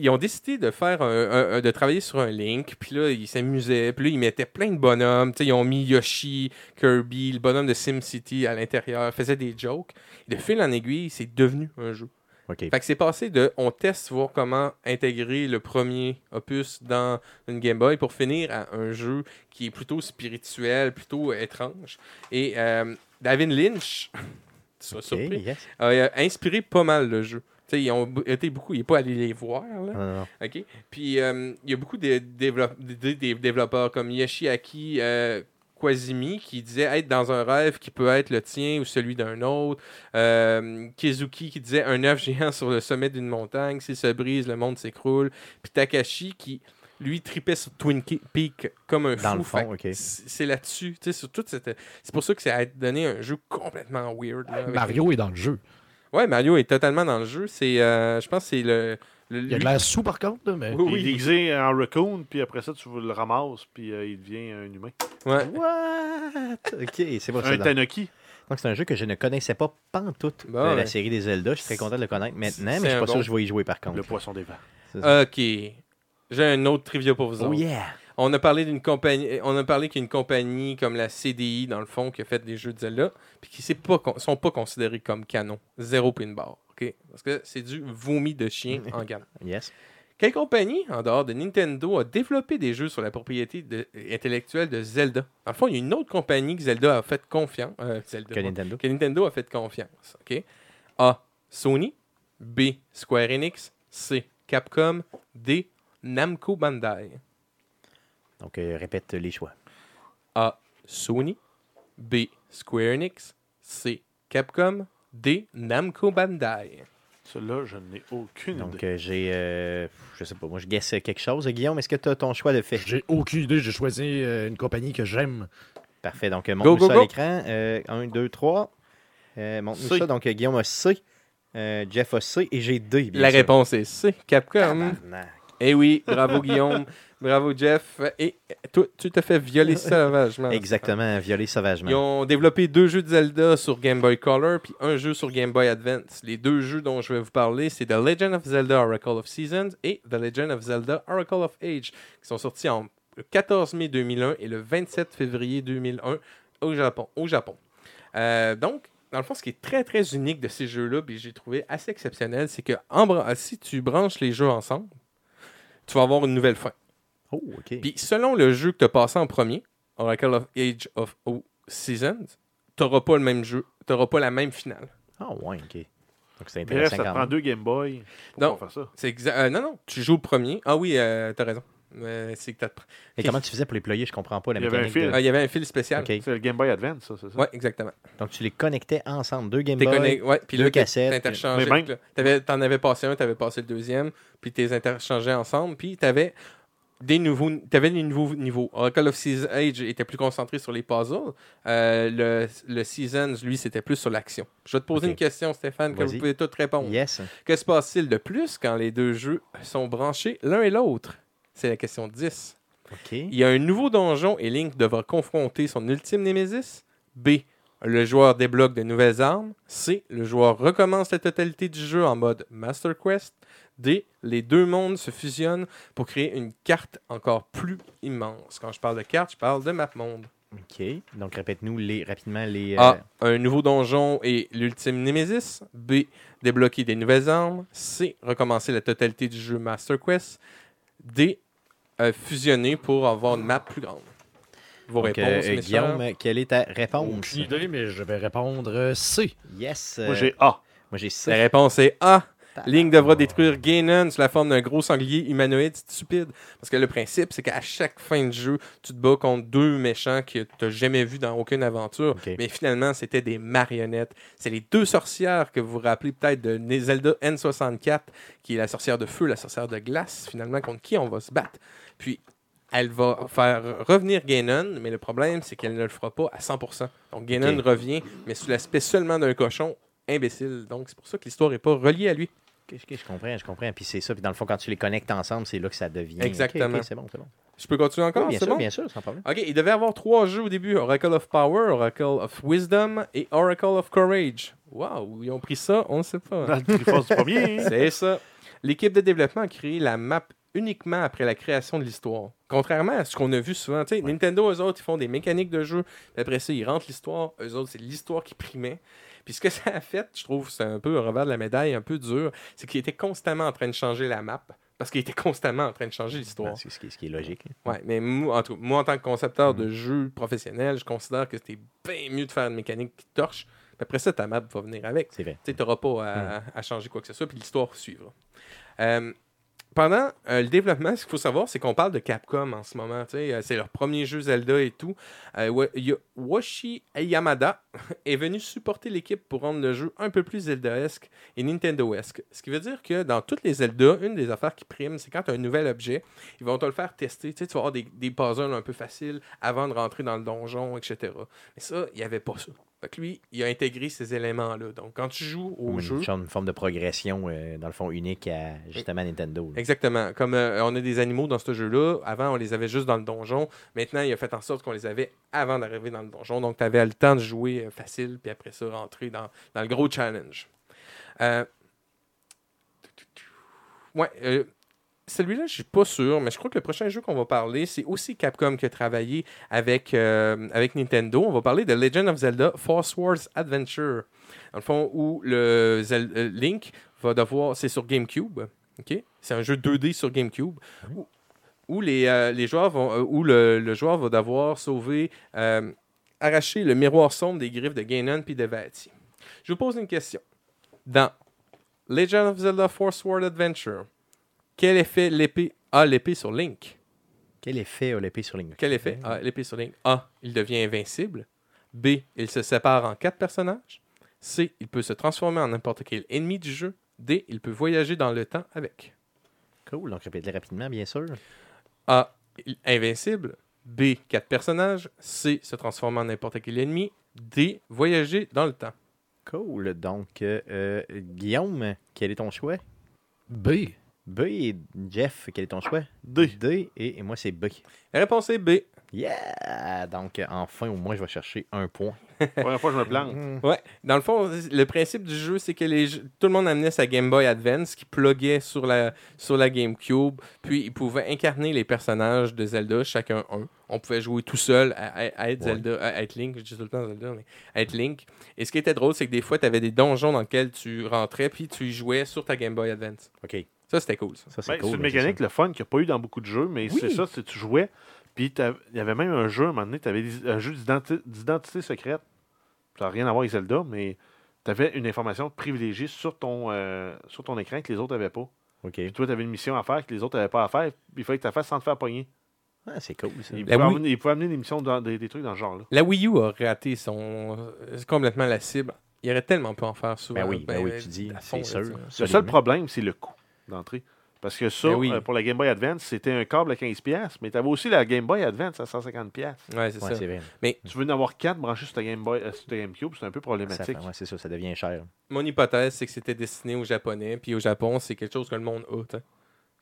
ils ont décidé de faire un- un- un- de travailler sur un link, puis là, ils s'amusaient, puis là, ils mettaient plein de bonhommes, tu sais, ils ont mis Yoshi, Kirby, le bonhomme de SimCity à l'intérieur, faisaient des jokes. De fil en aiguille, c'est devenu un jeu. OK. Fait que c'est passé de on teste voir comment intégrer le premier opus dans une Game Boy pour finir à un jeu qui est plutôt spirituel, plutôt étrange. Et euh, David Lynch, <laughs> tu seras OK, surpris, yes. a euh, inspiré pas mal le jeu. Tu sais, ils ont été beaucoup, il n'est pas allé les voir. Là. Non. OK? Puis euh, il y a beaucoup de développe- de- de- de développeurs comme Yoshiaki euh, Kwazimi qui disait être dans un rêve qui peut être le tien ou celui d'un autre. Euh, Kizuki qui disait un œuf géant sur le sommet d'une montagne, s'il se brise, le monde s'écroule. Puis Takashi qui lui tripait sur Twin Peak comme un Dans fou. le fond, C'est là-dessus. sur toute cette- C'est pour ça que ça a donné un jeu complètement weird. là, Mario est dans le jeu. Ouais, Mario est totalement dans le jeu. C'est, euh, je pense que c'est le. le- Il a de l'air sous par contre, là, mais. Oui, Il est déguisé en raccoon, puis après ça, tu le ramasses, puis euh, il devient un humain. Ouais. What? <laughs> OK, c'est bon. Un Tanuki. Donc, c'est un jeu que je ne connaissais pas pantoute Bon, de la série des Zelda. Je suis très content de le connaître maintenant, mais je suis un pas sûr que je vais y jouer par contre. Le poisson des vents. Ok. J'ai un autre trivia pour vous Oh autres. yeah! On a parlé d'une compagnie, on a parlé qu'une compagnie comme la CDI dans le fond qui a fait des jeux de Zelda, puis qui ne sont pas considérés comme canon, zéro pin bar, ok? Parce que c'est du vomi de chien en gamme. <laughs> Yes. Quelle compagnie, en dehors de Nintendo, a développé des jeux sur la propriété de- intellectuelle de Zelda? Dans le fond, il y a une autre compagnie que Zelda a fait confiance. euh, Zelda, Que ouais, Nintendo. que Nintendo a fait confiance. ok? A. Sony. B. Square Enix. C. Capcom. D. Namco Bandai. Donc, euh, répète les choix. A. Sony. B. Square Enix. C. Capcom. D. Namco Bandai. Celui-là, je n'ai aucune Donc, idée. euh, j'ai. euh, je sais pas, moi, je guesse quelque chose. Guillaume, est-ce que tu as ton choix de fait? J'ai aucune idée. J'ai choisi euh, une compagnie que j'aime. Parfait. Donc, montre-nous ça go. à l'écran. Euh, un, deux, trois. Euh, montre-nous C. ça. Donc, Guillaume a C. Euh, Jeff a C. Et j'ai D. bien La sûr. réponse est C. Capcom. Tabarnak. Eh oui, bravo Guillaume. bravo Jeff. Et toi, tu te fais violer sauvagement. Exactement, violé sauvagement. Ils ont développé deux jeux de Zelda sur Game Boy Color puis un jeu sur Game Boy Advance. Les deux jeux dont je vais vous parler, c'est The Legend of Zelda Oracle of Seasons et The Legend of Zelda Oracle of Age, qui sont sortis en le 14 mai 2001 et le 27 février 2001 au Japon. Au Japon. Euh, donc, dans le fond, ce qui est très très unique de ces jeux-là, puis j'ai trouvé assez exceptionnel, c'est que en si tu branches les jeux ensemble, tu vas avoir une nouvelle fin. Oh, OK. Puis selon le jeu que tu as passé en premier, Oracle of Age of O Seasons, tu n'auras pas le même jeu, tu n'auras pas la même finale. Ah, ouais, OK. Donc, c'est Bref, intéressant ça te quand prend deux Game Boy pour Non. faire ça. C'est exa- euh, non, non, tu joues le premier. Ah oui, euh, tu as raison. Euh, c'est que t'as- Et comment tu faisais pour les ployer? Je comprends pas la Il y avait un mécanique. fil. de- Ah, il y avait un fil spécial. OK. C'est le Game Boy Advance, ça, c'est ça? Ouais, exactement. Donc, tu les connectais ensemble. Deux Game T'es Boy. ouais, puis deux là, t'es- cassettes, t'interchangeais. Mais même- là. T'avais- T'en avais passé un, t'avais passé le deuxième, puis t'es interchangés ensemble, puis t'avais des nouveaux, t'avais des nouveaux niveaux. Oracle of Seasons Age était plus concentré sur les puzzles. Euh, le, le Seasons, lui, c'était plus sur l'action. Je vais te poser Ok. une question, Stéphane, que Vas-y. vous pouvez toutes répondre. Yes. Que se passe-t-il de plus quand les deux jeux sont branchés l'un et l'autre? C'est la question 10. OK. Il y a un nouveau donjon et Link devra confronter son ultime némésis. B. Le joueur débloque de nouvelles armes. C. Le joueur recommence la totalité du jeu en mode Master Quest. D. Les deux mondes se fusionnent pour créer une carte encore plus immense. Quand je parle de carte, je parle de map monde. OK. Donc, répète-nous les, rapidement les. euh, A. Un nouveau donjon et l'ultime némésis. B. Débloquer des nouvelles armes. C. Recommencer la totalité du jeu Master Quest. D. euh, fusionner pour avoir une map plus grande. Vos donc, réponses, euh? Guillaume, quelle est ta réponse? Aucune idée, mais je vais répondre euh, C. Yes. Moi, j'ai A. moi, j'ai La C. réponse est A. Link devra détruire Ganon sous la forme d'un gros sanglier humanoïde stupide. Parce que le principe, c'est qu'à chaque fin de jeu, tu te bats contre deux méchants que tu n'as jamais vus dans aucune aventure. Mais finalement, c'était des marionnettes. C'est les deux sorcières que vous vous rappelez peut-être de Zelda N64, qui est la sorcière de feu, la sorcière de glace, finalement, contre qui on va se battre. Puis, elle va faire revenir Ganon, mais le problème, c'est qu'elle ne le fera pas à 100%. Donc, Ganon revient, mais sous l'aspect seulement d'un cochon imbécile. Donc, c'est pour ça que l'histoire n'est pas reliée à lui. Ok, je comprends, je comprends. Puis c'est ça. Puis dans le fond, quand tu les connectes ensemble, c'est là que ça devient. Exactement. ok, c'est bon, c'est bon. Je peux continuer encore? Oui, bien c'est sûr, bon? bien sûr, sans problème. OK, il devait avoir trois jeux au début Oracle of Power, Oracle of Wisdom et Oracle of Courage. Waouh, ils ont pris ça, on ne sait pas. <laughs> Dans le Triforce du premier. hein. C'est ça. L'équipe de développement a créé la map uniquement après la création de l'histoire. Contrairement à ce qu'on a vu souvent, tu sais, Nintendo, eux autres, ils font des mécaniques de jeu, puis après ça, ils rentrent l'histoire. Eux autres, c'est l'histoire qui primait. Puis ce que ça a fait, je trouve, c'est un peu un revers de la médaille, un peu dur, c'est qu'il était constamment en train de changer la map, parce qu'il était constamment en train de changer l'histoire. Ben, c'est ce qui, ce qui est logique. là. Ouais, mais moi en, tout- moi, en tant que concepteur de jeux professionnels, je considère que c'était bien mieux de faire une mécanique qui torche. Puis après ça, ta map va venir avec. C'est vrai. Tu n'auras pas à, à changer quoi que ce soit, puis l'histoire suivra. Euh, pendant euh, le développement, ce qu'il faut savoir, c'est qu'on parle de Capcom en ce moment. euh, c'est leur premier jeu Zelda et tout. Euh, Wa- Yo- Washi Yamada <laughs> est venu supporter l'équipe pour rendre le jeu un peu plus Zelda-esque et Nintendo-esque. Ce qui veut dire que dans toutes les Zelda, une des affaires qui prime, c'est quand tu as un nouvel objet, ils vont te le faire tester. Tu, sais, tu vas avoir des, des puzzles un peu faciles avant de rentrer dans le donjon, etc. Mais ça, il n'y avait pas ça. Fait que lui, il a intégré ces éléments-là. Donc, quand tu joues au Comme jeu, Une, genre une forme de progression, euh, dans le fond, unique à justement Nintendo. là. Exactement. Comme euh, on a des animaux dans ce jeu-là, avant on les avait juste dans le donjon. Maintenant, il a fait en sorte qu'on les avait avant d'arriver dans le donjon. Donc, tu avais le temps de jouer euh, facile, puis après ça, rentrer dans, dans le gros challenge. Euh, Ouais, euh, celui-là, je suis pas sûr, mais je crois que le prochain jeu qu'on va parler, c'est aussi Capcom qui a travaillé avec, euh, avec Nintendo. On va parler de Legend of Zelda Force Wars Adventure. Dans le fond, où le Zel- euh, Link va devoir. C'est sur GameCube. ok? C'est un jeu 2D sur GameCube. Où, où les, euh, les joueurs vont. où le, le joueur va devoir sauver. Arracher le miroir sombre des griffes de Ganon puis de Vati. Je vous pose une question. Dans Legend of Zelda Force Wars Adventure, quel effet l'épée a l'épée sur Link? Quel effet a l'épée sur Link? Quel effet a l'épée sur Link? A. Il devient invincible. B. Il se sépare en quatre personnages. C. Il peut se transformer en n'importe quel ennemi du jeu. D. Il peut voyager dans le temps avec. Cool, donc répétez rapidement, bien sûr. A. Invincible. B. Quatre personnages. C. Se transformer en n'importe quel ennemi. D. Voyager dans le temps. Cool, donc euh, euh, Guillaume, quel est ton choix? B. B et Jeff, quel est ton choix? D. D et, et moi c'est B. La réponse est B. Yeah! Donc, enfin, au moins, je vais chercher un point. Première fois je me plante. <laughs> Ouais, dans le fond, le principe du jeu, c'est que les jeux- tout le monde amenait sa Game Boy Advance qui pluguait sur la, sur la GameCube, puis ils pouvaient incarner les personnages de Zelda, chacun un. On pouvait jouer tout seul à, à- à être Ouais. Zelda, à être Link, je dis tout le temps Zelda, mais à être Link. Et ce qui était drôle, c'est que des fois, tu avais des donjons dans lesquels tu rentrais, puis tu y jouais sur ta Game Boy Advance. OK, Ça, c'était cool. Ça. ça c'est Ben, cool. c'est une là, mécanique, le fun, qu'il n'y a pas eu dans beaucoup de jeux, mais Oui. c'est ça, c'est tu jouais. Puis il y avait même un jeu, à un moment donné, tu avais un jeu d'identi- d'identité secrète. Ça n'a rien à voir avec Zelda, mais tu avais une information privilégiée sur ton, euh, sur ton écran que les autres n'avaient pas. OK. Puis toi, tu avais une mission à faire que les autres n'avaient pas à faire. Puis il fallait que tu la fasses sans te faire pogner. Ah, c'est cool, ça. Pouvaient, Wii- amener, des missions dans, des, des trucs dans ce genre-là. La Wii U a raté son euh, complètement la cible. Il aurait tellement pu en faire souvent. Ben oui, ben oui, tu dis, c'est sûr. Le seul problème, c'est le coût d'entrée. Parce que ça, Ben oui. euh, pour la Game Boy Advance, c'était un câble à 15$, mais tu avais aussi la Game Boy Advance à 150$. Ouais, c'est Ouais, ça. c'est vrai. Tu veux en avoir 4 branchés sur ta Game Boy, euh, sur ta GameCube, c'est un peu problématique. ouais, c'est ça, ça devient cher. Mon hypothèse, c'est que c'était destiné aux Japonais. Puis au Japon, c'est quelque chose que le monde a.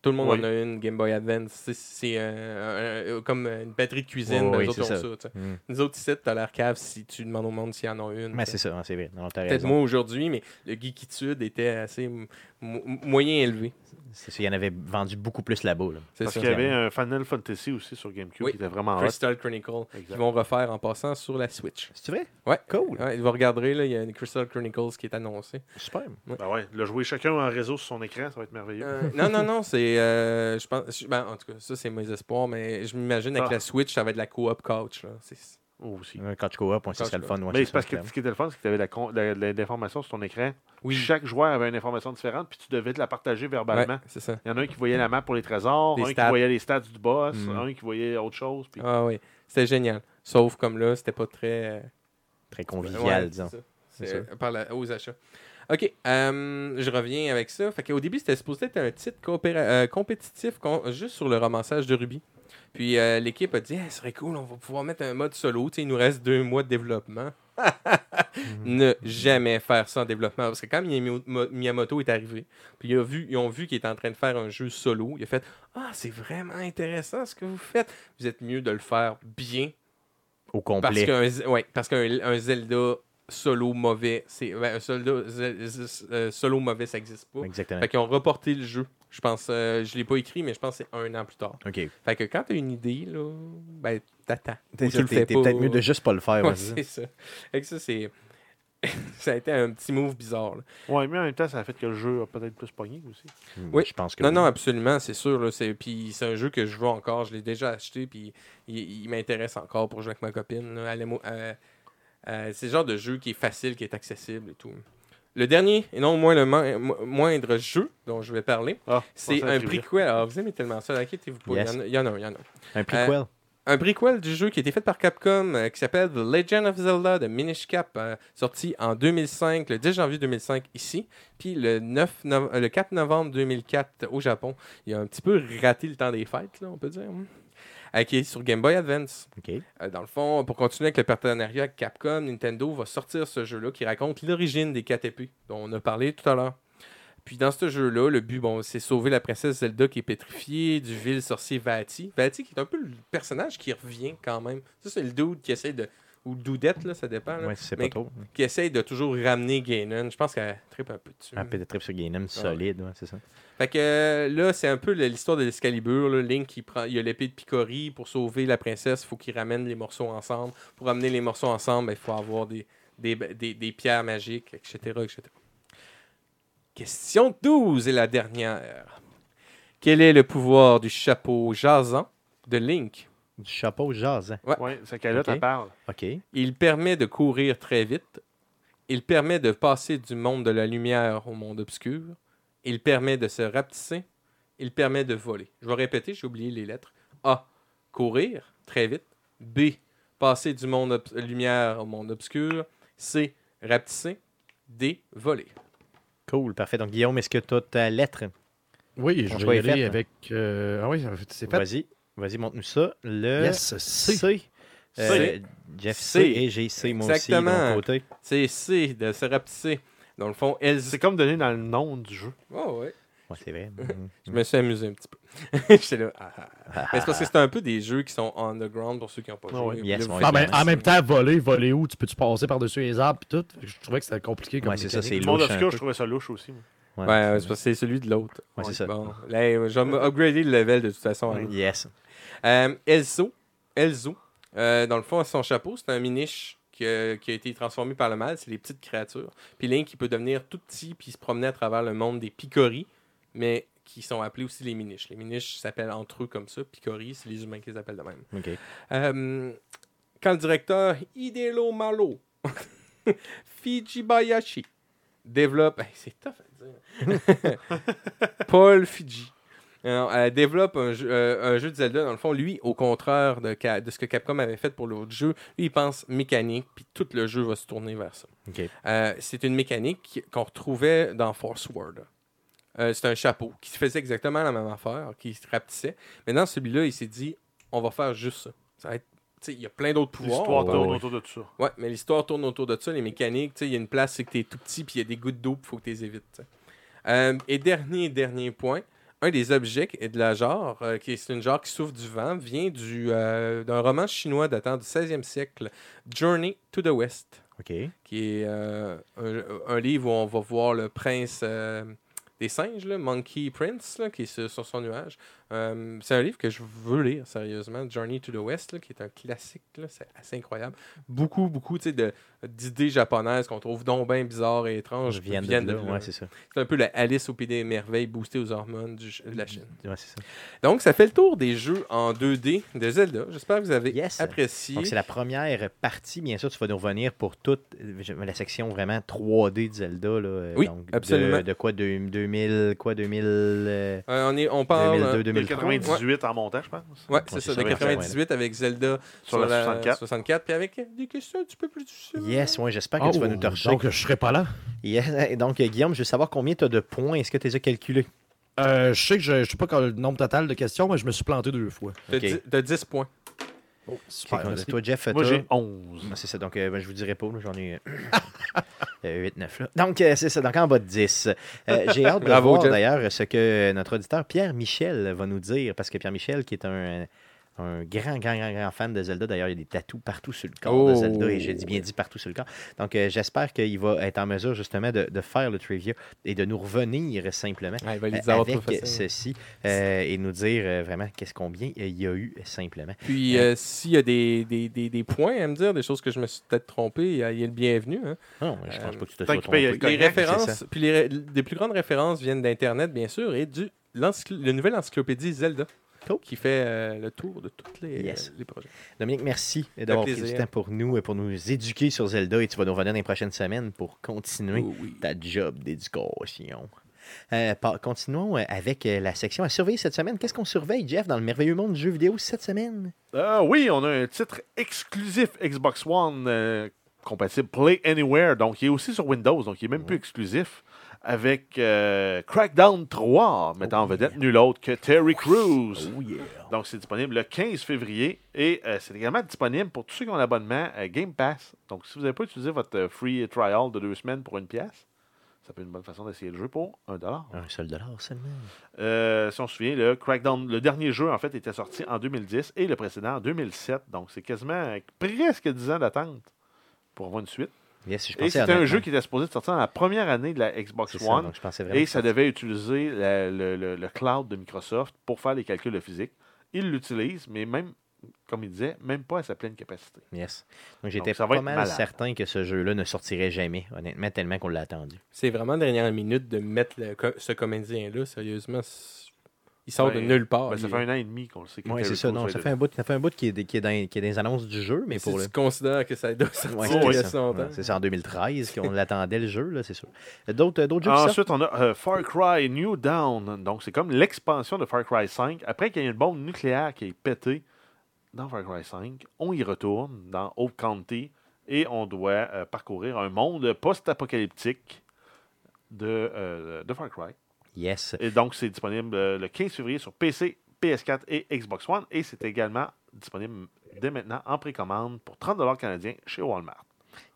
Tout le monde Oui. en a une Game Boy Advance. C'est- euh, un- un- comme une batterie de cuisine. Oui, les autres ça. Hmm. Nous autres ici, t'as l'air cave si tu demandes au monde s'il y en a une. Mais c'est ça, hein, c'est vrai. Peut-être moi aujourd'hui, mais le geekitude était assez mo- moyen élevé. C'est ça, il y en avait vendu beaucoup plus là-bas. là. C'est Parce qu'il y avait un Final Fantasy aussi sur GameCube Oui. qui était vraiment hot. Crystal Chronicle, qu'ils vont refaire en passant sur la Switch. C'est vrai? Ouais. Cool. Ouais, vous regarderez, là, il y a une Crystal Chronicles qui est annoncé. Super. Ben ouais, le jouer chacun en réseau sur son écran, ça va être merveilleux. Euh, non, non, non, c'est. euh, je pense. ben, en tout cas, ça, c'est mes espoirs, mais je m'imagine avec Ah. la Switch, ça va être la co-op couch. Là. C'est- aussi. Un coach co-op, serait le fun. ouais, Mais c'est parce que ce qui était le fun, c'est que tu avais la la- l'information sur ton écran. Oui, Chaque joueur avait une information différente, puis tu devais te la partager ouais, verbalement. c'est ça. Il y en a un qui voyait la map pour les trésors, Les un stats. qui voyait les stats du boss, Mhm. un qui voyait autre chose. puis- Ah oui, c'était génial. Sauf comme là, c'était pas très. euh, Très convivial, ouais, disons. c'est ça. C'est C'est par la- aux achats. Ok, euh, je reviens avec ça. Fait qu'au début, c'était supposé être un titre coopéra- euh, compétitif con- juste sur le ramassage de Ruby. Puis euh, l'équipe a dit, Eh, ce serait cool, on va pouvoir mettre un mode solo. Tu sais, il nous reste deux mois de développement. <laughs> ne jamais faire ça en développement. Parce que quand Miyamoto est arrivé, puis il a vu, ils ont vu qu'il était en train de faire un jeu solo, il a fait Ah, c'est vraiment intéressant ce que vous faites. Vous êtes mieux de le faire bien. Au Parce complet. qu'un ouais, parce qu'un un Zelda solo mauvais, c'est ben, un Zelda Zel- Zel- euh, solo mauvais, ça n'existe pas. Exactement. Fait qu'ils ont reporté le jeu. Je pense, euh, je l'ai pas écrit, mais je pense que c'est un an plus tard. OK. Fait que quand t'as une idée, là, ben, t'attends. T'es tu le fais t'es pas. peut-être mieux de juste pas le faire. Ouais, ouais, c'est ça. Fait que ça, c'est. <laughs> ça a été un petit move bizarre. là. Ouais, mais en même temps, ça a fait que le jeu a peut-être plus pogné aussi. Oui. Je pense que Non, oui. non, absolument, c'est sûr. Là, c'est... Puis c'est un jeu que je veux encore. Je l'ai déjà acheté, puis il, il m'intéresse encore pour jouer avec ma copine. là. Euh, euh, c'est le genre de jeu qui est facile, qui est accessible et tout. Le dernier, et non moins le mo- mo- moindre jeu dont je vais parler, Ah, c'est un prequel. Alors, vous aimez tellement ça, inquiétez-vous pas. Yes. Il, y en a, il y en a un, il y en a un. Un prequel. Un prequel du jeu qui a été fait par Capcom euh, qui s'appelle The Legend of Zelda de Minish Cap, euh, sorti en 2005, le 10 janvier 2005 ici, puis le, 9 nov- euh, le 4 novembre 2004 au Japon. Il a un petit peu raté le temps des fêtes, là, on peut dire. Qui est sur Game Boy Advance. Euh, dans le fond, pour continuer avec le partenariat avec Capcom, Nintendo va sortir ce jeu-là qui raconte l'origine des 4 épées dont on a parlé tout à l'heure. Puis dans ce jeu-là, le but, bon, c'est sauver la princesse Zelda qui est pétrifiée du vil sorcier Vati. Vati qui est un peu le personnage qui revient quand même. Ça, c'est le dude qui essaie de... Ou doudette, là, ça dépend. là, Ouais, c'est pas trop. Qui essaie de toujours ramener Ganon. Je pense qu'elle tripe un peu dessus. Un peu de trip sur Gainem solide, ouais, c'est ça. Fait que là, c'est un peu l'histoire de l'Excalibur. là. Link, il, prend, il a l'épée de Picori. Pour sauver la princesse, il faut qu'il ramène les morceaux ensemble. Pour amener les morceaux ensemble, ben, il faut avoir des, des, des- des pierres magiques, etc., etc. Question 12 est la dernière. Quel est le pouvoir du chapeau jasant de Link? Du chapeau jasant. Ouais, c'est qu'elle là, parles. OK. Il permet de courir très vite. Il permet de passer du monde de la lumière au monde obscur. Il permet de se rapetisser. Il permet de voler. Je vais répéter, j'ai oublié les lettres. A. Courir très vite. B. Passer du monde lumière au monde obscur. C. Rapetisser. D. Voler. Cool, parfait. Donc, Guillaume, est-ce que tu as ta lettre? Oui, je vais y aller avec. euh, Ah oui, c'est fait. Vas-y. Vas-y, montre-nous ça. Le Yes, C. C. Euh, Jeff C. C. et j'ai C, moi aussi, de Exactement. mon côté. C'est C. De se rapetisser. Dans le fond, elle. C'est comme donné dans le nom du jeu. Oh, ouais. Ouais, c'est vrai. <laughs> Je me suis amusé un petit peu. <laughs> J'étais là. ah, ah, ah. Mais c'est parce que c'est un peu des jeux qui sont underground pour ceux qui n'ont pas Ah joué. Yes, Ah, ben, la- en même temps, voler, voler où? Tu peux-tu passer par-dessus les arbres et tout? Je trouvais que c'était compliqué comme Ouais, c'est ça, c'est Le monde louche un obscur, je trouvais ça louche aussi. moi. Ouais, Ouais, c'est parce que c'est celui de l'autre. Ouais, c'est ça. Bon, là, je vais upgrader le level de toute façon. hein. Yes. Euh, Elzo, Elzo euh, dans le fond, son chapeau, c'est un miniche qui a, qui a été transformé par le mal. C'est les petites créatures. Puis Link, il peut devenir tout petit puis se promener à travers le monde des Picori, mais qui sont appelés aussi les miniches. Les miniches s'appellent entre eux comme ça. Picori, c'est les humains qui les appellent de même. Euh, quand le directeur Hidelo Malo <laughs> Fijibayashi développe. Hey, c'est tough à dire. <laughs> Paul Fiji. Alors, elle développe un jeu, euh, un jeu de Zelda. Dans le fond, lui, au contraire de, ce que Capcom avait fait pour l'autre jeu, lui, il pense mécanique, puis tout le jeu va se tourner vers ça. Euh, c'est une mécanique qu'on retrouvait dans Force Word. Euh, c'est un chapeau qui faisait exactement la même affaire, qui se rapetissait. Mais dans celui-là, il s'est dit on va faire juste ça. Ça va être- tu sais, Il y a plein d'autres pouvoirs. L'histoire ouais, tourne ouais. autour de tout ça. Ouais, mais l'histoire tourne autour de ça. Les mécaniques, tu sais, il y a une place, c'est que tu es tout petit, puis il y a des gouttes d'eau, il faut que tu les évites. Euh, et dernier, dernier point, un des objets et de la genre, euh, qui est une genre qui souffre du vent, vient du, euh, d'un roman chinois datant du 16e siècle, Journey to the West, qui est euh, un, un livre où on va voir le prince des singes, là, Monkey Prince, là, qui est sur, sur son nuage. Euh, c'est un livre que je veux lire, sérieusement, Journey to the West, là, qui est un classique, c'est assez incroyable. Beaucoup, beaucoup de, d'idées japonaises qu'on trouve donc bien bizarres et étranges viens de, viennent de là. Ouais, c'est un peu la Alice au pays des merveilles boostée aux hormones du- de la Chine. Ouais, ça. Donc, ça fait le tour des jeux en 2D de Zelda. J'espère que vous avez Yes. apprécié. Donc, c'est la première partie. Bien sûr, tu vas nous revenir pour toute la section vraiment 3D de Zelda. Là. Euh, Oui, Donc, absolument. De, de quoi de, 2000, quoi, 2000... euh, on, est, on parle... 2002, De 2003. 98 en montant, je pense. Ouais, c'est ça, de ça, ouais, 98 avec Zelda Sur la 64. 64, puis avec des questions un petit peu plus difficiles. Yes, ouais, j'espère que tu vas nous torcher. Oh, donc, je serai pas là? Yes. <laughs> Donc, euh, Guillaume, je veux savoir combien tu as de points. Est-ce que tu les as calculés? Euh, je sais que je ne sais pas quel- le nombre total de questions, mais je me suis planté deux fois. T'as Ok. dix- t'as 10 points. Oh, super, merci. toi, Jeff, Moi, toi- j'ai 11. Ah, C'est ça, donc euh, ben, je vous dirai pas, j'en ai <laughs> 8-9 là. Donc euh, c'est ça, donc en bas de 10. Euh, J'ai hâte de Bravo, voir d'ailleurs ce que notre auditeur Pierre Michel va nous dire, parce que Pierre Michel, qui est un, un grand, grand, grand, grand fan de Zelda, d'ailleurs, il y a des tatous partout sur le corps de Oh. Zelda, et j'ai dit bien dit partout sur le corps. Donc euh, j'espère qu'il va être en mesure justement de, de faire le trivia et de nous revenir simplement. Ah, il va les euh, avoir trop avec ceci euh, et nous dire euh, vraiment qu'est-ce combien il y a eu simplement. Puis, euh, s'il y a des, des, des, des points à me dire, des choses que je me suis peut-être trompé, il y a, le bienvenu. hein. Non, je pense pas que tu te sois trompé. le Les références, puis les, les plus grandes références viennent d'Internet, bien sûr, et du le nouvelle encyclopédie Zelda, Cool. qui fait euh, le tour de tous les, Yes. euh, les projets. Dominique, merci d'avoir pris du temps pour nous, et pour nous éduquer sur Zelda et tu vas nous revenir dans les prochaines semaines pour continuer Oh oui. ta job d'éducation. Euh, continuons avec la section à surveiller cette semaine. Qu'est-ce qu'on surveille, Jeff, dans le merveilleux monde du jeu vidéo cette semaine? Euh, oui, on a un titre exclusif Xbox One compatible Play Anywhere. Donc, il est aussi sur Windows, donc il est même plus exclusif. Avec euh, Crackdown 3, mettant en vedette nul autre que Terry Crews. Oh yeah! Donc, c'est disponible le 15 février et euh, c'est également disponible pour tous ceux qui ont l'abonnement à Game Pass. Donc, si vous n'avez pas utilisé votre euh, free trial de deux semaines pour une pièce, ça peut être une bonne façon d'essayer le jeu pour un dollar. Un seul dollar seulement. Euh, si on se souvient, le Crackdown, le dernier jeu, en fait, était sorti en 2010 et le précédent en 2007. Donc, c'est quasiment euh, presque 10 ans d'attente pour avoir une suite. Yes, je Et c'était un jeu qui était supposé sortir dans la première année de la Xbox C'est ça, One. donc je pensais vraiment Et ça devait utiliser la- le, le- le cloud de Microsoft pour faire les calculs de physique. Il l'utilise, mais même, comme il disait, même pas à sa pleine capacité. Yes. Donc j'étais pas mal malade. certain que ce jeu-là ne sortirait jamais, honnêtement, tellement qu'on l'a attendu. C'est vraiment dernière minute de mettre le ce comédien-là, sérieusement. Il sort de Ben, nulle part. Ben, ça fait un an et demi qu'on le sait. que Oui, c'est ça. Non, ça fait un bout, ça fait un bout qui est, qui est dans, qui est dans les annonces du jeu, mais Mais si pour le. tu considères que ça doit sortir Ouais, Oh, il y oui, a ça. si longtemps. Ouais, c'est ça, en 2013 qu'on <laughs> l'attendait le jeu, là, c'est sûr. D'autres euh, d'autres jeux qui sortent? Ensuite, on a euh, Far Cry New Dawn. Donc, c'est comme l'expansion de Far Cry 5. Après qu'il y ait une bombe nucléaire qui est pétée dans Far Cry 5, on y retourne dans Oak County et on doit euh, parcourir un monde post-apocalyptique de, euh, de Far Cry. Yes. Et donc, c'est disponible euh, le 15 février sur PC, PS4 et Xbox One. Et c'est également disponible dès maintenant en précommande pour 30 canadiens chez Walmart.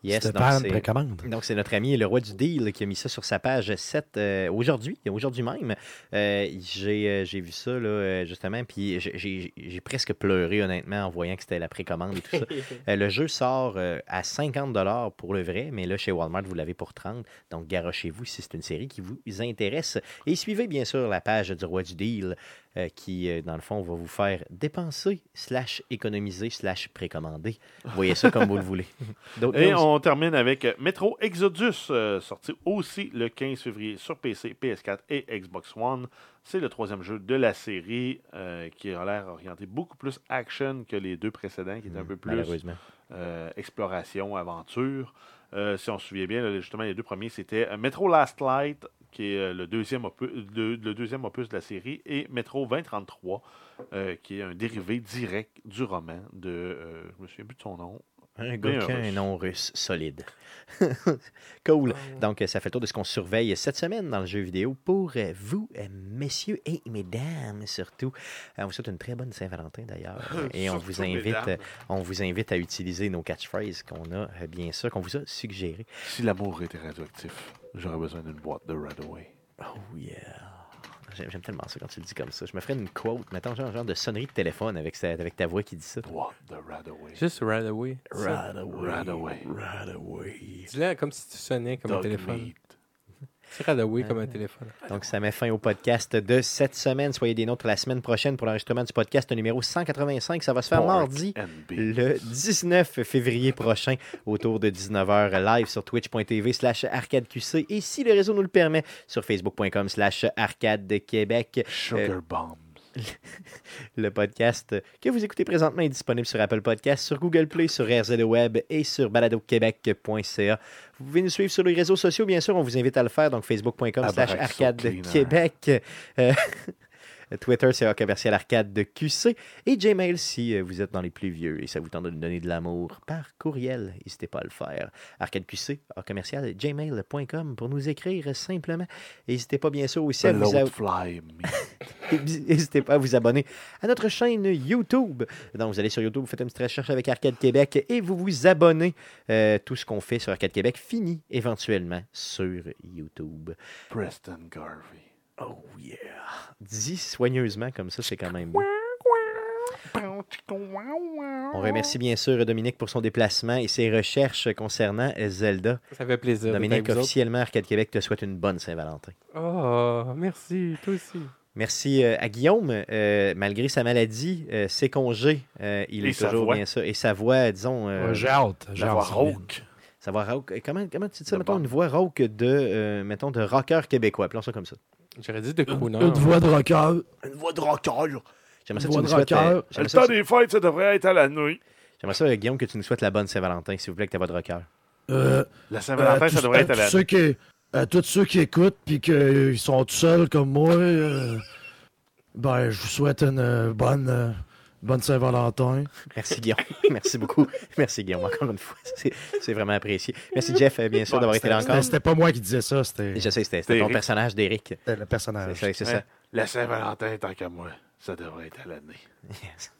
Yes. Donc, Stéphane, c'est- précommande. Donc, c'est notre ami le roi du deal qui a mis ça sur sa page 7 euh, aujourd'hui, aujourd'hui même. Euh, j'ai, euh, j'ai vu ça, là, euh, justement, puis j'ai, presque pleuré, honnêtement, en voyant que c'était la précommande et tout ça. <laughs> Euh, le jeu sort euh, à 50 pour le vrai, mais là, chez Walmart, vous l'avez pour 30 Donc, garochez-vous si c'est une série qui vous intéresse. Et suivez, bien sûr, la page du roi du deal euh, qui, euh, dans le fond, va vous faire dépenser, slash économiser, slash précommander. Vous voyez ça comme vous le voulez. <laughs> News? On termine avec Metro Exodus, euh, sorti aussi le 15 février sur PC, PS4 et Xbox One. C'est le troisième jeu de la série euh, qui a l'air orienté beaucoup plus action que les deux précédents, qui étaient un peu plus euh, exploration, aventure. Si on se souvient bien, là, justement, les deux premiers, c'était Metro Last Light, qui est le, deuxième opus, le, le deuxième opus de la série, et Metro 2033, euh, qui est un dérivé direct du roman de... je me souviens plus de son nom. Un gars qui a un nom russe solide. <laughs> cool. Donc, euh, ça fait le tour de ce qu'on surveille cette semaine dans le jeu vidéo pour euh, vous, euh, messieurs et mesdames, surtout. Euh, On vous souhaite une très bonne Saint-Valentin d'ailleurs. <laughs> Et on vous, invite, mesdames. on vous invite à utiliser nos catchphrases qu'on a, bien sûr, qu'on vous a suggérées. Si l'amour était radioactif, j'aurais besoin d'une boîte de Radaway. Oh yeah. J'aime tellement ça quand tu le dis comme ça. Je me ferais une quote, mettons, genre, genre de sonnerie de téléphone avec, sa- avec ta voix qui dit ça. Boîte de Radaway? Juste right away. Radaway. Radaway. Radaway. Dis-le comme si tu sonnais comme un téléphone. meat. C'est right away comme un téléphone. Donc, ça met fin au podcast de cette semaine. Soyez des nôtres la semaine prochaine pour l'enregistrement du podcast numéro 185. Ça va se faire Pork mardi, le 19 février prochain, autour de 19h, live sur twitch.tv slash arcadeqc et si le réseau nous le permet, sur facebook.com slash arcade québec. Sugar bombs. <laughs> Le podcast que vous écoutez présentement est disponible sur Apple Podcasts, sur Google Play, sur RZO Web et sur baladoquebec.ca. Vous pouvez nous suivre sur les réseaux sociaux, bien sûr, on vous invite à le faire, donc facebook.com slash Abraxo arcade. Québec. Euh, <laughs> Twitter, c'est commercial arcade de QC. Et Gmail, si euh, vous êtes dans les plus vieux et ça vous tente de nous donner de l'amour par courriel, n'hésitez pas à le faire. ArcadeQC, A commercial, gmail.com pour nous écrire simplement. N'hésitez pas, bien sûr, aussi à vous, a- Fly <laughs> me. N'hésitez pas à vous abonner à notre chaîne YouTube. Donc, vous allez sur YouTube, vous faites une petite recherche avec Arcade Québec et vous vous abonnez. Euh, tout ce qu'on fait sur Arcade Québec finit éventuellement sur YouTube. Preston Garvey. Oh yeah! Dit soigneusement comme ça, c'est quand même bien. On remercie bien sûr Dominique pour son déplacement et ses recherches concernant Zelda. Ça fait plaisir. Dominique, officiellement, Arcade Québec te souhaite une bonne Saint-Valentin. Oh, merci, toi aussi. Merci euh, à Guillaume. Euh, malgré sa maladie, euh, ses congés, euh, il Et est toujours voix. bien ça. Et sa voix, disons, euh, J'ai hâte. J'ai La voix rauque. Rauque. euh, Comment, comment tu dis ça? De Mettons une voix rauque de, euh, mettons, de rocker québécois. Appelons ça comme ça. J'aurais dit de Une, crooner. une voix de rocker. Une voix de rocker. J'aimerais ça, Une que tu nous de souhaites, euh, rocker. Le ça, temps des fêtes, ça devrait être à la nuit. j'aimerais ça, Guillaume, que tu nous souhaites la bonne Saint-Valentin, s'il vous plaît, avec ta voix de rocker. Euh, La Saint-Valentin, ça devrait être à la ceux qui, à tous ceux qui écoutent puis qu'ils sont tout seuls comme moi, euh, ben, je vous souhaite une bonne, euh, bonne Saint-Valentin. Merci, Guillaume. <laughs> Merci beaucoup. Merci, Guillaume, encore une fois. C'est vraiment apprécié. Merci, Jeff, euh, bien sûr, d'avoir été là encore. C'était pas moi qui disais ça, c'était Je sais, c'était ton personnage d'Eric. c'était le personnage. C'est ça, c'est ça. La Saint-Valentin, tant qu'à moi, ça devrait être à l'année. Yes.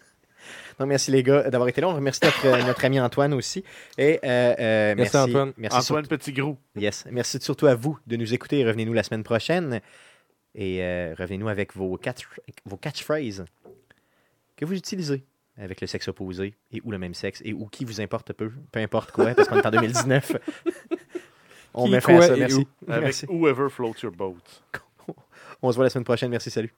Non, merci les gars d'avoir été là. On remercie notre, euh, notre ami Antoine aussi. Et euh, euh, Merci, Antoine. Merci, Antoine Petit-Gros. surtout- yes. merci surtout à vous de nous écouter. Revenez-nous la semaine prochaine. Et euh, revenez-nous avec vos, catch, vos catchphrases que vous utilisez avec le sexe opposé et ou le même sexe et ou qui vous importe peu. Peu importe quoi, parce qu'on est en 2019. <laughs> On Qui, met fin à ça. Merci. Avec Merci. Whoever Floats Your Boat. <laughs> On se voit la semaine prochaine. Merci, salut.